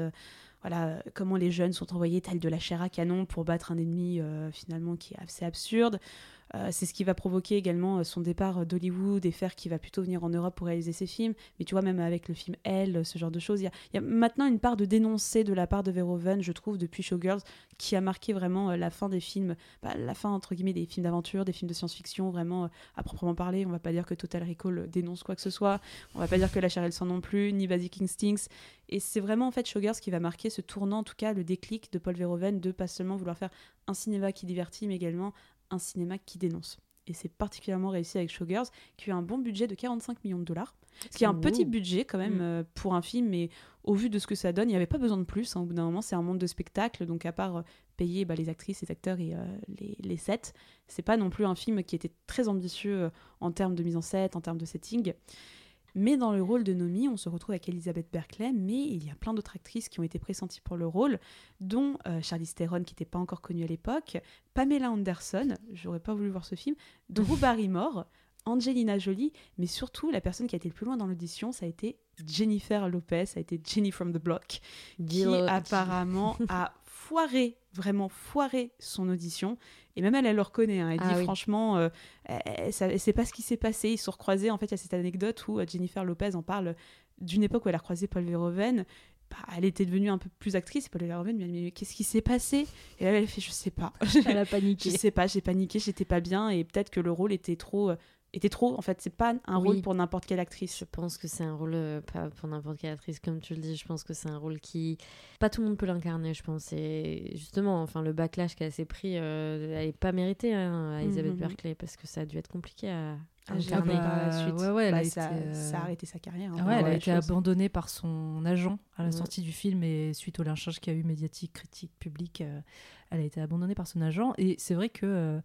Voilà, comment les jeunes sont envoyés tels de la chair à canon pour battre un ennemi euh, finalement qui est assez absurde. Euh, c'est ce qui va provoquer également euh, son départ euh, d'Hollywood et faire qu'il va plutôt venir en Europe pour réaliser ses films. Mais tu vois, même avec le film Elle, ce genre de choses, il y a, maintenant une part de dénoncer de la part de Verhoeven, je trouve, depuis Showgirls, qui a marqué vraiment la fin des films, bah, la fin entre guillemets des films d'aventure, des films de science-fiction, vraiment à proprement parler. On va pas dire que Total Recall dénonce quoi que ce soit, on va pas dire que La chair et le non plus, ni Basic Instincts. Et c'est vraiment en fait Showgirls qui va marquer ce tournant, en tout cas le déclic de Paul Verhoeven de pas seulement vouloir faire un cinéma qui divertit, mais également un cinéma qui dénonce. Et c'est particulièrement réussi avec Showgirls, qui a eu un bon budget de 45 millions de dollars. Ce qui est un petit budget quand même Mm. euh, pour un film, mais au vu de ce que ça donne, il n'y avait pas besoin de plus. hein. Au bout d'un moment, c'est un monde de spectacle, donc à part euh, payer bah, les actrices, les acteurs et euh, les, les sets, c'est pas non plus un film qui était très ambitieux en termes de mise en scène, en termes de setting. Mais dans le rôle de Nomi, on se retrouve avec Elizabeth Berkley, mais il y a plein d'autres actrices qui ont été pressenties pour le rôle, dont euh, Charlize Theron, qui n'était pas encore connue à l'époque, Pamela Anderson, j'aurais pas voulu voir ce film, Drew Barrymore, Angelina Jolie, mais surtout la personne qui a été le plus loin dans l'audition, ça a été Jennifer Lopez, ça a été Jenny from the Block, qui apparemment a foiré, vraiment foiré son audition. Et même elle, elle le reconnaît. hein. Elle Ah dit oui. franchement, euh, elle, elle sait pas ce qui s'est passé. Ils se sont recroisés. En fait, il y a cette anecdote où euh, Jennifer Lopez en parle d'une époque où elle a croisé Paul Verhoeven. Bah, elle était devenue un peu plus actrice. Et Paul Verhoeven lui a dit Mais qu'est-ce qui s'est passé? Et là, elle fait Je sais pas. Elle a paniqué. Je sais pas, j'ai paniqué, j'étais pas bien. Et peut-être que le rôle était trop. Était trop. En fait, c'est pas un Oui. rôle pour n'importe quelle actrice. Je pense que c'est un rôle, euh, pas pour n'importe quelle actrice, comme tu le dis, je pense que c'est un rôle qui. Pas tout le monde peut l'incarner, je pense. Et justement, enfin, le backlash qu'elle s'est pris, euh, elle n'est pas méritée hein, à Elizabeth Mhm. Berkley, parce que ça a dû être compliqué à, à Ah, incarner. la suite. ouais, ouais, elle Bah, a ça, été, euh, ça a arrêté sa carrière. hein, Ah ouais, elle a été chose. abandonnée par son agent à la Ouais. sortie du film et suite au lynchage qu'il y a eu médiatique, critique, public, euh, elle a été abandonnée par son agent. Et c'est vrai que euh,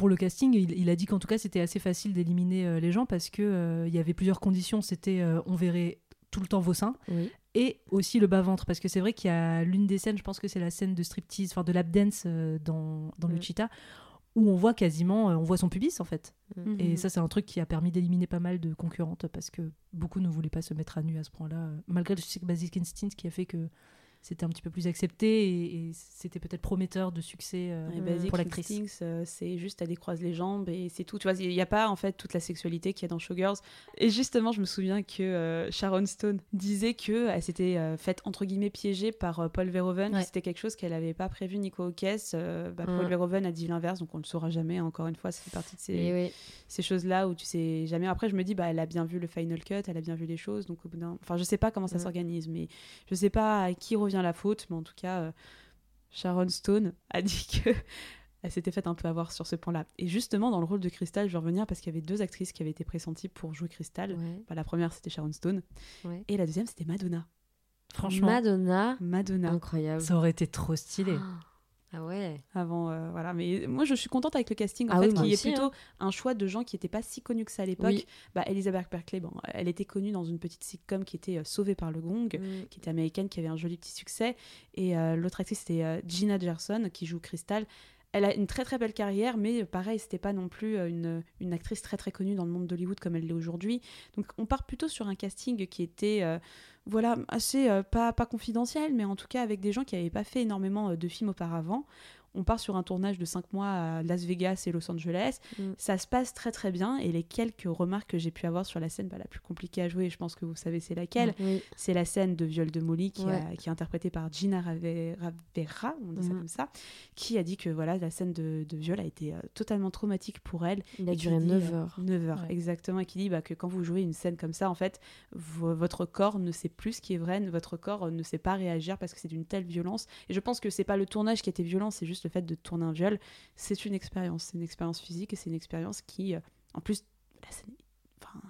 pour le casting, il, il a dit qu'en tout cas c'était assez facile d'éliminer euh, les gens parce que euh, il y avait plusieurs conditions. C'était euh, on verrait tout le temps vos seins Oui. et aussi le bas ventre parce que c'est vrai qu'il y a l'une des scènes, je pense que c'est la scène de striptease, enfin de lap dance euh, dans dans Mm. Luchita où on voit quasiment, euh, on voit son pubis en fait. Mm. Et Mhm. ça, c'est un truc qui a permis d'éliminer pas mal de concurrentes parce que beaucoup ne voulaient pas se mettre à nu à ce point-là, euh, malgré le succès de Basic Instinct qui a fait que c'était un petit peu plus accepté et, et c'était peut-être prometteur de succès euh, Basic pour l'actrice. Euh, c'est juste elle décroise les jambes et c'est tout. Tu vois, il n'y a pas en fait toute la sexualité qu'il y a dans Showgirls. Et justement, je me souviens que euh, Sharon Stone disait que elle s'était euh, faite entre guillemets piégée par euh, Paul Verhoeven. Ouais. C'était quelque chose qu'elle n'avait pas prévu Nico Hawkes. Euh, bah, Paul Mm. Verhoeven a dit l'inverse, donc on ne le saura jamais. Encore une fois, fait partie de ces, oui. ces choses-là où tu sais jamais. Après, je me dis, bah, elle a bien vu le final cut, elle a bien vu les choses. Donc, au bout d'un. Enfin, je sais pas comment ça Mm. s'organise, mais je sais pas à qui revient la faute, mais en tout cas, euh, Sharon Stone a dit que. Elle s'était faite un peu avoir sur ce point-là. Et justement, dans le rôle de Crystal, je vais revenir parce qu'il y avait deux actrices qui avaient été pressenties pour jouer Crystal. Ouais. Bah, la première, c'était Sharon Stone. Ouais. Et la deuxième, c'était Madonna. Franchement, Madonna, Madonna. incroyable. ça aurait été trop stylé. Ah ouais. Avant, euh, voilà. Mais moi, je suis contente avec le casting, en Ah fait, oui, qui est aussi, plutôt hein. un choix de gens qui n'étaient pas si connus que ça à l'époque. Oui. Bah, Elizabeth Berkley, bon, elle était connue dans une petite sitcom qui était euh, Sauvée par le Gong, Mm. qui était américaine, qui avait un joli petit succès. Et euh, l'autre actrice, c'était Gina Gerson, qui joue Crystal. Elle a une très très belle carrière, mais pareil, c'était pas non plus une, une actrice très très connue dans le monde d'Hollywood comme elle l'est aujourd'hui. Donc on part plutôt sur un casting qui était voilà assez euh, pas, pas confidentiel, mais en tout cas avec des gens qui n'avaient pas fait énormément euh, de films auparavant. On part sur un tournage de 5 mois à Las Vegas et Los Angeles. Mm. Ça se passe très très bien et les quelques remarques que j'ai pu avoir sur la scène bah, la plus compliquée à jouer, je pense que vous savez c'est laquelle. C'est la scène de viol de Molly qui, Ouais. a- qui est interprétée par Gina Rave- Ravera, on dit ça Mhm. comme ça, qui a dit que voilà la scène de, de viol a été euh, totalement traumatique pour elle. Il a duré dit, 9 euh, heures. 9 heures, Ouais. exactement. Et qui dit bah, que quand vous jouez une scène comme ça, en fait, vo- votre corps ne sait plus ce qui est vrai, votre corps euh, ne sait pas réagir parce que c'est d'une telle violence. Et je pense que c'est pas le tournage qui était violent, c'est juste le fait de tourner un viol. C'est une expérience, c'est une expérience physique et c'est une expérience qui, euh, en plus, la scène, enfin,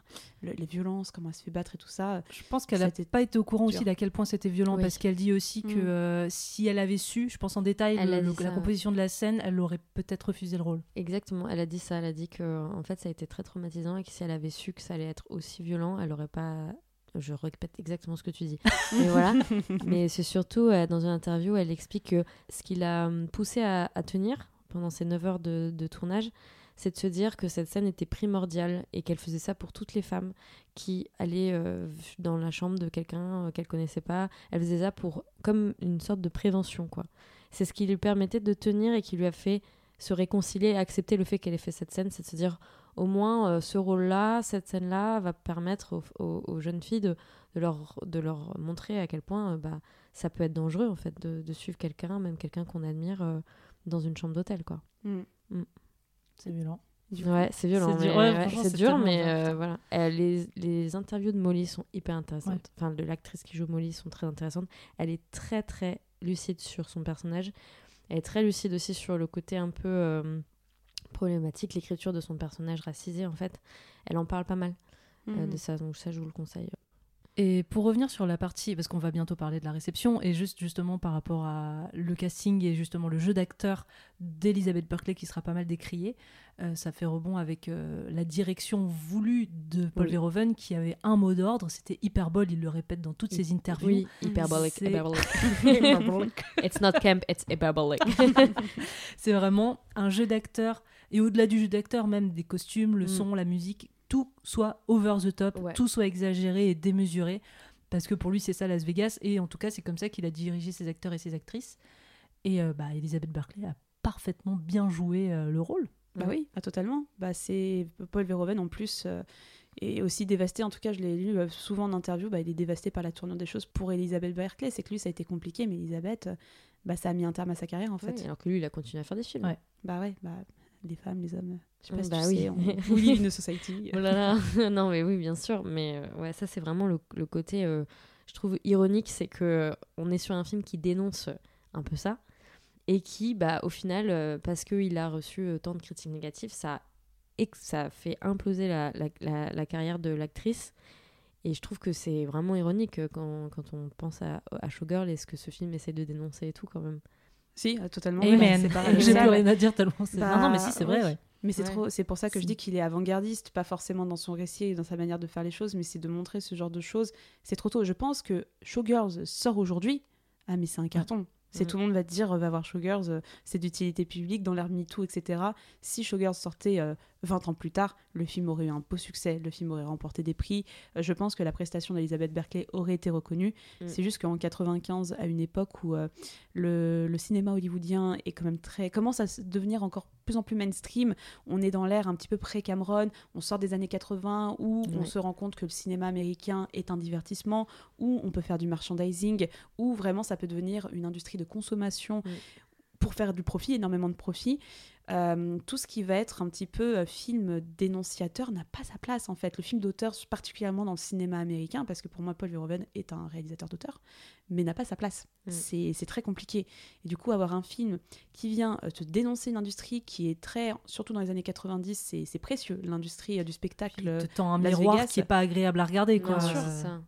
le- les violences, comment elle se fait battre et tout ça. Je pense qu'elle n'a pas été au courant dur. aussi d'à quel point c'était violent Oui. parce qu'elle dit aussi que Mm. euh, si elle avait su, je pense en détail, le- le- la composition de la scène, elle aurait peut-être refusé le rôle. Exactement, elle a dit ça. Elle a dit que en fait ça a été très traumatisant et que si elle avait su que ça allait être aussi violent, elle aurait pas. Je répète exactement ce que tu dis. Mais voilà. Mais c'est surtout euh, dans une interview, elle explique que ce qui l'a hum, poussée à, à tenir pendant ces 9 heures de, de tournage, c'est de se dire que cette scène était primordiale et qu'elle faisait ça pour toutes les femmes qui allaient euh, dans la chambre de quelqu'un euh, qu'elle connaissait pas. Elle faisait ça pour comme une sorte de prévention, quoi. C'est ce qui lui permettait de tenir et qui lui a fait se réconcilier et accepter le fait qu'elle ait fait cette scène, c'est de se dire au moins euh, ce rôle-là, cette scène-là va permettre aux, aux- aux jeunes filles de, de leur, de leur montrer à quel point euh, bah, ça peut être dangereux en fait de, de suivre quelqu'un, même quelqu'un qu'on admire euh, dans une chambre d'hôtel quoi. Mm. C'est violent. Ouais, c'est violent. C'est dur, mais- ouais, dur, mais dur, euh, voilà. Euh, les, les interviews de Molly sont hyper intéressantes. Ouais. Enfin, de l'actrice qui joue Molly sont très intéressantes. Elle est très très lucide sur son personnage. Elle est très lucide aussi sur le côté un peu euh, problématique, l'écriture de son personnage racisé en fait. Elle en parle pas mal euh, Mhm. de ça, donc ça je vous le conseille. Et pour revenir sur la partie, parce qu'on va bientôt parler de la réception, et juste justement par rapport à le casting et justement le jeu d'acteur d'Elizabeth Berkley qui sera pas mal décrié, euh, ça fait rebond avec euh, la direction voulue de Paul Oui. Verhoeven qui avait un mot d'ordre, c'était hyperbole, il le répète dans toutes ses interviews. Oui, hyperbolic, hyperbolic. it's not camp, it's hyperbolic. C'est vraiment un jeu d'acteur, et au-delà du jeu d'acteur, même des costumes, le Mm. son, la musique, tout soit over the top, Ouais. tout soit exagéré et démesuré, parce que pour lui c'est ça Las Vegas, et en tout cas c'est comme ça qu'il a dirigé ses acteurs et ses actrices. Et euh, bah, Elizabeth Berkley a parfaitement bien joué euh, le rôle. Bah oui, ah, totalement. Bah, c'est Paul Verhoeven en plus euh, est aussi dévasté. En tout cas, je l'ai lu souvent en interview. Bah, il est dévasté par la tournure des choses pour Elisabeth Berkeley. C'est que lui, ça a été compliqué, mais Elisabeth, bah, ça a mis un terme à sa carrière en fait. Alors que lui, il a continué à faire des films. Ouais. Bah ouais, bah, les femmes, les hommes. Je sais pas si bah tu oui. sais, on, in a society. Oh là là. non, mais oui, bien sûr. Mais euh, ouais, ça, c'est vraiment le, le côté, euh, je trouve, ironique. C'est que euh, on est sur un film qui dénonce un peu ça. Et qui, bah, au final, euh, parce qu'il a reçu euh, tant de critiques négatives, ça, ça fait imploser la, la, la- la carrière de l'actrice. Et je trouve que c'est vraiment ironique quand, quand on pense à, à Showgirl et ce que ce film essaie de dénoncer et tout, quand même. Si, euh, totalement. Amen. J'ai plus rien à dire tellement c'est. Bah, non, non, mais si, c'est vrai, ouais. Mais c'est Ouais. trop, c'est pour ça que je dis qu'il est avant-gardiste, pas forcément dans son récit et dans sa manière de faire les choses, mais c'est de montrer ce genre de choses. C'est trop tôt. Je pense que Showgirls sort aujourd'hui. Ah, mais c'est un carton. C'est Mm. tout le monde va te dire, euh, va voir Showgirls, euh, c'est d'utilité publique dans l'ère MeToo, etc. Si Showgirls sortait euh, 20 ans plus tard, le film aurait eu un beau succès, le film aurait remporté des prix. Euh, je pense que la prestation d'Elizabeth Berkley aurait été reconnue. Mm. C'est juste qu'en 95, à une époque où euh, le, le cinéma hollywoodien est quand même très commence à devenir encore plus en plus mainstream, on est dans l'ère un petit peu pré-Cameron, on sort des années 80 où on se rend compte que le cinéma américain est un divertissement, où on peut faire du merchandising, où vraiment ça peut devenir une industrie de consommation Mm. pour faire du profit, énormément de profit. Euh, tout ce qui va être un petit peu euh, film dénonciateur n'a pas sa place en fait. Le film d'auteur, particulièrement dans le cinéma américain, parce que pour moi Paul Verhoeven est un réalisateur d'auteur, mais n'a pas sa place. Mm. C'est c'est très compliqué. Et du coup, avoir un film qui vient euh, te dénoncer une industrie qui est très, surtout dans les années 90, c'est c'est précieux, l'industrie euh, du spectacle. Te tend un Las miroir Vegas. qui est pas agréable à regarder, quoi. Bien sûr, Euh,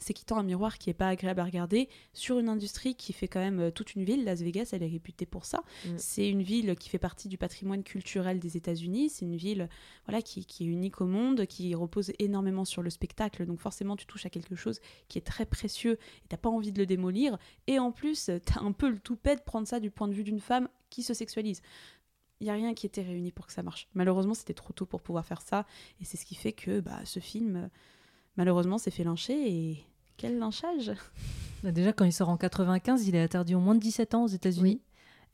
c'est ça. c'est qui tend un miroir qui est pas agréable à regarder sur une industrie qui fait quand même euh, toute une ville. Las Vegas, elle est réputée pour ça. Mm. C'est une ville qui fait partie du patrimoine culturel des États-Unis. C'est une ville voilà, qui, qui est unique au monde, qui repose énormément sur le spectacle. Donc forcément, tu touches à quelque chose qui est très précieux et t'as pas envie de le démolir. Et en plus, tu as un peu le toupet de prendre ça du point de vue d'une femme qui se sexualise. Il n'y a rien qui était réuni pour que ça marche. Malheureusement, c'était trop tôt pour pouvoir faire ça. Et c'est ce qui fait que bah, ce film, malheureusement, s'est fait lyncher. Et quel lynchage Bah, Déjà, quand il sort en 95, il est interdit au moins de 17 ans aux États-Unis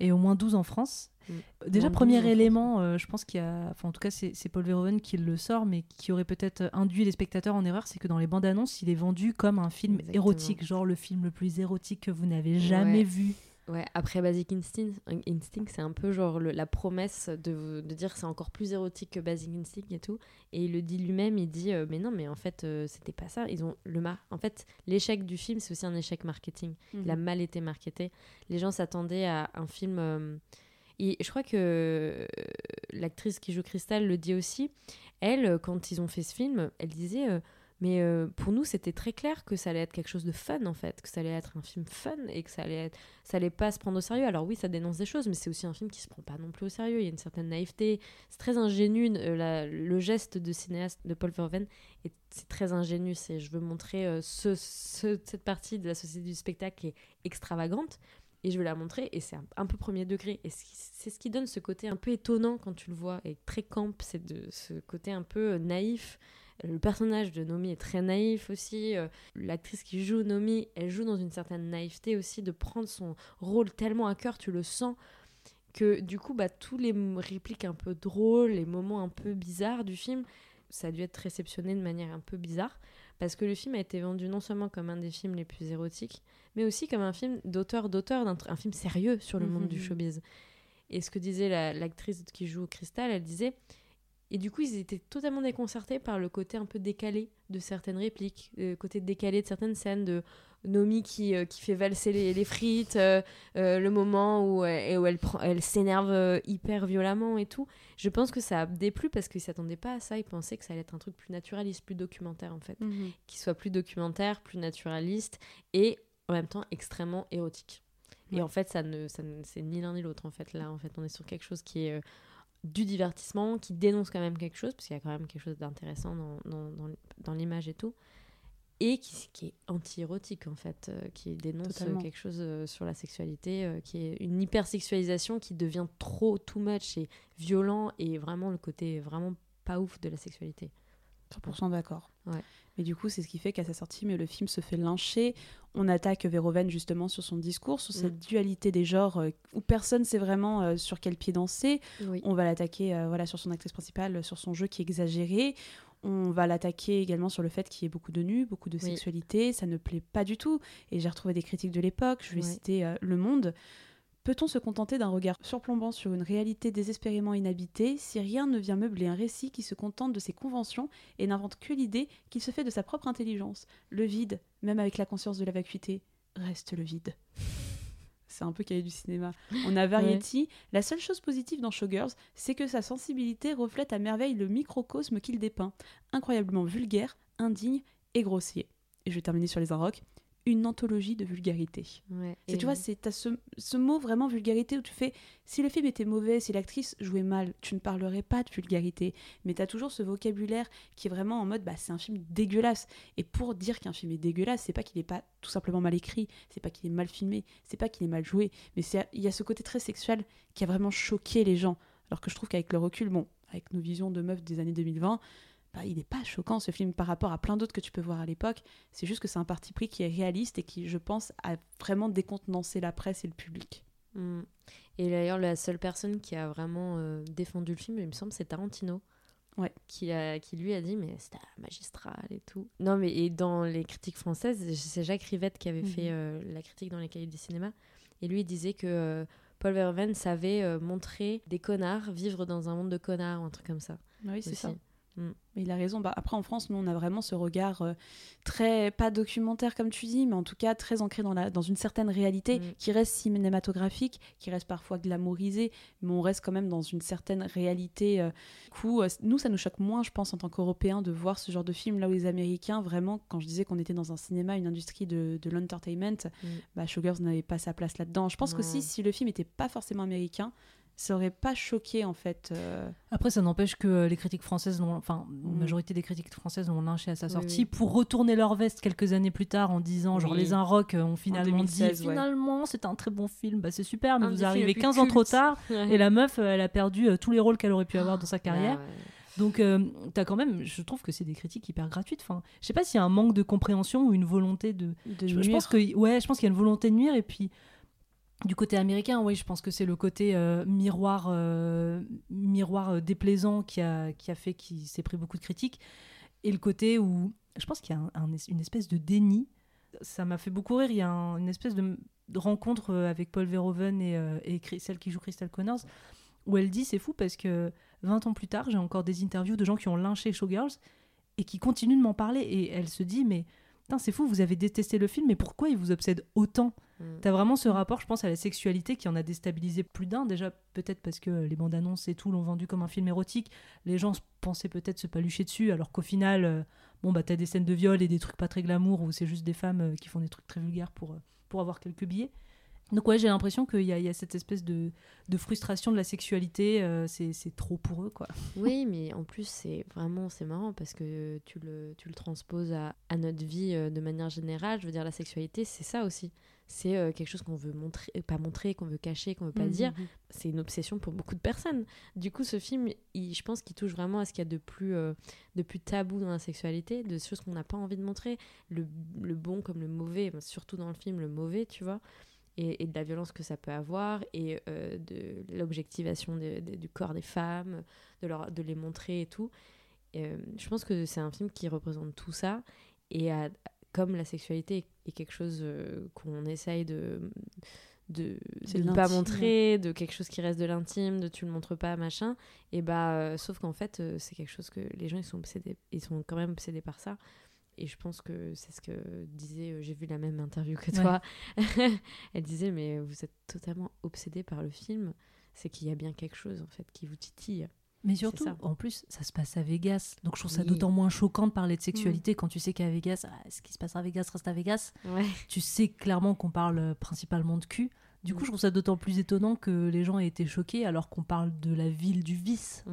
et au moins 12 en France. Mm. Déjà, premier 12 en France. élément, euh, je pense qu'il y a. Enfin, en tout cas, c'est c'est Paul Verhoeven qui le sort, mais qui aurait peut-être induit les spectateurs en erreur, c'est que dans les bandes annonces, il est vendu comme un film Exactement. érotique, genre le film le plus érotique que vous n'avez jamais Ouais. vu. Ouais, après Basic Instinct, Instinct c'est un peu genre le- la promesse de, de dire que c'est encore plus érotique que Basic Instinct et tout. Et il le dit lui-même, il dit euh, mais non, mais en fait euh, c'était pas ça. Ils ont le mar en fait l'échec du film c'est aussi un échec marketing. Il a Mhm. mal été marketé. Les gens s'attendaient à un film. euh, et je crois que euh, l'actrice qui joue Crystal le dit aussi. Elle, quand ils ont fait ce film, elle disait. Mais euh, pour nous, c'était très clair que ça allait être quelque chose de fun en fait, que ça allait être un film fun et que ça allait être, ça allait pas se prendre au sérieux. Alors oui, ça dénonce des choses, mais c'est aussi un film qui se prend pas non plus au sérieux. Il y a une certaine naïveté. C'est très ingénu. euh, le geste de cinéaste de Paul Verhoeven, est- c'est très ingénu. C'est je veux montrer euh, ce, ce- cette partie de la société du spectacle qui est extravagante et je veux la montrer et c'est un, un peu premier degré et c'est ce qui donne ce côté un peu étonnant quand tu le vois et très camp c'est de ce côté un peu naïf le personnage de Nomi est très naïf aussi euh, l'actrice qui joue Nomi elle joue dans une certaine naïveté aussi de prendre son rôle tellement à cœur tu le sens que du coup bah tous les répliques un peu drôles les moments un peu bizarres du film ça a dû être réceptionné de manière un peu bizarre parce que le film a été vendu non seulement comme un des films les plus érotiques mais aussi comme un film d'auteur d'auteur un film sérieux sur le monde du Mhm. showbiz et ce que disait la- l'actrice qui joue Crystal elle disait et du coup ils étaient totalement déconcertés par le côté un peu décalé de certaines répliques le côté décalé de certaines scènes de Nomi qui, euh, qui fait valser les, les frites, euh, euh, le moment où, elle- où elle, prend- elle s'énerve euh, hyper violemment et tout. Je pense que ça a déplu parce qu'ils s'attendaient pas à ça. Ils pensaient que ça allait être un truc plus naturaliste, plus documentaire en fait. Mhm. Qui soit plus documentaire, plus naturaliste et en même temps extrêmement érotique. Et en fait, ça ne, ça ne- c'est ni l'un ni l'autre en fait. Là, en fait, on est sur quelque chose qui est euh, du divertissement, qui dénonce quand même quelque chose, parce qu'il y a quand même quelque chose d'intéressant dans, dans, dans, dans l'image et tout et qui, qui est anti-érotique en fait, euh, qui dénonce euh, Totalement. quelque chose euh, sur la sexualité, euh, qui est une hypersexualisation qui devient trop too much et violent et vraiment le côté vraiment pas ouf de la sexualité. 100% d'accord. Ouais. Mais du coup, c'est ce qui fait qu'à sa sortie, mais le film se fait lyncher. On attaque Verhoeven justement sur son discours, sur cette dualité des genres euh, où personne sait vraiment euh, sur quel pied danser. Oui. On va l'attaquer euh, voilà, sur son actrice principale, sur son jeu qui est exagéré. On va l'attaquer également sur le fait qu'il y ait beaucoup de nus, beaucoup de Oui. sexualité. Ça ne plaît pas du tout. Et j'ai retrouvé des critiques de l'époque. Je vais Ouais. citer Le Monde. Peut-on se contenter d'un regard surplombant sur une réalité désespérément inhabitée si rien ne vient meubler un récit qui se contente de ses conventions et n'invente que l'idée qu'il se fait de sa propre intelligence Le vide, même avec la conscience de la vacuité, reste le vide. C'est un peu cahier du cinéma. On a Variety. La seule chose positive dans Showgirls, c'est que sa sensibilité reflète à merveille le microcosme qu'il dépeint. Incroyablement vulgaire, indigne et grossier. Et je vais terminer sur les Inrocks. Une anthologie de vulgarité. Ouais. C'est- Et- tu vois, c'est t'as ce, ce mot vraiment vulgarité où tu fais si le film était mauvais, si l'actrice jouait mal, tu ne parlerais pas de vulgarité. Mais tu as toujours ce vocabulaire qui est vraiment en mode bah, c'est un film dégueulasse. Et pour dire qu'un film est dégueulasse, c'est pas qu'il est pas tout simplement mal écrit, c'est pas qu'il est mal filmé, c'est pas qu'il est mal joué, mais c'est- il y a ce côté très sexuel qui a vraiment choqué les gens. Alors que je trouve qu'avec le recul, bon, avec nos visions de meufs des années 2020, il n'est pas choquant ce film par rapport à plein d'autres que tu peux voir à l'époque. C'est juste que c'est un parti pris qui est réaliste et qui, je pense, a vraiment décontenancé la presse et le public. Mm. Et d'ailleurs, la seule personne qui a vraiment euh, défendu le film, il me semble, c'est Tarantino. Ouais. Qui, a, qui lui a dit, mais c'était magistral et tout. Non, mais et dans les critiques françaises, c'est Jacques Rivette qui avait Mhm. fait euh, la critique dans les cahiers du cinéma. Et lui, il disait que euh, Paul Verhoeven savait montrer des connards vivre dans un monde de connards ou un truc comme ça. Oui, c'est ça. Mm. Mais il a raison. Bah, après, en France, nous, on a vraiment ce regard euh, très, pas documentaire comme tu dis, mais en tout cas très ancré dans, la, dans une certaine réalité Mm. qui reste cinématographique, qui reste parfois glamourisée, mais on reste quand même dans une certaine réalité. euh. Du coup, euh, nous, ça nous choque moins, je pense, en tant qu'Européens, de voir ce genre de film là où les Américains, vraiment, quand je disais qu'on était dans un cinéma, une industrie de, de l'entertainment, Mm. bah, Showgirls n'avait pas sa place là-dedans. Je pense Non. qu'aussi, si le film n'était pas forcément américain, ça aurait pas choqué en fait. euh. Après, ça n'empêche que les critiques françaises, enfin, la Mhm. majorité des critiques françaises l'ont lynché à sa sortie oui. pour retourner leur veste quelques années plus tard en disant, genre, Oui. les Inrocks ont finalement 2016, dit, ouais. finalement, c'est un très bon film, bah, c'est super, mais Un vous arrivez les plus 15 ans trop tard, Ouais. et la meuf, euh, elle a perdu euh, tous les rôles qu'elle aurait pu avoir dans sa Bah carrière. ouais. Donc, euh, t'as quand même, je trouve que c'est des critiques hyper gratuites. Enfin, je sais pas s'il y a un manque de compréhension ou une volonté de. De je, je pense nuire. que, ouais, je pense qu'il y a une volonté de nuire. Et puis, du côté américain, oui, je pense que c'est le côté euh, miroir, euh, miroir euh, déplaisant qui a, qui a fait qu'il s'est pris beaucoup de critiques. Et le côté où, je pense qu'il y a une espèce de déni. Ça m'a fait beaucoup rire. Il y a un- une espèce de, rencontre avec Paul Verhoeven et, et celle qui joue Crystal Connors, où elle dit c'est fou parce que 20 ans plus tard, j'ai encore des interviews de gens qui ont lynché Showgirls et qui continuent de m'en parler. Et elle se dit, mais c'est fou, vous avez détesté le film, mais pourquoi il vous obsède autant Mm. T'as vraiment ce rapport, je pense, à la sexualité qui en a déstabilisé plus d'un. Déjà, peut-être parce que les bandes annonces et tout l'ont vendu comme un film érotique. Les gens pensaient peut-être se palucher dessus, alors qu'au final, euh, bon, bah, t'as des scènes de viol et des trucs pas très glamour où c'est juste des femmes euh, qui font des trucs très vulgaires pour, euh, pour avoir quelques billets. Donc, ouais, j'ai l'impression qu'il y, a- il y a cette espèce de, de frustration de la sexualité. euh, c'est trop pour eux, quoi. Oui, mais en plus, c'est vraiment c'est marrant parce que tu le, tu le transposes à, à notre vie euh, de manière générale. Je veux dire, la sexualité, c'est ça aussi. C'est euh, quelque chose qu'on veut montrer, euh, pas montrer, qu'on veut cacher, qu'on veut pas Mhm. dire. C'est une obsession pour beaucoup de personnes. Du coup, ce film, il- je pense qu'il touche vraiment à ce qu'il y a de plus, de plus tabou dans la sexualité, de choses qu'on n'a pas envie de montrer, le, le bon comme le mauvais, surtout dans le film, le mauvais, tu vois. Et, et de la violence que ça peut avoir, et euh, de l'objectivation du corps des femmes, de, leur, de les montrer et tout. Et, euh, je pense que c'est un film qui représente tout ça. Et comme la sexualité est quelque chose euh, qu'on essaye de de, ne pas montrer, de quelque chose qui reste de l'intime, de tu le montres pas, machin. Et bah, sauf qu'en fait, c'est quelque chose que les gens ils sont obsédés, ils sont quand même obsédés par ça. Et je pense que c'est ce que disait, euh, j'ai vu la même interview que Ouais. toi. Elle disait, mais vous êtes totalement obsédé par le film, c'est qu'il y a bien quelque chose en fait qui vous titille. Mais surtout, en plus, ça se passe à Vegas. Donc je trouve ça Oui. d'autant moins choquant de parler de sexualité quand tu sais qu'à Vegas, ah, ce qui se passe à Vegas reste à Vegas. Ouais. Tu sais clairement qu'on parle euh, principalement de cul. Du coup, je trouve ça d'autant plus étonnant que les gens aient été choqués alors qu'on parle de la ville du vice.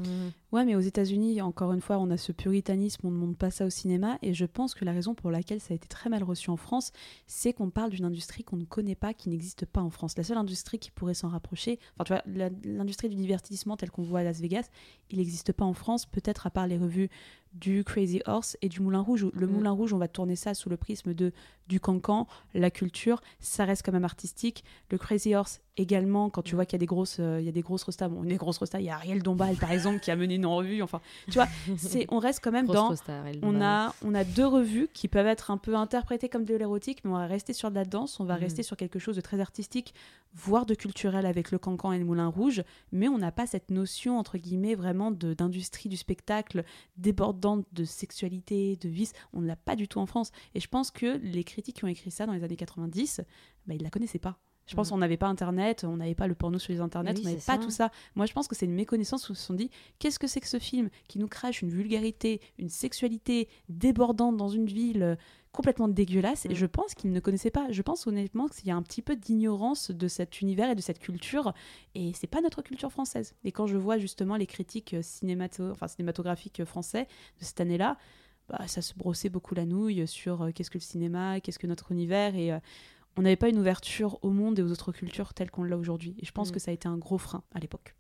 Ouais, mais aux États-Unis, encore une fois, on a ce puritanisme, on ne montre pas ça au cinéma, et je pense que la raison pour laquelle ça a été très mal reçu en France, c'est qu'on parle d'une industrie qu'on ne connaît pas, qui n'existe pas en France. La seule industrie qui pourrait s'en rapprocher, enfin, tu vois, l'industrie du divertissement telle qu'on voit à Las Vegas, il n'existe pas en France, peut-être à part les revues du Crazy Horse et du Moulin Rouge. Le Mhm. Moulin Rouge, on va tourner ça sous le prisme de du cancan, la culture, ça reste quand même artistique. Le Crazy Horse également, quand tu vois qu'il y a des grosses, euh, il y a des grosses restas, bon, une grosse resta, il y a Ariel Dombal par exemple qui a mené une revue. Enfin, tu vois, c'est, on reste quand même Grosse dans. resta, on a, on a deux revues qui peuvent être un peu interprétées comme de l'érotique, mais on va rester sur de la danse, on va Mhm. rester sur quelque chose de très artistique, voire de culturel avec le cancan et le moulin rouge, mais on n'a pas cette notion entre guillemets vraiment d'industrie du spectacle débordante de sexualité, de vice. On ne l'a pas du tout en France. Et je pense que les critiques qui ont écrit ça dans les années 90, bah, ils la connaissaient pas. Je pense qu'on n'avait pas Internet, on n'avait pas le porno sur les Internets, Oui, on n'avait pas ça. tout ça. Moi, je pense que c'est une méconnaissance où ils se sont dit qu'est-ce que c'est que ce film qui nous crache une vulgarité, une sexualité débordante dans une ville euh, complètement dégueulasse? Et Mm. je pense qu'ils ne connaissaient pas. Je pense honnêtement qu'il y a un petit peu d'ignorance de cet univers et de cette culture. Et c'est pas notre culture française. Et quand je vois justement les critiques euh, cinémato enfin, cinématographiques euh, français de cette année-là, bah, ça se brossait beaucoup la nouille sur euh, qu'est-ce que le cinéma, qu'est-ce que notre univers. Et euh, on n'avait pas une ouverture au monde et aux autres cultures telle qu'on l'a aujourd'hui. Et je pense Mm. que ça a été un gros frein à l'époque.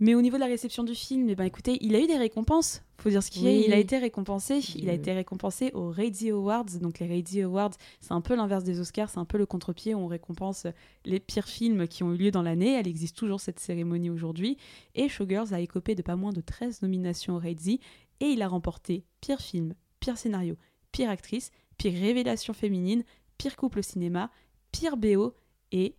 Mais au niveau de la réception du film, eh ben, écoutez, il a eu des récompenses. Faut dire ce qu'il Oui. est. Il a été récompensé. Il a Oui. été récompensé aux Radio Awards. Donc les Radio Awards, c'est un peu l'inverse des Oscars. C'est un peu le contre-pied. où On récompense les pires films qui ont eu lieu dans l'année. Elle existe toujours cette cérémonie aujourd'hui. Et Showgirls a écopé de pas moins de 13 nominations aux Razzie. Et il a remporté pire film, pire scénario, pire actrice, pire révélation féminine, pire couple au cinéma, pire BO et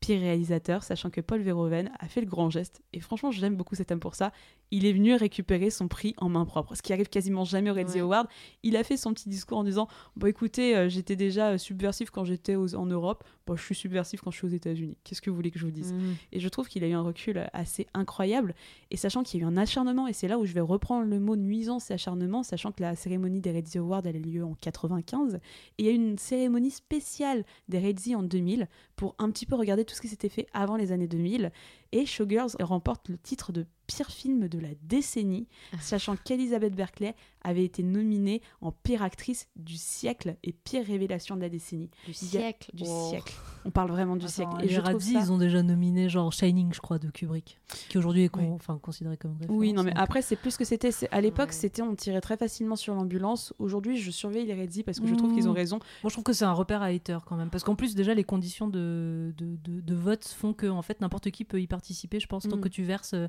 pire réalisateur, sachant que Paul Verhoeven a fait le grand geste. Et franchement, j'aime beaucoup cet homme pour ça. Il est venu récupérer son prix en main propre, ce qui arrive quasiment jamais au Red Ouais. Award. Il a fait son petit discours en disant Bon, écoutez, euh, j'étais déjà euh, subversif quand j'étais en Europe, bon, je suis subversif quand je suis aux États-Unis. Qu'est-ce que vous voulez que je vous dise? Mhm. Et je trouve qu'il a eu un recul euh, assez incroyable. Et sachant qu'il y a eu un acharnement, et c'est là où je vais reprendre le mot nuisance et acharnement, sachant que la cérémonie des Red Awards elle a eu lieu en 95, et il y a eu une cérémonie spéciale des Red en 2000 pour un petit peu regarder tout ce qui s'était fait avant les années 2000. Et Showgirls remporte le titre de pire film de la décennie, sachant qu'Elizabeth Berkley avait été nominée en pire actrice du siècle et pire révélation de la décennie. Du a- siècle. Du Oh. siècle. On parle vraiment du Attends, siècle. les je ça- ils ont déjà nominé genre Shining, je crois, de Kubrick, qui aujourd'hui est con- enfin, considéré comme une référence. Oui, non, mais après, c'est plus que c'était. À l'époque, c'était on tirait très facilement sur l'ambulance. Aujourd'hui, je surveille les Redzi parce que je trouve qu'ils ont Mmh. raison. Moi, je trouve que c'est un repère à hater quand même. Parce qu'en plus, déjà, les conditions de, de, de- de vote font que en fait, n'importe qui peut y participer, je pense, tant Mm. que tu verses euh,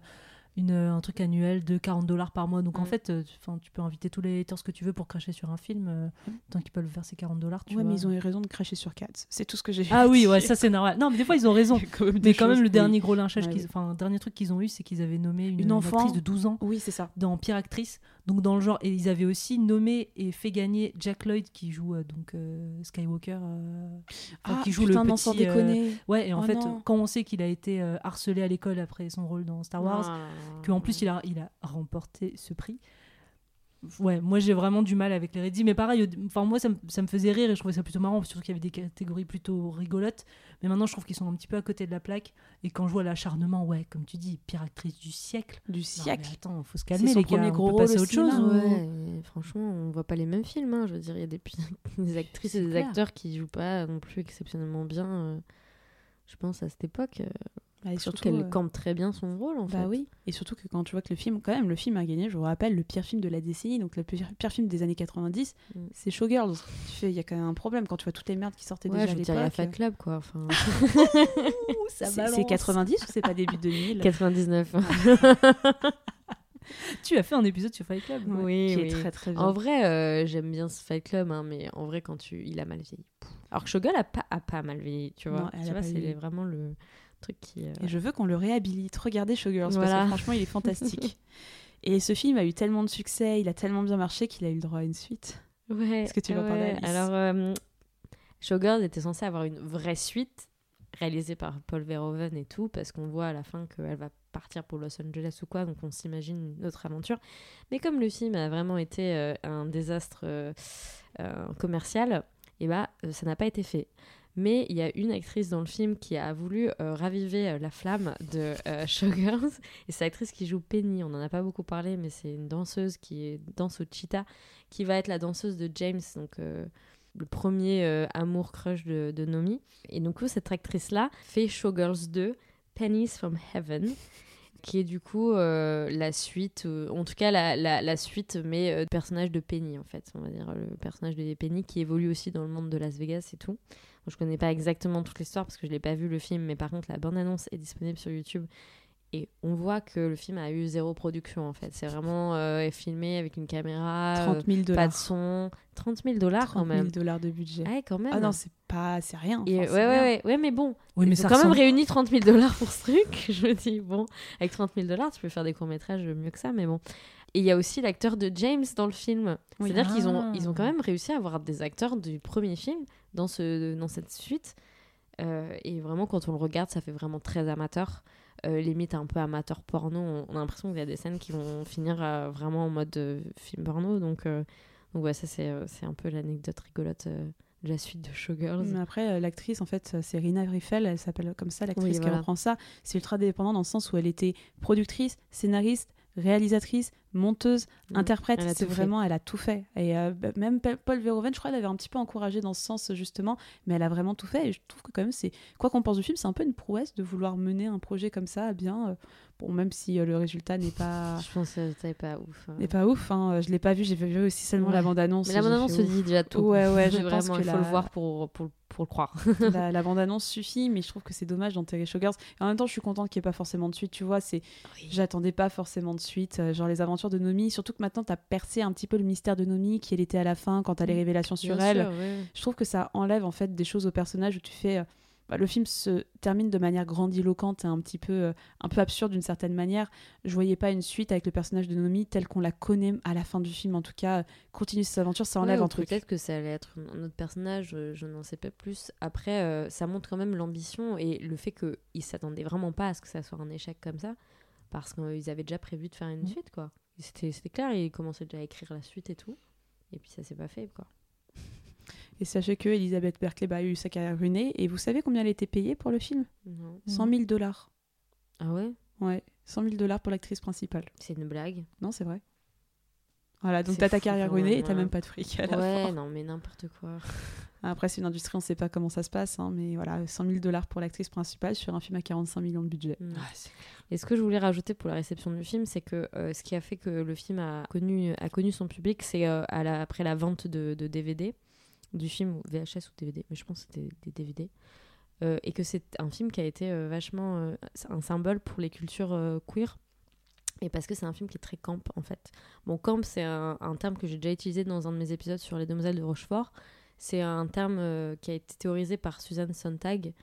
une, un truc annuel de 40 dollars par mois. Donc en Mm. fait, euh, tu- peux inviter tous les haters que tu veux pour cracher sur un film, euh, tant qu'ils peuvent verser 40 dollars. Ouais, mais ils ont eu raison de cracher sur Cats. C'est tout ce que j'ai Ah oui, ouais, ça c'est normal. Non, mais des fois ils ont raison. quand mais quand même, le oui. dernier gros lynchage, Ouais, oui. enfin, dernier truc qu'ils ont eu, c'est qu'ils avaient nommé une, Une enfant. actrice de 12 ans Oui, c'est ça. dans pire actrice. Donc dans le genre, et ils avaient aussi nommé et fait gagner Jack Lloyd qui joue euh, donc euh, Skywalker, euh, Ah, qui joue putain, le petit. déconner. ouais, et en Oh fait, non. quand on sait qu'il a été harcelé à l'école après son rôle dans Star Wars, Ah. qu'en plus il a, il a remporté ce prix. Ouais, moi j'ai vraiment du mal avec les Reddy, mais pareil, enfin moi ça me, ça me faisait rire et je trouvais ça plutôt marrant, surtout qu'il y avait des catégories plutôt rigolotes. Mais maintenant je trouve qu'ils sont un petit peu à côté de la plaque. Et quand je vois l'acharnement, ouais, comme tu dis, pire actrice du siècle. Du Non, siècle. attends, faut se calmer les gars, premier on gros peut passer à au autre chose. cinéma. ou- Ouais, franchement, on voit pas les mêmes films. hein. Je veux dire, il y a des, des actrices et des clair. acteurs qui jouent pas non plus exceptionnellement bien. euh, je pense à cette époque. euh, Bah, et surtout, qu'elle euh, campe très bien son rôle en fait. Bah oui, et surtout que quand tu vois que le film, quand même, le film a gagné, je vous rappelle, le pire film de la décennie, donc le pire, pire film des années 90, Mm. c'est Showgirls. Tu fais, il y a quand même un problème quand tu vois toutes les merdes qui sortaient Ouais, déjà je à l'époque. Fight Club quoi. Enfin, c'est 90 ou c'est pas début 2000 99. Tu as fait un épisode sur Fight Club. Ouais, oui, qui oui. est très très bien. En vrai, euh, j'aime bien ce Fight Club, hein, mais en vrai, quand tu, il a mal vieilli. Alors que Showgirl a pas, a pas mal vieilli, tu vois. Non, tu vois, c'est vraiment le truc qui. euh, Et je veux qu'on le réhabilite. Regardez Showgirls, parce Voilà. que franchement, il est fantastique. et ce film a eu tellement de succès, il a tellement bien marché qu'il a eu le droit à une suite. Ouais. Est-ce que tu veux en parler, Alors, euh, Showgirls était censé avoir une vraie suite réalisée par Paul Verhoeven et tout, parce qu'on voit à la fin qu'elle va partir pour Los Angeles ou quoi, donc on s'imagine une autre aventure. Mais comme le film a vraiment été euh, un désastre euh, euh, commercial, et bah, euh, ça n'a pas été fait. Mais il y a une actrice dans le film qui a voulu raviver la flamme de Showgirls. Et c'est l'actrice qui joue Penny. On n'en a pas beaucoup parlé, mais c'est une danseuse qui danse au cheetah, qui va être la danseuse de James, donc le premier amour crush de, de Nomi. Et donc, cette actrice-là fait Showgirls 2, Pennies from Heaven qui est du coup euh, la suite, euh, en tout cas la, la, suite, mais euh, personnage de Penny en fait, on va dire le personnage de Penny qui évolue aussi dans le monde de Las Vegas et tout. Donc, je connais pas exactement toute l'histoire parce que je l'ai pas vu le film, mais par contre la bande-annonce est disponible sur YouTube et on voit que le film a eu zéro production en fait. C'est vraiment euh, filmé avec une caméra, 30 000 euh, pas de son, 30 000 dollars quand 30 000 même. dollars de budget. Ah ouais, quand même. Ah non, c'est pas, c'est rien. Et enfin, ouais, ouais, ouais, ouais, mais bon, Oui, mais ils ça ont quand même réuni 30 000 dollars pour ce truc. Je me dis, bon, avec 30 000 dollars, tu peux faire des courts-métrages mieux que ça, mais bon. Et il y a aussi l'acteur de James dans le film. Oui. C'est-à-dire qu'ils ont, Ah. ils ont quand même réussi à avoir des acteurs du premier film dans, ce, dans cette suite. Euh, et vraiment, quand on le regarde, ça fait vraiment très amateur. Euh, limite un peu amateur porno. On, a l'impression qu'il y a des scènes qui vont finir euh, vraiment en mode euh, film porno. Donc, euh, donc ouais, ça, c'est un peu l'anecdote rigolote de la suite de Showgirls. Mais après, l'actrice, en fait, c'est Rina Riffel, elle s'appelle comme ça, l'actrice Oui, qui voilà. reprend ça. C'est ultra dépendant dans le sens où elle était productrice, scénariste, réalisatrice, monteuse, Mhm. interprète. C'est fait. vraiment, elle a tout fait. Et euh, bah, même Paul Verhoeven, je crois, elle avait un petit peu encouragé dans ce sens, justement, mais elle a vraiment tout fait. Et je trouve que, quand même, c'est quoi qu'on pense du film, c'est un peu une prouesse de vouloir mener un projet comme ça à bien. euh, bon, même si euh, le résultat n'est pas. Je pense que n'est pas ouf. hein. n'est pas ouf, hein. je l'ai pas vu, j'ai vu aussi seulement Ouais. la bande-annonce. Mais la bande-annonce se dit déjà tout. Ouais, ouais, je pense Vraiment, que il faut la- le voir pour, pour, pour le croire. la, la bande-annonce suffit, mais je trouve que c'est dommage d'enterrer Showgirls. Et en même temps, je suis contente qu'il n'y ait pas forcément de suite. Tu vois, c'est, j'attendais pas forcément de suite. euh, genre les aventures de Nomi, surtout que maintenant, tu as percé un petit peu le mystère de Nomi, qui elle était à la fin, quand tu as les révélations sur Bien elle. sûr, ouais. Je trouve que ça enlève en fait des choses au personnage où tu fais. euh, bah, le film se termine de manière grandiloquente et un petit peu, euh, un peu absurde d'une certaine manière. Je voyais pas une suite avec le personnage de Nomi tel qu'on la connaît à la fin du film. En tout cas, continue ses aventures, ça enlève Ouais, un truc. Peut-être que ça allait être un autre personnage, euh, je n'en sais pas plus. Après, euh, ça montre quand même l'ambition et le fait qu'ils s'attendaient vraiment pas à ce que ça soit un échec comme ça, parce qu'ils avaient déjà prévu de faire une Mm. suite, quoi. C'était clair, ils commençaient déjà à écrire la suite et tout. Et puis ça s'est pas fait, quoi. Et sachez que Elisabeth Berkley bah, a eu sa carrière ruinée. Et vous savez combien elle était payée pour le film? Non. 100 000 dollars. Ah ouais? Ouais, 100 000 dollars pour l'actrice principale. C'est une blague. Non, c'est vrai. Voilà, donc t'as ta carrière ruinée et t'as hein. même pas de fric à la Ouais, fin. non, mais n'importe quoi. Après, c'est une industrie, on sait pas comment ça se passe, hein, mais voilà, 100 000 dollars pour l'actrice principale sur un film à 45 millions de budget. Mm. Et ce que je voulais rajouter pour la réception du film, c'est que euh, ce qui a fait que le film a connu, a connu son public, c'est euh, après la vente de, de DVD du film, VHS ou DVD, mais je pense que c'était des DVD, euh, et que c'est un film qui a été euh, vachement euh, un symbole pour les cultures queer. Et parce que c'est un film qui est très camp en fait. Bon, camp, c'est un, un terme que j'ai déjà utilisé dans un de mes épisodes sur les demoiselles de Rochefort. C'est un terme qui a été théorisé par Suzanne Sontag,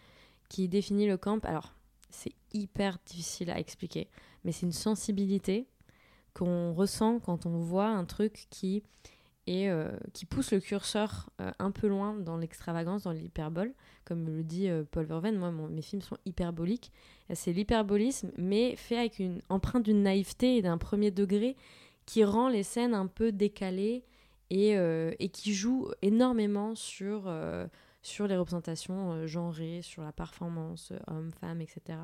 qui définit le camp. Alors, c'est hyper difficile à expliquer, mais c'est une sensibilité qu'on ressent quand on voit un truc qui et euh, qui pousse le curseur euh, un peu loin dans l'extravagance, dans l'hyperbole. Comme le dit euh, Paul Verhoeven, moi, mes films sont hyperboliques. C'est l'hyperbolisme, mais fait avec une empreinte d'une naïveté et d'un premier degré qui rend les scènes un peu décalées et, qui joue énormément sur, sur les représentations genrées, sur la performance, homme, femme, etc.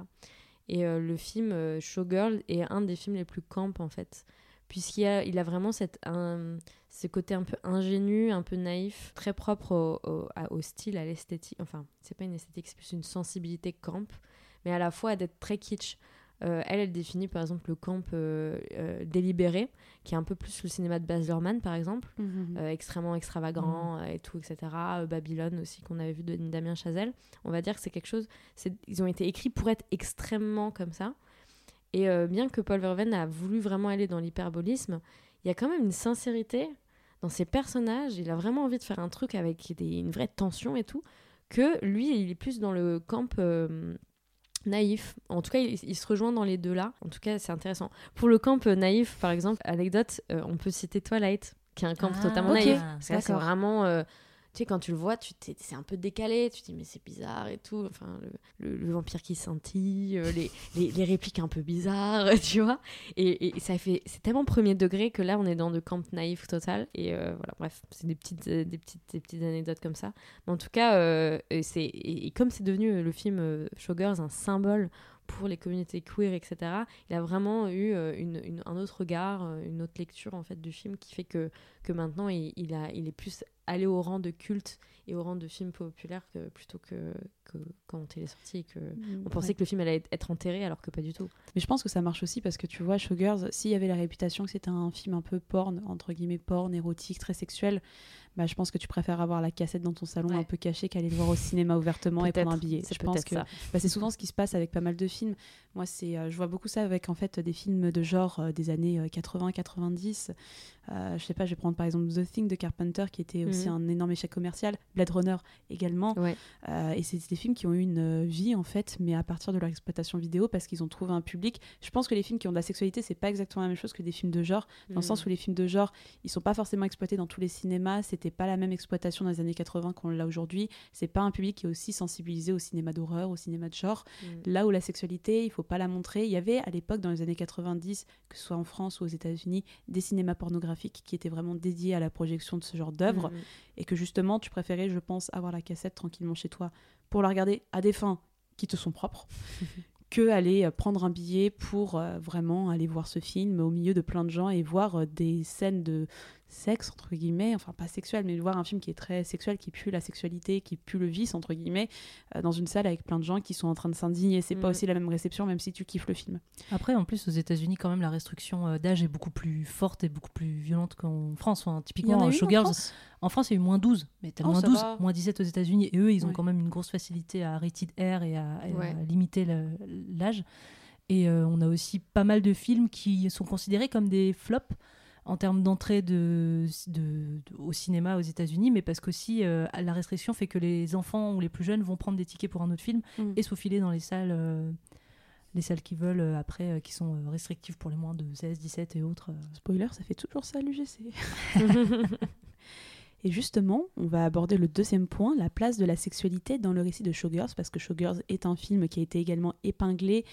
Et le film Showgirl est un des films les plus camp, en fait puisqu'il a, il a vraiment cette, un, ce côté un peu ingénu, un peu naïf, très propre au, au, style, à l'esthétique. Enfin, c'est pas une esthétique, c'est plus une sensibilité camp, mais à la fois d'être très kitsch. Euh, elle, elle définit par exemple le camp euh, euh, délibéré, qui est un peu plus le cinéma de Baz Luhrmann, par exemple, Mhm. euh, extrêmement extravagant et tout, etc. Babylone aussi, qu'on avait vu de Damien Chazelle. On va dire que c'est quelque chose. c'est- Ils ont été écrits pour être extrêmement comme ça. Et euh, bien que Paul Verhoeven a voulu vraiment aller dans l'hyperbolisme, il y a quand même une sincérité dans ses personnages. Il a vraiment envie de faire un truc avec des- une vraie tension et tout. Que lui, il est plus dans le camp euh, naïf. En tout cas, il, il se rejoint dans les deux là. En tout cas, c'est intéressant. Pour le camp euh, naïf, par exemple, anecdote, euh, on peut citer Twilight, qui est un camp Ah, totalement ok, naïf. Parce que là, c'est vraiment. Tu sais, quand tu le vois, tu t'es- c'est un peu décalé, tu te dis mais c'est bizarre et tout. Enfin, le, le- le vampire qui scintille, euh, les, les, les répliques un peu bizarres, tu vois. Et, et ça fait, c'est tellement premier degré que là, on est dans le camp naïf total. Et euh, voilà, bref, c'est des petites, euh, des, petites, des petites anecdotes comme ça. Mais en tout cas, euh, c'est, et, et comme c'est devenu le film Showgirls un symbole pour les communautés queer, etc., il a vraiment eu euh, une, une- un autre regard, euh, une autre lecture en fait du film qui fait que, que maintenant il, il, a, il est plus allé au rang de culte et au rang de film populaire que, plutôt que, que quand il est sorti et que Mm, on pensait ouais. que le film allait être enterré alors que pas du tout. Mais je pense que ça marche aussi parce que tu vois, Showgirls, s'il y avait la réputation que c'était un film un peu porn, entre guillemets porn, érotique, très sexuel, bah, je pense que tu préfères avoir la cassette dans ton salon un peu cachée qu'aller le voir au cinéma ouvertement et prendre un billet. c'est Je pense que bah, c'est souvent ce qui se passe avec pas mal de films. Moi, c'est, euh, je vois beaucoup ça avec en fait des films de genre euh, des années 80-90. Euh, je sais pas, je vais prendre par exemple The Thing de Carpenter qui était aussi Mhm. un énorme échec commercial, Blade Runner également. Ouais. Euh, et c'est des films qui ont eu une euh, vie en fait, mais à partir de leur exploitation vidéo parce qu'ils ont trouvé un public. Je pense que les films qui ont de la sexualité, c'est pas exactement la même chose que des films de genre, dans le Mhm. sens où les films de genre, ils sont pas forcément exploités dans tous les cinémas. C'était pas la même exploitation dans les années 80 qu'on l'a aujourd'hui. C'est pas un public qui est aussi sensibilisé au cinéma d'horreur, au cinéma de genre. Mhm. Là où la sexualité, il faut pas la montrer. Il y avait à l'époque, dans les années 90, que ce soit en France ou aux États-Unis, des cinémas pornographiques qui étaient vraiment dédiés à la projection de ce genre d'œuvre Mhm. et que justement tu préférais, je pense, avoir la cassette tranquillement chez toi pour la regarder à des fins qui te sont propres que aller euh, prendre un billet pour euh, vraiment aller voir ce film au milieu de plein de gens et voir euh, des scènes de sexe entre guillemets enfin pas sexuel mais voir un film qui est très sexuel qui pue la sexualité qui pue le vice entre guillemets euh, dans une salle avec plein de gens qui sont en train de s'indigner c'est pas Mhm. aussi la même réception même si tu kiffes le film Après, en plus, aux États-Unis, quand même, la restriction euh, d'âge est beaucoup plus forte et beaucoup plus violente qu'en France. Enfin, typiquement, y en en Showgirls, France? en France, il y a eu moins 12, mais t'as Oh, moins ça 12, va. moins 17 aux États-Unis. Et eux, ils ont Ouais. quand même une grosse facilité à rated R et à, et à limiter l'âge. Et euh, on a aussi pas mal de films qui sont considérés comme des flops en termes d'entrée de, de- de- au cinéma aux États-Unis, mais parce qu'aussi euh, la restriction fait que les enfants ou les plus jeunes vont prendre des tickets pour un autre film Mm. et se faufiler dans les salles, euh, les salles qui veulent euh, après, euh, qui sont restrictives pour les moins de 16, 17 et autres. Spoiler, ça fait toujours ça à l'UGC. Et justement, on va aborder le deuxième point, la place de la sexualité dans le récit de Showgirls, parce que Showgirls est un film qui a été également épinglé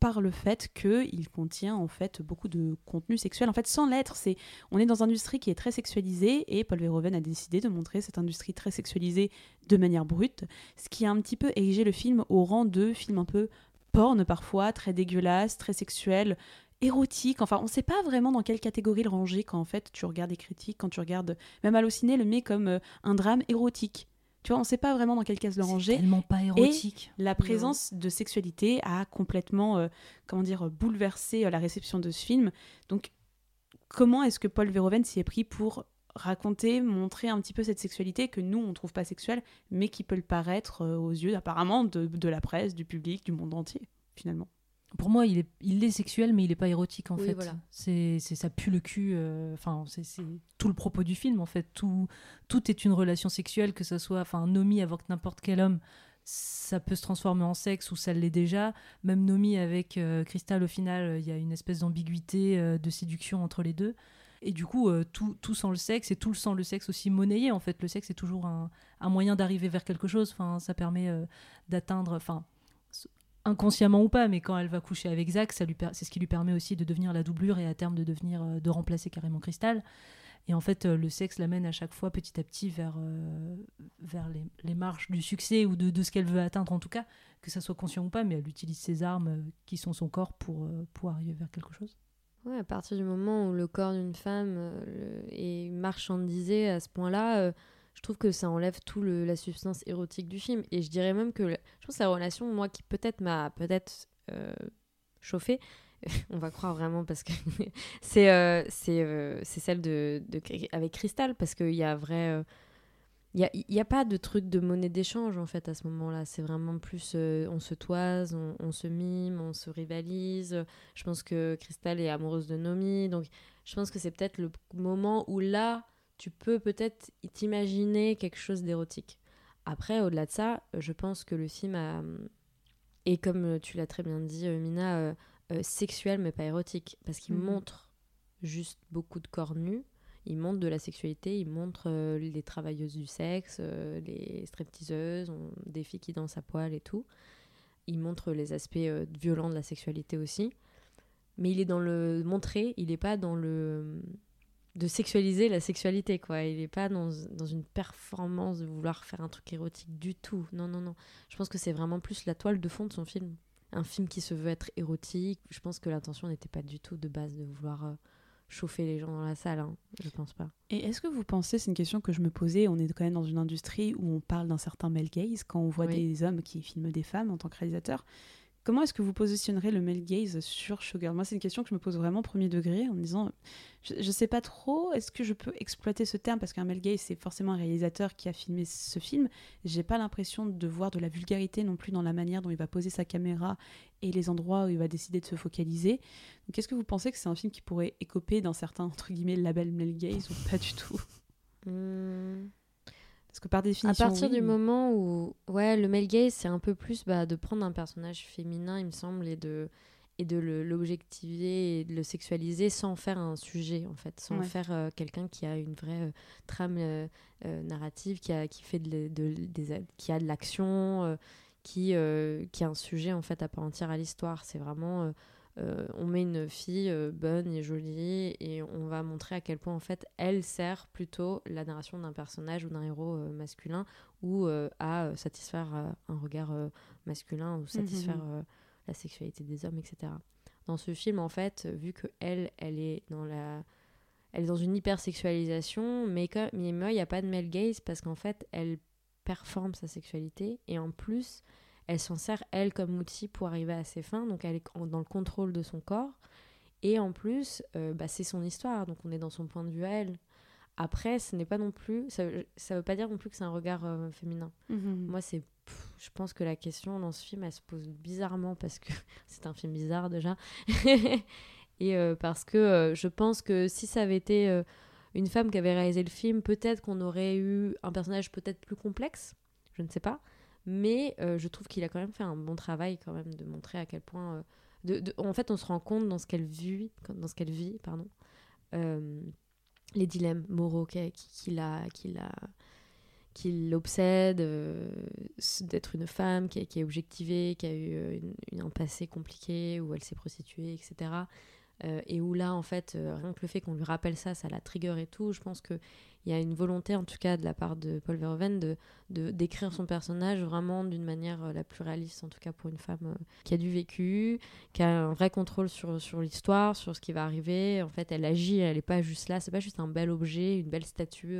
par le fait qu'il contient en fait beaucoup de contenu sexuel. En fait, sans l'être, c'est on est dans une industrie qui est très sexualisée et Paul Verhoeven a décidé de montrer cette industrie très sexualisée de manière brute, ce qui a un petit peu érigé le film au rang de film un peu porn parfois, très dégueulasse, très sexuel, érotique. Enfin, on ne sait pas vraiment dans quelle catégorie le ranger quand en fait tu regardes des critiques, quand tu regardes même Allociné le met comme euh, un drame érotique. Tu vois, on ne sait pas vraiment dans quelle case le ranger. tellement pas érotique. Et la présence de sexualité a complètement, euh, comment dire, bouleversé euh, la réception de ce film. Donc, comment est-ce que Paul Verhoeven s'y est pris pour raconter, montrer un petit peu cette sexualité que nous, on trouve pas sexuelle, mais qui peut le paraître euh, aux yeux apparemment de, de la presse, du public, du monde entier, finalement? Pour moi, il est, il est sexuel, mais il est pas érotique en Oui, fait. voilà. C'est, ça pue le cul. euh, Enfin, c'est, c'est tout le propos du film en fait. Tout, tout est une relation sexuelle, que ce soit, enfin, Nomi avec n'importe quel homme, ça peut se transformer en sexe ou ça l'est déjà. Même Nomi avec euh, Crystal, au final, il y a une espèce d'ambiguïté, euh, de séduction entre les deux. Et du coup, euh, tout, tout sans le sexe et tout sans le sexe aussi monnayé. En fait, le sexe est toujours un, un moyen d'arriver vers quelque chose. Enfin, ça permet d'atteindre. Enfin, inconsciemment ou pas, mais quand elle va coucher avec Zach, c'est ce qui lui permet aussi de devenir la doublure et à terme de devenir euh, de remplacer carrément Crystal. Et en fait, euh, le sexe l'amène à chaque fois petit à petit vers, euh, vers les, les marches du succès ou de, de ce qu'elle veut atteindre en tout cas, que ça soit conscient ou pas, mais elle utilise ses armes qui sont son corps pour, pour arriver vers quelque chose. Ouais, à partir du moment où le corps d'une femme est marchandisé à ce point-là, je trouve que ça enlève tout le, la substance érotique du film. Et je dirais même que je pense que la relation, moi, qui peut-être m'a peut-être euh, chauffée, on va croire vraiment parce que c'est euh, euh, celle de, avec Crystal parce qu'il y a vrai euh, il n'y a, a pas de truc de monnaie d'échange en fait à ce moment-là. C'est vraiment plus on se toise, on, on se mime, on se rivalise. Je pense que Crystal est amoureuse de Nomi. Donc je pense que c'est peut-être le moment où là tu peux peut-être t'imaginer quelque chose d'érotique. Après, au-delà de ça, je pense que le film a. Et comme tu l'as très bien dit, euh, Mina, euh, euh, sexuel mais pas érotique. Parce qu'il Mhm. montre juste beaucoup de corps nus. Il montre de la sexualité, il montre euh, les travailleuses du sexe, les stripteaseuses, on- des filles qui dansent à poil et tout. Il montre les aspects violents de la sexualité aussi. Mais il est dans le montrer, il n'est pas dans le de sexualiser la sexualité quoi il n'est pas dans, dans une performance de vouloir faire un truc érotique du tout non non non je pense que c'est vraiment plus la toile de fond de son film un film qui se veut être érotique je pense que l'intention n'était pas du tout de base de vouloir euh, chauffer les gens dans la salle hein. je pense pas Et est-ce que vous pensez, c'est une question que je me posais, on est quand même dans une industrie où on parle d'un certain male gaze, quand on voit Oui. des hommes qui filment des femmes en tant que réalisateur. Comment est-ce que vous positionnerez le male gaze sur Sugar? Moi, c'est une question que je me pose vraiment premier degré en me disant, je, je sais pas trop, est-ce que je peux exploiter ce terme? Parce qu'un male gaze, c'est forcément un réalisateur qui a filmé ce film. J'ai pas l'impression de voir de la vulgarité non plus dans la manière dont il va poser sa caméra et les endroits où il va décider de se focaliser. Donc, est-ce que vous pensez que c'est un film qui pourrait écoper d'un certain entre guillemets label male gaze ou pas du tout? Hmm. Parce que par À définition, partir oui, du mais- moment où, ouais, le male gaze, c'est un peu plus bah, de prendre un personnage féminin, il me semble, et de, et de le- l'objectiver et de le sexualiser sans faire un sujet, en fait, sans Ouais. faire euh, quelqu'un qui a une vraie euh, trame euh, euh, narrative, qui a, qui, fait de, de- des, qui a de l'action, euh, qui, euh, qui a un sujet, en fait, à part entière à l'histoire. C'est vraiment... euh, on met une fille euh, bonne et jolie et on va montrer à quel point en fait elle sert plutôt la narration d'un personnage ou d'un héros euh, masculin ou à satisfaire un regard masculin ou satisfaire Mhm. la sexualité des hommes etc dans ce film en fait vu que elle elle est dans la elle est dans une hypersexualisation mais comme mais il n'y a pas de male gaze parce qu'en fait elle performe sa sexualité et en plus elle s'en sert elle comme outil pour arriver à ses fins. Donc elle est dans le contrôle de son corps. Et en plus euh, bah, c'est son histoire. Donc on est dans son point de vue à elle. Après ce n'est pas non plus ça, ça veut pas dire non plus que c'est un regard euh, féminin. Mhm. moi c'est je pense que la question dans ce film elle se pose bizarrement parce que c'est un film bizarre déjà. Et euh, parce que euh, je pense que si ça avait été une femme qui avait réalisé le film, peut-être qu'on aurait eu un personnage peut-être plus complexe, je ne sais pas. Mais euh, je trouve qu'il a quand même fait un bon travail quand même de montrer à quel point... euh, de, en fait, on se rend compte dans ce qu'elle vit, dans ce qu'elle vit, pardon, euh, les dilemmes moraux qui, qui, qui la, qui l'obsède, d'être une femme qui, a- qui est objectivée, qui a eu un passé compliqué, où elle s'est prostituée, etc. Euh, et où là, en fait, euh, rien que le fait qu'on lui rappelle ça, ça la trigger et tout. Je pense qu'il y a une volonté, en tout cas de la part de Paul Verhoeven, de, de d'écrire son personnage vraiment d'une manière euh, la plus réaliste, en tout cas pour une femme qui a du vécu, qui a un vrai contrôle sur, sur l'histoire, sur ce qui va arriver. En fait, elle agit, elle n'est pas juste là, c'est pas juste un bel objet, une belle statue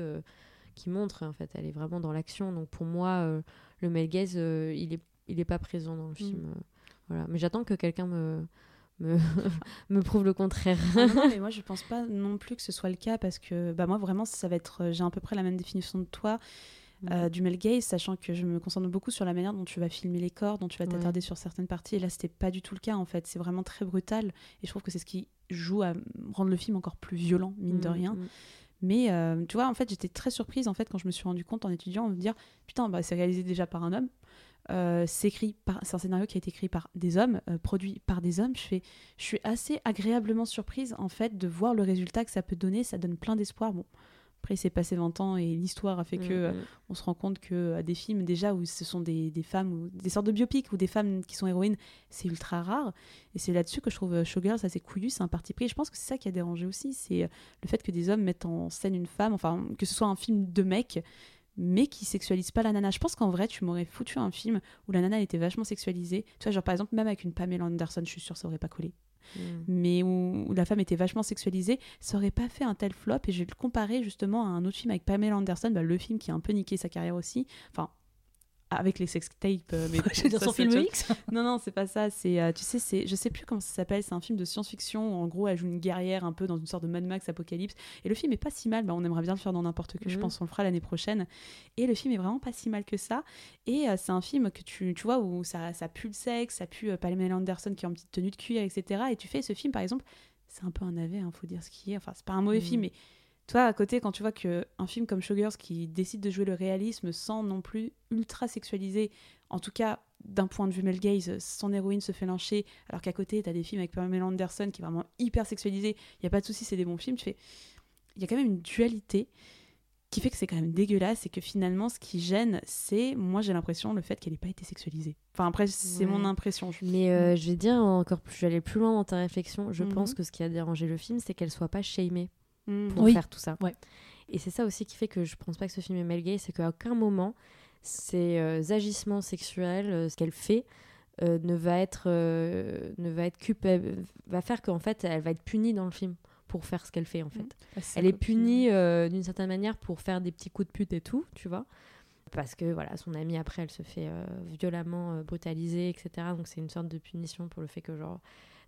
qui montre, en fait, elle est vraiment dans l'action. Donc pour moi, le male gaze, il est, il est pas présent dans le film. euh, voilà. Mais j'attends que quelqu'un me, me, me prouve le contraire. Ah non, non, mais moi je pense pas non plus que ce soit le cas parce que bah moi vraiment ça va être euh, j'ai à peu près la même définition de toi euh, du male gaze sachant que je me concentre beaucoup sur la manière dont tu vas filmer les corps dont tu vas Ouais. t'attarder sur certaines parties et là c'était pas du tout le cas en fait c'est vraiment très brutal et je trouve que c'est ce qui joue à rendre le film encore plus violent mine de Mm, rien mm. mais euh, tu vois en fait j'étais très surprise en fait quand je me suis rendu compte en étudiant de me dire putain bah, c'est réalisé déjà par un homme Euh, c'est écrit par c'est un scénario qui a été écrit par des hommes euh, produit par des hommes. Je fais je suis assez agréablement surprise en fait de voir le résultat que ça peut donner. Ça donne plein d'espoir. Bon après il s'est passé 20 ans et l'histoire a fait que Mm, euh, mm. on se rend compte que euh, des films déjà où ce sont des, des femmes ou des sortes de biopics ou des femmes qui sont héroïnes c'est ultra rare. Et c'est là-dessus que je trouve Showgirls assez couillu. C'est un parti pris. Et je pense que c'est ça qui a dérangé aussi. C'est le fait que des hommes mettent en scène une femme. Enfin que ce soit un film de mec mais qui sexualise pas la nana. Je pense qu'en vrai, tu m'aurais foutu un film où la nana était vachement sexualisée. Tu vois, genre par exemple, même avec une Pamela Anderson, je suis sûre que ça aurait pas collé. Mm. Mais où, où la femme était vachement sexualisée, ça aurait pas fait un tel flop. Et je vais le comparer justement à un autre film avec Pamela Anderson, bah, le film qui a un peu niqué sa carrière aussi. Enfin, avec les sex tapes. euh, mais Je veux dire ça, son film. X Non, non, c'est pas ça. C'est, euh, tu sais, c'est, je sais plus comment ça s'appelle. C'est un film de science-fiction. où, En gros, elle joue une guerrière un peu dans une sorte de Mad Max apocalypse. Et le film est pas si mal. Bah, on aimerait bien le faire dans n'importe que. Je Mhm. pense qu'on le fera l'année prochaine. Et le film est vraiment pas si mal que ça. Et euh, c'est un film que tu, tu vois où ça, ça pue le sexe, ça pue euh, Pamela Anderson qui est en petite tenue de cuir, etc. Et tu fais ce film, par exemple, c'est un peu un navet, hein, faut dire ce qui est. Enfin, c'est pas un mauvais Mhm. film, mais toi, à côté, quand tu vois que un film comme Showgirls qui décide de jouer le réalisme sans non plus ultra sexualiser, en tout cas d'un point de vue male gaze, son héroïne se fait lyncher, alors qu'à côté, t'as des films avec Pamela Anderson qui est vraiment hyper sexualisé, il y a pas de souci, c'est des bons films, tu fais... Il y a quand même une dualité qui fait que c'est quand même dégueulasse et que finalement, ce qui gêne, c'est, moi j'ai l'impression, le fait qu'elle n'ait pas été sexualisée. Enfin après, c'est Ouais. mon impression. Je- Mais euh, je vais dire encore plus, je vais aller plus loin dans ta réflexion. Je Mhm. pense que ce qui a dérangé le film, c'est qu'elle soit pas shamée Mhm. pour Oui. faire tout ça. Ouais. Et c'est ça aussi qui fait que je pense pas que ce film est mal gay, c'est qu'à aucun moment ces euh, agissements sexuels, euh, ce qu'elle fait, euh, ne va être euh, ne va être culpable, va faire qu'en fait elle va être punie dans le film pour faire ce qu'elle fait en fait. Bah, Elle est punie euh, d'une certaine manière pour faire des petits coups de pute et tout, tu vois. Parce que voilà, son amie après, elle se fait euh, violemment euh, brutaliser, etc. Donc c'est une sorte de punition pour le fait que genre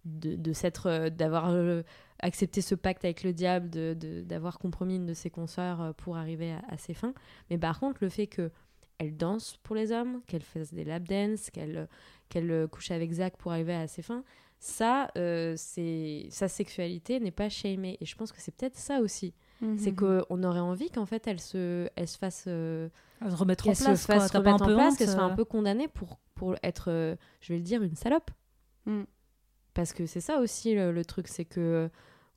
de, de s'être, euh, d'avoir euh, accepté ce pacte avec le diable, de, d'avoir compromis une de ses consoeurs euh, pour arriver à, à ses fins. Mais par contre, le fait que elle danse pour les hommes, qu'elle fasse des lap dance, qu'elle qu'elle couche avec Zach pour arriver à ses fins, ça, euh, c'est sa sexualité n'est pas shamée. Et je pense que c'est peut-être ça aussi. C'est Mhm. qu'on aurait envie qu'en fait elle se, elle se fasse, euh, se remettre en qu'elle se place, fasse un peu qu'elle soit un peu condamnée pour, pour être, euh, je vais le dire, une salope. Parce que c'est ça aussi le, truc, c'est que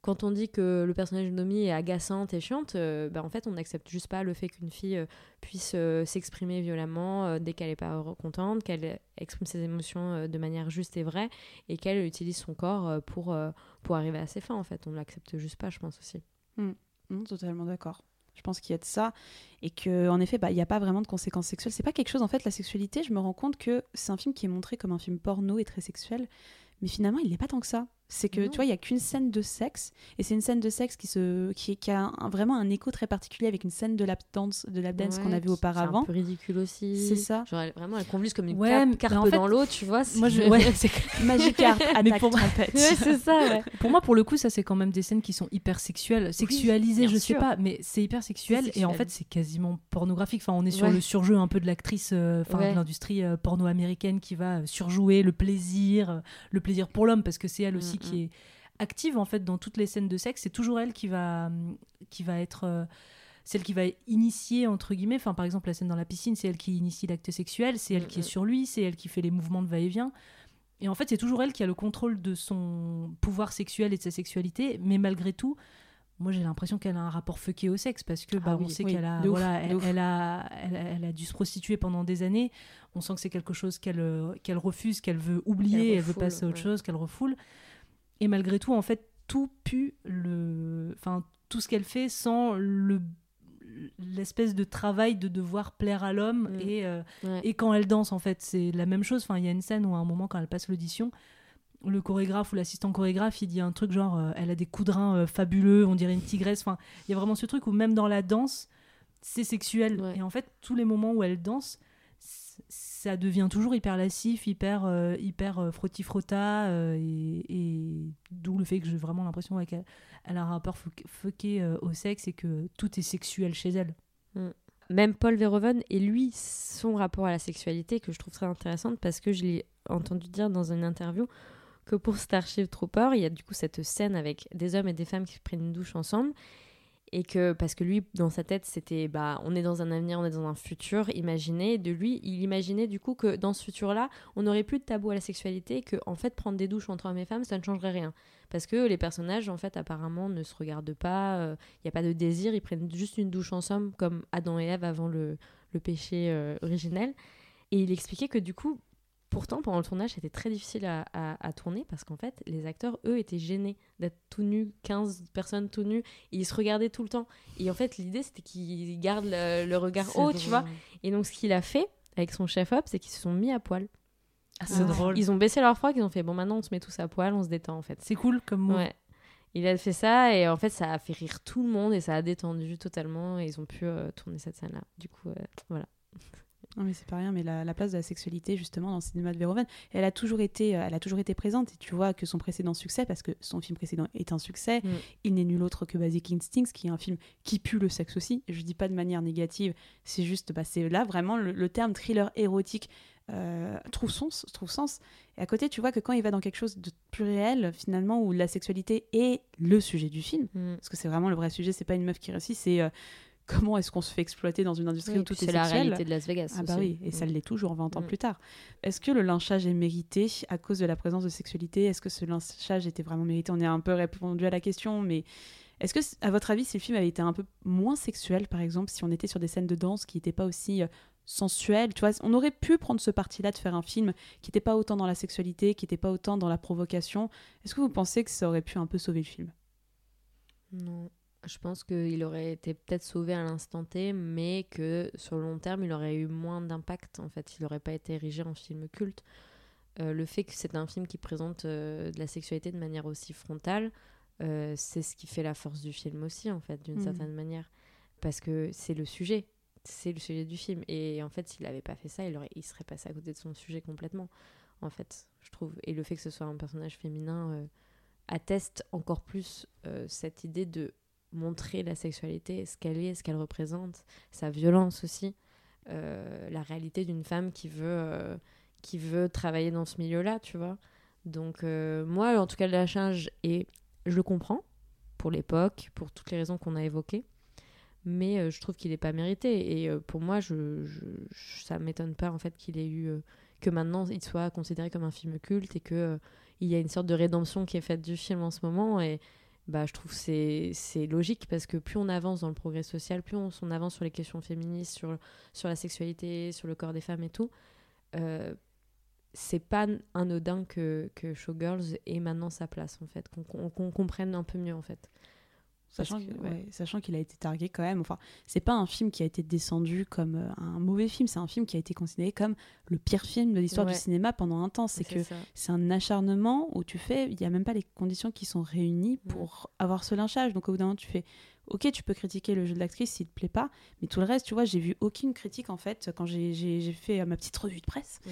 quand on dit que le personnage de Nomi est agaçante et chiante, euh, bah, en fait on n'accepte juste pas le fait qu'une fille euh, puisse euh, s'exprimer violemment euh, dès qu'elle n'est pas contente, qu'elle exprime ses émotions de manière juste et vraie, et qu'elle utilise son corps pour, pour arriver à ses fins en fait. On ne l'accepte juste pas, je pense aussi. Non, totalement d'accord. Je pense qu'il y a de ça et que en effet, bah, il n'y a pas vraiment de conséquences sexuelles. C'est pas quelque chose en fait la sexualité. Je me rends compte que c'est un film qui est montré comme un film porno et très sexuel, mais finalement il n'est pas tant que ça. C'est que Non. tu vois, il y a qu'une scène de sexe et c'est une scène de sexe qui se qui, qui a un- vraiment un écho très particulier avec une scène de lap dance de lap dance qu'on a Ouais, vu qui- auparavant. C'est un peu ridicule aussi. C'est ça. Genre, elle- vraiment, elle convulse comme une Ouais, carpe, mais carpe en fait, dans l'eau, tu vois. c'est- Moi, je... ouais, c'est Magikarp, Mais attaque pour- trompette. Ouais, c'est ça, ouais. Pour moi, pour le coup, ça c'est quand même des scènes qui sont hyper sexuelles, sexualisées, bien je sûr. sais pas, mais c'est hyper sexuel et en fait c'est quasiment pornographique. Enfin, on est sur Ouais. le surjeu un peu de l'actrice, euh, enfin Ouais. de l'industrie euh, porno américaine qui va surjouer le plaisir, euh, le plaisir pour l'homme parce que c'est elle aussi Mm, qui est active en fait dans toutes les scènes de sexe. C'est toujours elle qui va, qui va être euh, celle qui va initier entre guillemets. Enfin, par exemple, la scène dans la piscine, c'est elle qui initie l'acte sexuel, c'est elle qui est sur lui, c'est elle qui fait les mouvements de va-et-vient. Et en fait, c'est toujours elle qui a le contrôle de son pouvoir sexuel et de sa sexualité, mais malgré tout, moi j'ai l'impression qu'elle a un rapport fucké au sexe parce que bah, Ah on oui, sait oui, qu'elle a, voilà, elle, a, elle, elle a dû se prostituer pendant des années. On sent que c'est quelque chose qu'elle euh, qu'elle refuse, qu'elle veut oublier, elle, veut passer à autre ouais. chose, qu'elle refoule. Et malgré tout, en fait, tout pue le, enfin tout ce qu'elle fait sans le l'espèce de travail de devoir plaire à l'homme Mm. et euh, Ouais. et quand elle danse en fait c'est la même chose enfin il y a une scène où à un moment quand elle passe l'audition le chorégraphe ou l'assistant chorégraphe il dit un truc genre euh, elle a des coups de rein euh, fabuleux on dirait une tigresse enfin il y a vraiment ce truc où même dans la danse c'est sexuel et en fait tous les moments où elle danse ça devient toujours hyper lascif hyper euh, hyper euh, frotti frotta euh, et, d'où le fait que j'ai vraiment l'impression qu'elle elle a un rapport fuck- fucké euh, au sexe et que tout est sexuel chez elle Mm. Même Paul Verhoeven et lui, son rapport à la sexualité que je trouve très intéressante parce que je l'ai entendu dire dans une interview que pour Starship Trooper, il y a du coup cette scène avec des hommes et des femmes qui prennent une douche ensemble et que parce que lui dans sa tête c'était bah on est dans un avenir on est dans un futur imaginé. De lui il imaginait du coup que dans ce futur là on n'aurait plus de tabou à la sexualité que en fait prendre des douches entre hommes et femmes ça ne changerait rien. Parce que les personnages en fait apparemment ne se regardent pas il n'y a pas de désir ils prennent juste une douche ensemble comme Adam et Ève avant le, le péché euh, originel. Et il expliquait que du coup Pourtant, pendant le tournage, c'était très difficile à, à- à tourner parce qu'en fait, les acteurs, eux, étaient gênés d'être tout nus, 15 personnes tout nues, et ils se regardaient tout le temps. Et en fait, l'idée, c'était qu'ils gardent le, le regard haut, drôle. tu vois. Et donc, ce qu'il a fait avec son chef-op, c'est qu'ils se sont mis à poil. Ah, c'est drôle. Ils ont baissé leur froc, ils ont fait bon, maintenant, on se met tous à poil, on se détend, en fait. c'est cool comme mot Ouais. Il a fait ça, et en fait, ça a fait rire tout le monde, et ça a détendu totalement, et ils ont pu euh, tourner cette scène-là. Du coup, euh, voilà. Non mais c'est pas rien, mais la, la place de la sexualité justement dans le cinéma de Verhoeven, elle a toujours été, euh, elle a toujours été présente. Et tu vois que son précédent succès, parce que son film précédent est un succès, Mm. il n'est nul autre que Basic Instincts, qui est un film qui pue le sexe aussi. Je dis pas de manière négative, c'est juste, bah, c'est là vraiment le, le terme thriller érotique euh, trouve sens, trouve sens. Et à côté, tu vois que quand il va dans quelque chose de plus réel, finalement, où la sexualité est le sujet du film, Mm. parce que c'est vraiment le vrai sujet, c'est pas une meuf qui réussit, c'est euh, comment est-ce qu'on se fait exploiter dans une industrie Oui, où tout est c'est la réalité de Las Vegas Ah bah aussi. oui, et ça Mm. l'est toujours 20 ans Mm. plus tard. Est-ce que le lynchage est mérité à cause de la présence de sexualité? Est-ce que ce lynchage était vraiment mérité? On est un peu répondu à la question, mais est-ce que, à votre avis, si le film avait été un peu moins sexuel, par exemple, si on était sur des scènes de danse qui n'étaient pas aussi euh, sensuelles, tu vois, on aurait pu prendre ce parti-là de faire un film qui n'était pas autant dans la sexualité, qui n'était pas autant dans la provocation. Est-ce que vous pensez que ça aurait pu un peu sauver le film? Non. Je pense qu'il aurait été peut-être sauvé à l'instant T, mais que sur le long terme, il aurait eu moins d'impact. En fait, il n'aurait pas été érigé en film culte. Euh, le fait que c'est un film qui présente euh, de la sexualité de manière aussi frontale, euh, c'est ce qui fait la force du film aussi, en fait, d'une Mhm. certaine manière. Parce que c'est le sujet. C'est le sujet du film. Et en fait, s'il n'avait pas fait ça, il, aurait, il serait passé à côté de son sujet complètement, en fait, je trouve. Et le fait que ce soit un personnage féminin atteste encore plus cette idée de montrer la sexualité, ce qu'elle est, ce qu'elle représente, sa violence aussi, euh, la réalité d'une femme qui veut, euh, qui veut travailler dans ce milieu-là, tu vois. Donc euh, moi, en tout cas, le lâchage, et je le comprends, pour l'époque, pour toutes les raisons qu'on a évoquées, mais je trouve qu'il n'est pas mérité. Et pour moi, je, je, je- ça m'étonne pas en fait qu'il ait eu... que maintenant il soit considéré comme un film culte et que il y a une sorte de rédemption qui est faite du film en ce moment et bah, je trouve c'est c'est logique parce que plus on avance dans le progrès social, plus on, avance sur les questions féministes, sur, sur la sexualité, sur le corps des femmes et tout, euh, c'est pas anodin que, que Showgirls ait maintenant sa place en fait, qu'on qu'on comprenne un peu mieux en fait. Sachant ouais. ouais, qu'il a été targué quand même. Enfin, c'est pas un film qui a été descendu comme euh, un mauvais film. C'est un film qui a été considéré comme le pire film de l'histoire Ouais. du cinéma pendant un temps. C'est que c'est un acharnement où tu fais, il y a même pas les conditions qui sont réunies pour avoir ce lynchage. Donc au bout d'un moment, tu fais, ok, tu peux critiquer le jeu de l'actrice s'il te plaît pas, mais tout le reste, tu vois, j'ai vu aucune critique en fait quand j'ai- fait euh, ma petite revue de presse. Mhm.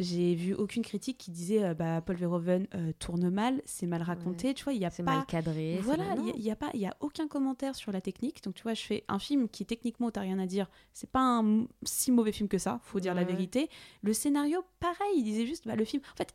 J'ai vu aucune critique qui disait euh, bah, Paul Verhoeven euh, tourne mal, c'est mal raconté. Tu vois, il y a C'est pas mal cadré. voilà, il n'y a, pas, il y a aucun commentaire sur la technique. Donc, tu vois, je fais un film qui, techniquement, t'as rien à dire. C'est pas un si mauvais film que ça, faut dire la Ouais, vérité. Le scénario, pareil, il disait juste, bah, le film. En fait,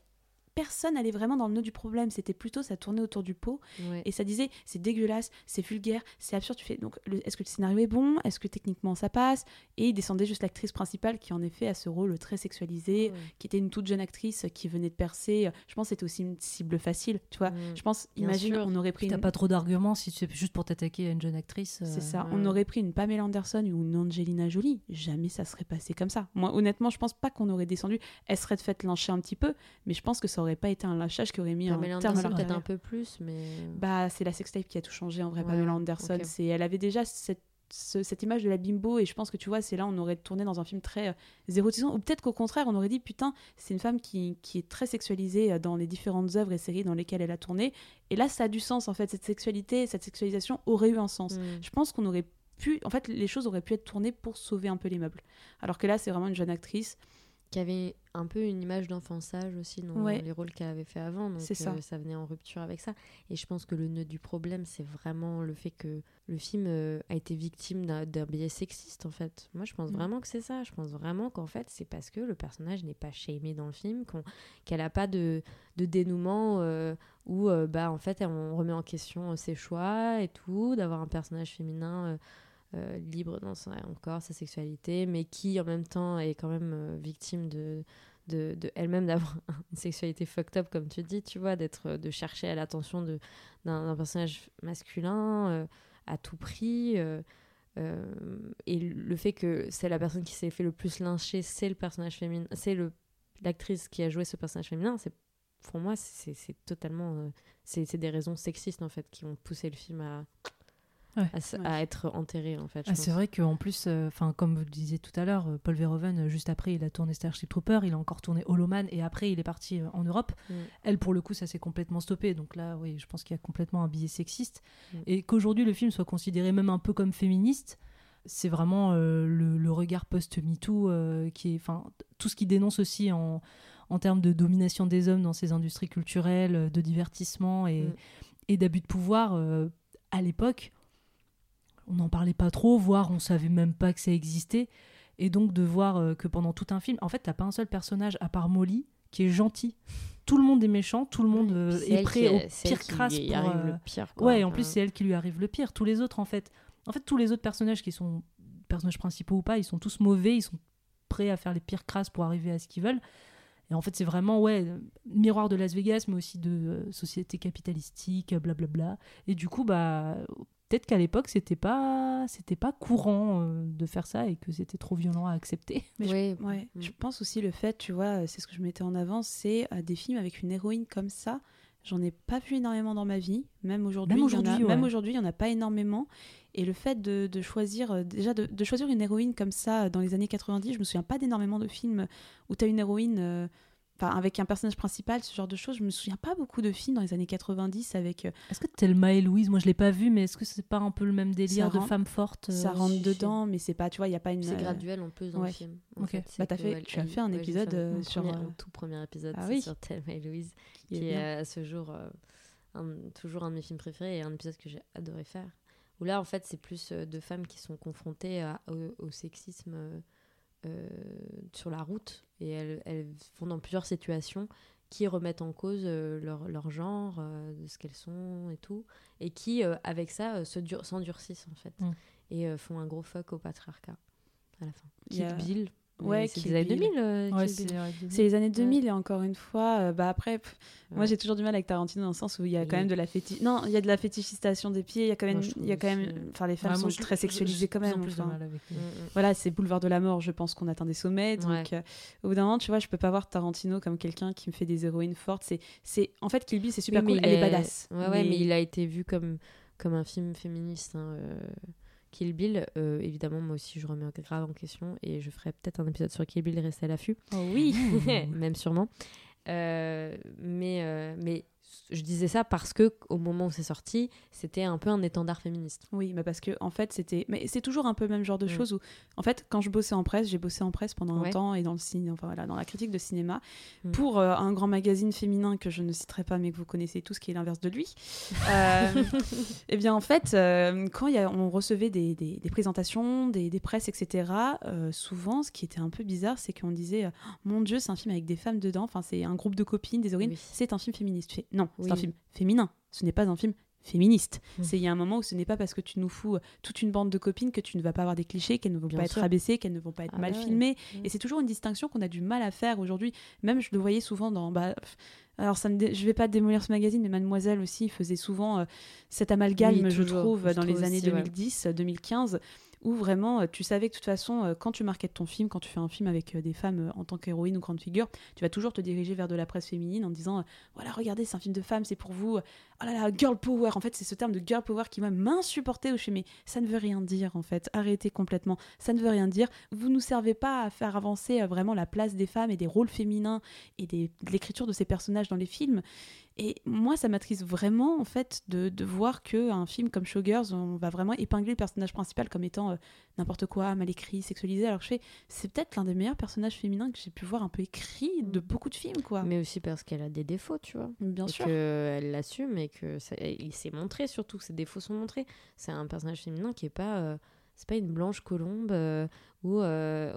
personne allait vraiment dans le nœud du problème. C'était plutôt ça tournait autour du pot Ouais. et ça disait c'est dégueulasse, c'est vulgaire, c'est absurde. Tu fais donc est-ce que le scénario est bon? Est-ce que techniquement ça passe? Et il descendait juste l'actrice principale qui en effet a ce rôle très sexualisé, Ouais. qui était une toute jeune actrice qui venait de percer. Je pense que c'était aussi une cible facile, tu vois. Je pense, Bien imagine, sûr. on aurait pris t'as une... pas trop d'arguments si c'est juste pour t'attaquer à une jeune actrice. C'est euh, ça. ouais. On aurait pris une Pamela Anderson ou une Angelina Jolie. Jamais ça serait passé comme ça. Moi, honnêtement, je pense pas qu'on aurait descendu. Elle serait faite lyncher un petit peu, mais je pense que ça aurait pas été un lynchage qui aurait mis Pamela un terme à peut-être un peu plus, mais. Bah, c'est la sextape qui a tout changé en vrai, Ouais, Pamela Anderson. C'est, elle avait déjà cette, ce- cette image de la bimbo et je pense que tu vois, c'est là on aurait tourné dans un film très euh, érotisant ou peut-être qu'au contraire on aurait dit putain, c'est une femme qui, qui est très sexualisée euh, dans les différentes œuvres et séries dans lesquelles elle a tourné. Et là, ça a du sens en fait. Cette sexualité, cette sexualisation aurait eu un sens. Mm. Je pense qu'on aurait pu, en fait, les choses auraient pu être tournées pour sauver un peu les meubles. Alors que là, c'est vraiment une jeune actrice. Qui avait un peu une image d'enfançage aussi dans Ouais. les rôles qu'elle avait fait avant. Donc ça. euh, ça venait en rupture avec ça. Et je pense que le nœud du problème, c'est vraiment le fait que le film euh, a été victime d'un biais sexiste, en fait. Moi, je pense Mm. vraiment que c'est ça. Je pense vraiment qu'en fait, c'est parce que le personnage n'est pas shamé dans le film, qu'elle n'a pas de, de dénouement euh, où, bah, en fait, on remet en question ses choix et tout, d'avoir un personnage féminin. Euh, euh, libre dans son corps, sa sexualité, mais qui en même temps est quand même euh, victime de, de, elle-même d'avoir une sexualité fucked up, comme tu dis, tu vois, d'être, de chercher à l'attention d'un, personnage masculin euh, à tout prix. euh, euh, et le fait que c'est la personne qui s'est fait le plus lyncher, c'est le personnage féminin, c'est l'actrice qui a joué ce personnage féminin, c'est, pour moi, c'est, totalement. euh, c'est des raisons sexistes, en fait, qui ont poussé le film à, Ouais. à, être enterré, en fait. Ah, c'est vrai qu'en plus, euh, enfin comme vous le disiez tout à l'heure, euh, Paul Verhoeven, euh, juste après, il a tourné Starship Trooper, il a encore tourné Hollow Man, et après, il est parti euh, en Europe. Mm. Elle, pour le coup, ça s'est complètement stoppé. Donc là, oui, je pense qu'il y a complètement un biais sexiste. Mm. Et qu'aujourd'hui, le film soit considéré même un peu comme féministe, c'est vraiment euh, le, le regard post-MeToo euh, qui est. Enfin, tout ce qui dénonce aussi en, en termes de domination des hommes dans ces industries culturelles, de divertissement et, Mm. et d'abus de pouvoir. euh, à l'époque, on n'en parlait pas trop, voire on savait même pas que ça existait. Et donc de voir euh, que pendant tout un film, en fait, t'as pas un seul personnage à part Molly qui est gentil. Tout le monde est méchant, tout le monde euh, est prêt qui- au pire crasse pour. arrive euh, le pire, quoi. Ouais, en plus c'est elle qui lui arrive le pire. Tous les autres, en fait, en fait, tous les autres personnages qui sont personnages principaux ou pas, ils sont tous mauvais, ils sont prêts à faire les pires crasses pour arriver à ce qu'ils veulent. Et en fait, c'est vraiment ouais, miroir de Las Vegas, mais aussi de euh, société capitalistique, blablabla. Et du coup, bah, peut-être qu'à l'époque, c'était pas, c'était pas courant euh, de faire ça et que c'était trop violent à accepter. Mais je, ouais, Mm. je pense aussi le fait, tu vois, c'est ce que je mettais en avant, c'est euh, des films avec une héroïne comme ça. J'en ai pas vu énormément dans ma vie, même aujourd'hui. Même il y en a- aujourd'hui, ouais. même aujourd'hui, il y en a pas énormément. Et le fait de, de choisir, euh, déjà de, de choisir une héroïne comme ça dans les années 90, je me souviens pas d'énormément de films où tu as une héroïne, euh, enfin avec un personnage principal, ce genre de choses. Je me souviens pas beaucoup de films dans les années 90 avec. euh, Est-ce que Thelma et Louise, moi je l'ai pas vu, mais est-ce que c'est pas un peu le même délire Ça de rentre- femme forte ça euh, rentre si, si. dedans, mais c'est pas, tu vois, il y a pas une. C'est euh, graduel en plus dans ouais. le film. en Ok. fait. Bah, que fait- elle- tu as fait un ouais, épisode, fait un- euh, mon sur, premier- euh, un tout premier épisode Ah oui. sur Thelma et Louise, qui est qui est bien. à ce jour euh, un- toujours un de mes films préférés et un épisode que j'ai adoré faire. Où là, en fait, c'est plus euh, de femmes qui sont confrontées à- au, au sexisme euh, euh, sur la route et elles, elles vont dans plusieurs situations qui remettent en cause euh, leur, leur genre, euh, de ce qu'elles sont et tout, et qui, euh, avec ça, euh, se dur- s'endurcissent en fait, Mm. et euh, font un gros fuck au patriarcat à la fin. Il y Kill a- Bill, Ouais, c'est des années Bill. 2000, euh, Ouais, c'est les années 2000 et encore une fois, euh, bah après, pff, moi j'ai toujours du mal avec Tarantino dans le sens où il y a quand même de la fétiche. Non, il y a de la fétichisation des pieds. Il y a quand même, il y a quand même, euh, enfin les femmes sont très sexualisées quand même. avec Mm, mm. Voilà, c'est boulevard de la mort. Je pense qu'on atteint des sommets. Donc euh, au bout d'un moment, tu vois, je peux pas voir Tarantino comme quelqu'un qui me fait des héroïnes fortes. C'est, c'est, en fait, Kill Bill, c'est super Oui, cool. Elle est badass. Ouais, mais il a été vu comme, comme un film féministe. hein, euh, Kill Bill, euh, évidemment, moi aussi, je remets grave en question et je ferai peut-être un épisode sur Kill Bill, restez à l'affût. Oh oui. Même sûrement. Euh, mais, euh, mais je disais ça parce que au moment où c'est sorti, c'était un peu un étendard féministe. Oui, mais parce que en fait, c'était. Mais c'est toujours un peu le même genre de Mm. choses où, en fait, quand je bossais en presse, j'ai bossé en presse pendant Ouais. un temps et dans le ciné, enfin voilà, dans la critique de cinéma, Mm. pour euh, un grand magazine féminin que je ne citerai pas, mais que vous connaissez tous, qui est l'inverse de lui. Euh, eh bien, en fait, euh, quand il y a- on recevait des, des- des présentations, des, des presses, etc., euh, souvent, ce qui était un peu bizarre, c'est qu'on disait euh, Mon Dieu, c'est un film avec des femmes dedans, enfin, c'est un groupe de copines, des héroïnes, c'est un film féministe. Fais, non, c'est un film féminin, ce n'est pas un film féministe. Mm. C'est il y a un moment où ce n'est pas parce que tu nous fous euh, toute une bande de copines que tu ne vas pas avoir des clichés, qu'elles ne vont Bien pas être sûr. rabaissées, qu'elles ne vont pas être Ah mal ouais. filmées. Mm. Et c'est toujours une distinction qu'on a du mal à faire aujourd'hui. Même je le voyais souvent dans. Bah, alors, ça ne dé- je vais pas démolir ce magazine, mais Mademoiselle aussi faisait souvent euh, cet amalgame, Oui, je trouve, Je dans les années aussi, ouais. 2010, 2015, où vraiment euh, tu savais que de toute façon, euh, quand tu marketes ton film, quand tu fais un film avec euh, des femmes en tant qu'héroïne ou grande figure, tu vas toujours te diriger vers de la presse féminine en disant voilà, regardez, c'est un film de femme, c'est pour vous. Oh là là, girl power. En fait, c'est ce terme de girl power qui, moi, m'insupportait au mais ça ne veut rien dire, en fait. Arrêtez complètement. Ça ne veut rien dire. Vous nous servez pas à faire avancer vraiment la place des femmes et des rôles féminins et de l'écriture de ces personnages dans les films. Et moi, ça m'attriste vraiment, en fait, de, de voir qu'un film comme Showgirls, on va vraiment épingler le personnage principal comme étant euh, n'importe quoi, mal écrit, sexualisé. Alors que je fais, c'est peut-être l'un des meilleurs personnages féminins que j'ai pu voir un peu écrit de beaucoup de films, quoi. Mais aussi parce qu'elle a des défauts, tu vois. Bien et sûr. qu'elle l'assume et que ça- il s'est montré surtout que ses défauts sont montrés. C'est un personnage féminin qui est pas, euh, c'est pas une blanche colombe euh, où, où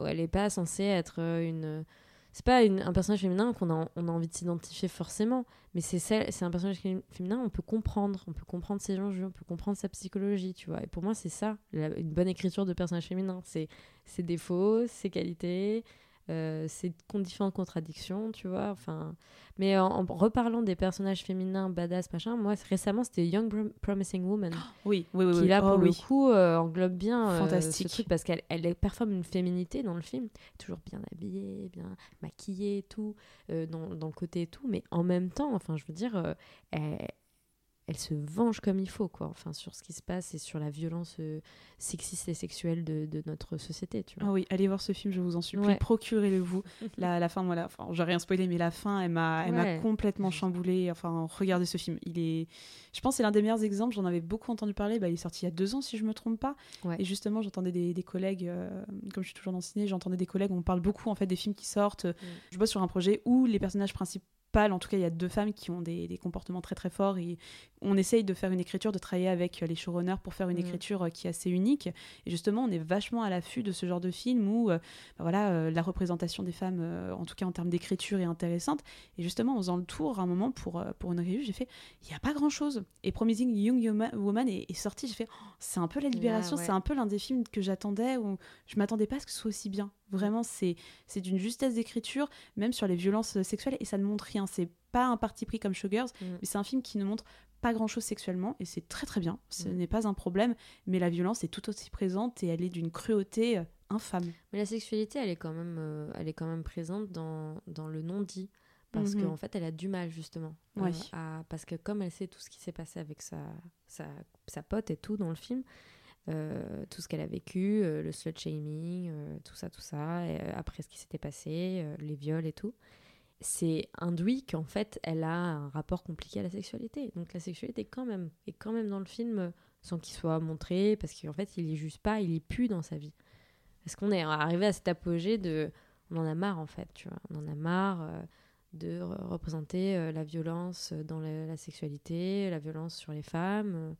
elle est pas censée être une. C'est pas une- un personnage féminin qu'on a, on a envie de s'identifier forcément, mais c'est c'est un personnage fé- féminin, on peut comprendre, on peut comprendre ses enjeux, on peut comprendre sa psychologie, tu vois. Et pour moi, c'est ça, une bonne écriture de personnage féminin. C'est ses défauts, ses qualités, euh, con- différentes contradictions, tu vois. Enfin, mais en, en reparlant des personnages féminins badass machin, moi récemment c'était Young Prom- Promising Woman. Oui, oui, oui, Qui là Oh, pour le oui. coup euh, englobe bien euh, Fantastique. ce truc parce qu'elle elle performe une féminité dans le film, toujours bien habillée, bien maquillée, et tout, euh, dans, dans le côté et tout, mais en même temps, enfin je veux dire, euh, elle, elle se venge comme il faut, quoi, enfin sur ce qui se passe et sur la violence euh, sexiste et sexuelle de, de notre société, tu vois. Ah oui, allez voir ce film, je vous en supplie. Ouais. Procurez-le vous. la, la fin, voilà, enfin, j'ai rien spoilé, mais la fin, elle m'a, elle m'a complètement chamboulée. Enfin, regardez ce film. Il est, je pense, c'est l'un des meilleurs exemples. J'en avais beaucoup entendu parler. Bah, il est sorti il y a deux ans, si je me trompe pas. Ouais. Et justement, j'entendais des, des collègues, euh, comme je suis toujours dans le ciné, j'entendais des collègues. On parle beaucoup en fait des films qui sortent. Je bosse sur un projet où les personnages principaux en tout cas, il y a deux femmes qui ont des, des comportements très très forts et on essaye de faire une écriture, de travailler avec euh, les showrunners pour faire une Mm. écriture euh, qui est assez unique. Et justement, on est vachement à l'affût de ce genre de film où euh, bah voilà, euh, la représentation des femmes, euh, en tout cas en termes d'écriture, est intéressante. Et justement, en faisant le tour à un moment pour, pour une revue, j'ai fait il n'y a pas grand chose. Et Promising Young Woman est, est sorti, j'ai fait Oh, c'est un peu la libération, ouais. c'est un peu l'un des films que j'attendais où je m'attendais pas à ce que ce soit aussi bien. Vraiment, c'est d'une justesse d'écriture, même sur les violences euh, sexuelles, et ça ne montre rien. C'est pas un parti pris comme Showgirls, Mm. mais c'est un film qui ne montre pas grand chose sexuellement, et c'est très très bien. Ce Mm. n'est pas un problème, mais la violence est tout aussi présente et elle est d'une cruauté euh, infâme. Mais la sexualité, elle est quand même, euh, elle est quand même présente dans, dans le non-dit. Parce Mhm. qu'en fait, elle a du mal, justement. euh, à- parce que comme elle sait tout ce qui s'est passé avec sa, sa, sa pote et tout dans le film, euh, tout ce qu'elle a vécu, euh, le slut-shaming, euh, tout ça, tout ça, après ce qui s'était passé, les viols et tout, c'est induit qu'en fait, elle a un rapport compliqué à la sexualité. Donc la sexualité, quand même, est quand même dans le film, sans qu'il soit montré, parce qu'en fait, il y juge pas, il y pue dans sa vie. Parce qu'on est arrivé à cet apogée de. On en a marre, en fait, tu vois. On en a marre de re- représenter la violence dans la sexualité, la violence sur les femmes.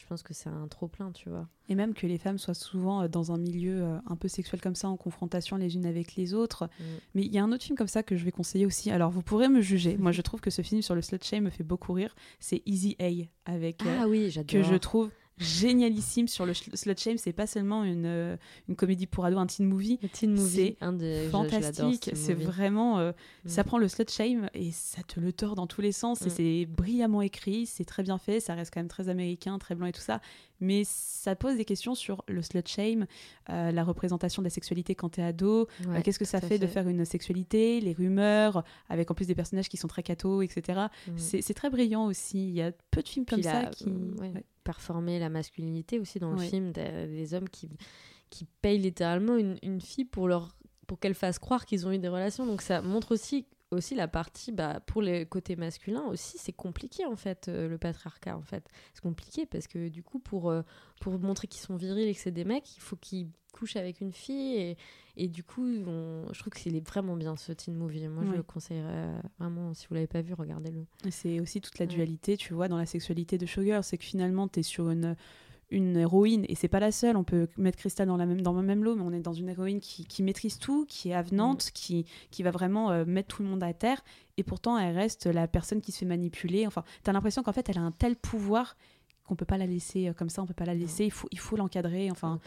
Euh. Je pense que c'est un trop-plein, tu vois. Et même que les femmes soient souvent euh, dans un milieu euh, un peu sexuel comme ça, en confrontation les unes avec les autres. Mm. Mais il y a un autre film comme ça que je vais conseiller aussi. Alors vous pourrez me juger. Moi je trouve que ce film sur le slut shame me fait beaucoup rire. C'est Easy A avec euh, Ah oui, que j'adore. je trouve génialissime sur le slut shame. C'est pas seulement une, euh, une comédie pour ados, un teen movie. teen movie, C'est un de- fantastique. ce C'est vraiment. euh, Mm. Ça prend le slut shame et ça te le tord dans tous les sens. Et Mm. c'est brillamment écrit, c'est très bien fait. Ça reste quand même très américain, très blanc et tout ça. Mais ça pose des questions sur le slut shame, euh, la représentation de la sexualité quand t'es ado. Ouais, euh, Qu'est-ce que ça fait, de faire une sexualité, les rumeurs, avec en plus des personnages qui sont très cathos, etc. Mm. C'est très brillant aussi. Il y a peu de films comme ça qui. ouais, ouais. Performer la masculinité aussi dans le Ouais. film des, des hommes qui qui payent littéralement une, une fille pour leur pour qu'elle fasse croire qu'ils ont eu des relations donc ça montre aussi aussi la partie, bah, pour les côtés masculins aussi, c'est compliqué en fait, euh, le patriarcat en fait. C'est compliqué parce que du coup, pour, euh, pour montrer qu'ils sont virils et que c'est des mecs, il faut qu'ils couchent avec une fille et, et du coup, on- je trouve que c'est vraiment bien ce teen movie. Moi, je le conseillerais euh, vraiment, si vous l'avez pas vu, regardez-le. C'est aussi toute la Ouais. dualité, tu vois, dans la sexualité de Sugar. C'est que finalement, tu es sur une, une héroïne, et c'est pas la seule. On peut mettre Crystal dans, la même, dans le même lot, mais on est dans une héroïne qui, qui maîtrise tout, qui est avenante, Mm. qui, qui va vraiment euh, mettre tout le monde à terre. Et pourtant, elle reste la personne qui se fait manipuler. Enfin, tu as l'impression qu'en fait, elle a un tel pouvoir qu'on peut pas la laisser euh, comme ça, on peut pas la laisser, il faut il faut l'encadrer, enfin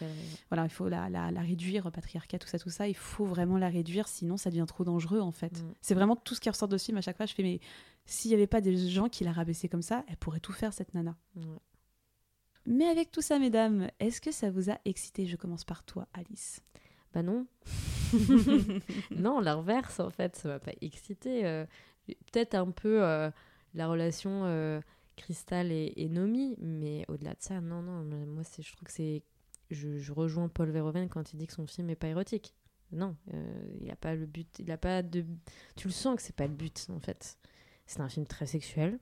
voilà, il faut la, la, la réduire, patriarcat, tout ça, tout ça, il faut vraiment la réduire, sinon ça devient trop dangereux en fait. Mm. C'est vraiment tout ce qui ressort de ce film à chaque fois, je fais mais s'il y avait pas des gens qui la rabaissaient comme ça, elle pourrait tout faire cette nana. Mais avec tout ça, mesdames, est-ce que ça vous a excité? Je commence par toi, Alice. Bah non. non, l'inverse en fait, ça m'a pas excité. euh, Peut-être un peu euh, la relation euh, Crystal et, et Nomi, mais au-delà de ça, non, non. Moi, je trouve que c'est. Je, je rejoins Paul Verhoeven quand il dit que son film est pas érotique. Non, euh, il a pas le but. Il a pas de. Tu le sens que c'est pas le but en fait. C'est un film très sexuel,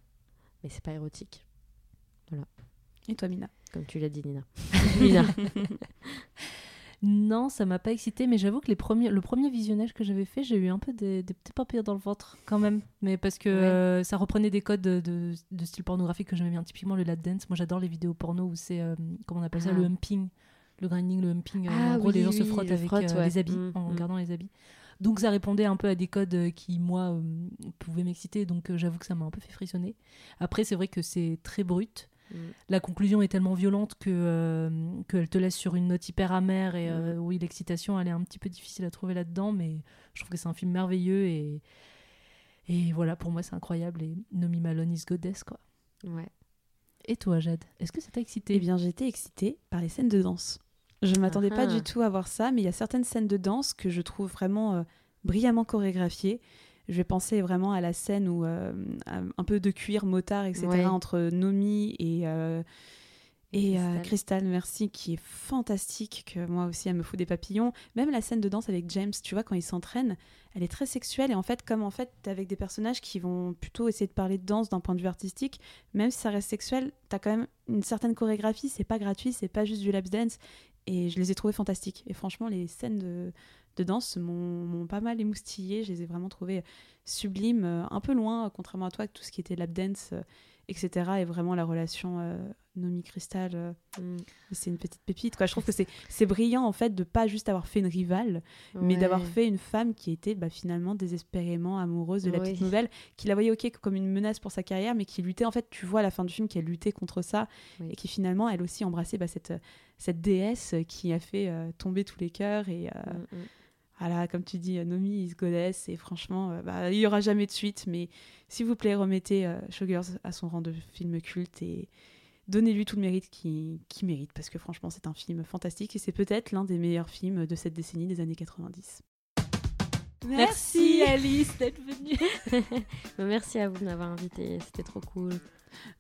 mais c'est pas érotique. Voilà. Et toi, Mina Comme tu l'as dit, Nina. Nina. Non, ça m'a pas excité, mais j'avoue que les premiers, le premier visionnage que j'avais fait, j'ai eu un peu des, des petits papillons dans le ventre quand même. Mais parce que Ouais. euh, ça reprenait des codes de, de- de style pornographique que j'aimais bien, typiquement le lap dance. Moi j'adore les vidéos porno où c'est, euh, comment on appelle ça, Ah. le humping. Le grinding, le humping. euh, Ah en gros, les oui, gens se frottent le avec frotte, euh, ouais. les habits, Mm, en mm. regardant les habits. Donc ça répondait un peu à des codes qui, moi, euh, pouvaient m'exciter. Donc euh, j'avoue que ça m'a un peu fait frissonner. Après, c'est vrai que c'est très brut. Mm. La conclusion est tellement violente que euh, qu'elle te laisse sur une note hyper amère et euh, oui l'excitation elle est un petit peu difficile à trouver là-dedans mais je trouve que c'est un film merveilleux et et voilà pour moi c'est incroyable et Nomi Malone is goddess quoi. Ouais. Et toi Jade est-ce que ça t'a excité? Eh bien, j'étais excitée par les scènes de danse. Je ne m'attendais pas Ah. du tout à voir ça, mais il y a certaines scènes de danse que je trouve vraiment euh, brillamment chorégraphiées. Je vais penser vraiment à la scène où euh, un peu de cuir, motard, etc. Ouais. entre Nomi et, euh, et euh, Crystal. Merci, qui est fantastique, que moi aussi, elle me fout des papillons. Même la scène de danse avec James, tu vois, quand il s'entraîne, elle est très sexuelle. Et en fait, comme en fait, avec des personnages qui vont plutôt essayer de parler de danse d'un point de vue artistique, même si ça reste sexuel, t'as quand même une certaine chorégraphie, c'est pas gratuit, c'est pas juste du lap dance. Et je les ai trouvés fantastiques. Et franchement, les scènes de, de danse m'ont pas mal émoustillé. Je les ai vraiment trouvées sublimes, euh, un peu loin, euh, contrairement à toi, que tout ce qui était lap dance, euh, etc. Et vraiment la relation euh, Nomi Crystal, euh, Mm. c'est une petite pépite. Quoi. Je trouve que c'est brillant en fait de pas juste avoir fait une rivale, mais d'avoir fait une femme qui était bah, finalement désespérément amoureuse de la Oui. petite nouvelle, qui la voyait ok comme une menace pour sa carrière, mais qui luttait en fait, tu vois à la fin du film qu'elle luttait contre ça Oui. et qui finalement elle aussi embrassait bah, cette, cette déesse qui a fait euh, tomber tous les cœurs et euh, Mm, mm. Voilà, comme tu dis, euh, Nomi is goddess et franchement, euh, bah, il y aura jamais de suite, mais s'il vous plaît, remettez euh, Showgirls à son rang de film culte et donnez-lui tout le mérite qu'il qu'il mérite parce que franchement, c'est un film fantastique et c'est peut-être l'un des meilleurs films de cette décennie des années 90. Merci Alice d'être venue. Bah, Merci à vous de m'avoir invité, c'était trop cool.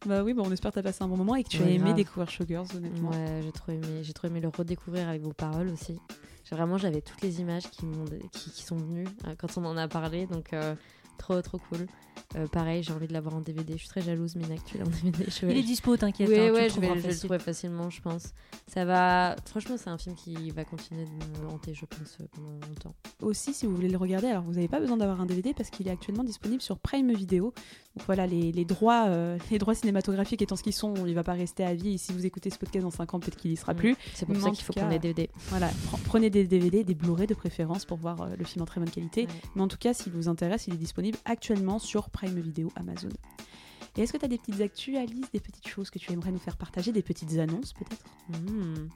Bah oui, bon, on espère que tu as passé un bon moment et que tu as aimé grave. découvrir Showgirls, honnêtement. Ouais, j'ai trop aimé, j'ai trop aimé le redécouvrir avec vos paroles aussi. Vraiment, j'avais toutes les images qui sont venues euh, quand on en a parlé, donc euh, trop trop cool. Euh, pareil, j'ai envie de l'avoir en DVD. Je suis très jalouse, tu l'as en DVD. Je Il est dispo t'inquiète. Oui, hein, tu ouais, le je vais, trouveras je vais le trouver facilement, je pense. Ça va. Franchement, c'est un film qui va continuer de me hanter, je pense, euh, pendant longtemps. Aussi, si vous voulez le regarder, alors vous n'avez pas besoin d'avoir un DVD parce qu'il est actuellement disponible sur Prime Video. Donc voilà, les, les droits, euh, les droits cinématographiques étant ce qu'ils sont, il va pas rester à vie. Et si vous écoutez ce podcast dans 5 ans, peut-être qu'il y sera Mm. plus. C'est pour Mais ça qu'il faut cas, ait DVD. Voilà, pre- prenez des DVD, des Blu-ray de préférence pour voir le film en très bonne qualité. Ouais. Mais en tout cas, s'il vous intéresse, il est disponible actuellement sur Prime Video Amazon. Et est-ce que tu as des petites actus, des petites choses que tu aimerais nous faire partager, des petites annonces peut-être? Hmm.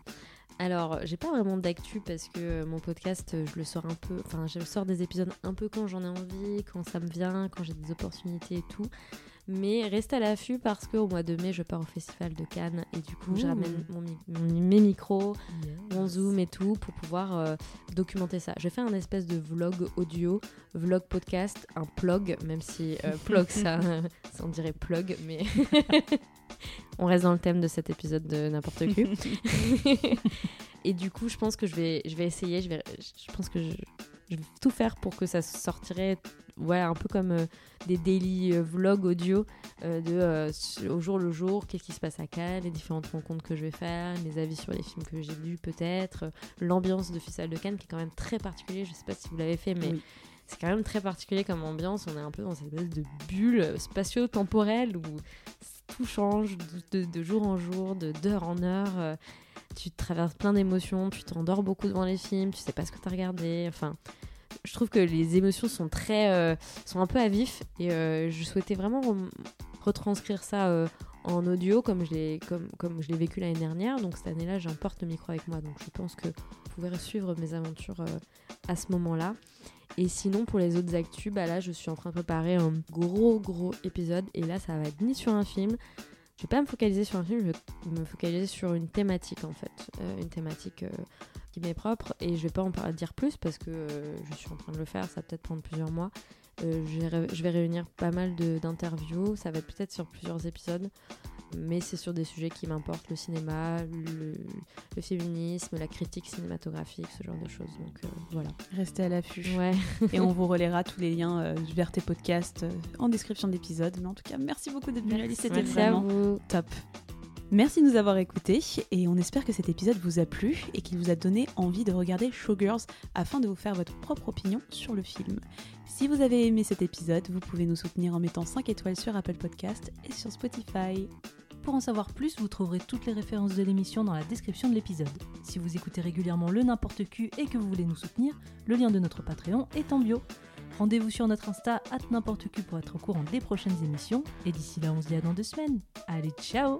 Alors, j'ai pas vraiment d'actu parce que mon podcast, je le sors un peu. Enfin, je sors des épisodes un peu quand j'en ai envie, quand ça me vient, quand j'ai des opportunités et tout. Mais restez à l'affût parce qu'au mois de mai, je pars au Festival de Cannes et du coup, je ramène mon- mes micros, mon zoom et tout pour pouvoir euh, documenter ça. Je fais un espèce de vlog audio, vlog podcast, un plug, même si euh, plug ça, ça on dirait plug, mais on reste dans le thème de cet épisode de n'importe qui. et du coup, je pense que je vais, je vais essayer, je, vais, je pense que je, je vais tout faire pour que ça sortirait ouais, un peu comme euh, des daily euh, vlogs audio euh, de au jour le jour, qu'est-ce qui se passe à Cannes, les différentes rencontres que je vais faire, mes avis sur les films que j'ai vus peut-être, l'ambiance de Festival de Cannes qui est quand même très particulier. Je sais pas si vous l'avez fait, mais Oui. c'est quand même très particulier comme ambiance. On est un peu dans cette espèce de bulle spatio-temporelle où tout change de, de- de jour en jour, d'heure en heure. Tu traverses plein d'émotions, tu t'endors beaucoup devant les films, tu sais pas ce que tu as regardé. Enfin, je trouve que les émotions sont très, euh, sont un peu à vif et euh, je souhaitais vraiment retranscrire ça euh, en audio comme je l'ai comme, comme je l'ai vécu l'année dernière. Donc cette année-là, j'emporte le micro avec moi. Donc je pense que vous pouvez suivre mes aventures à ce moment-là. Et sinon, pour les autres actus, bah là, je suis en train de préparer un gros, gros épisode. Et là, ça va être ni sur un film. Je vais pas me focaliser sur un film, je vais me focaliser sur une thématique, en fait. Euh, une thématique euh, qui m'est propre. Et je vais pas en dire plus parce que euh, je suis en train de le faire. Ça va peut-être prendre plusieurs mois. Euh, je, vais réunir pas mal de- d'interviews. Ça va être peut-être sur plusieurs épisodes. Mais c'est sur des sujets qui m'importent, le cinéma, le, le féminisme, la critique cinématographique, ce genre de choses. Donc euh, voilà. Restez à l'affût. Ouais. Et on vous relaiera tous les liens euh, vers tes podcasts euh, en description de l'épisode. Mais en tout cas, merci beaucoup d'être venu, Alice. C'était Merci à vraiment vous. top. Merci de nous avoir écoutés et on espère que cet épisode vous a plu et qu'il vous a donné envie de regarder Showgirls afin de vous faire votre propre opinion sur le film. Si vous avez aimé cet épisode, vous pouvez nous soutenir en mettant 5 étoiles sur Apple Podcast et sur Spotify. Pour en savoir plus, vous trouverez toutes les références de l'émission dans la description de l'épisode. Si vous écoutez régulièrement le n'importe Q et que vous voulez nous soutenir, le lien de notre Patreon est en bio. Rendez-vous sur notre Insta at n'importe pour être au courant des prochaines émissions. Et d'ici là, on se dit à dans deux semaines. Allez, ciao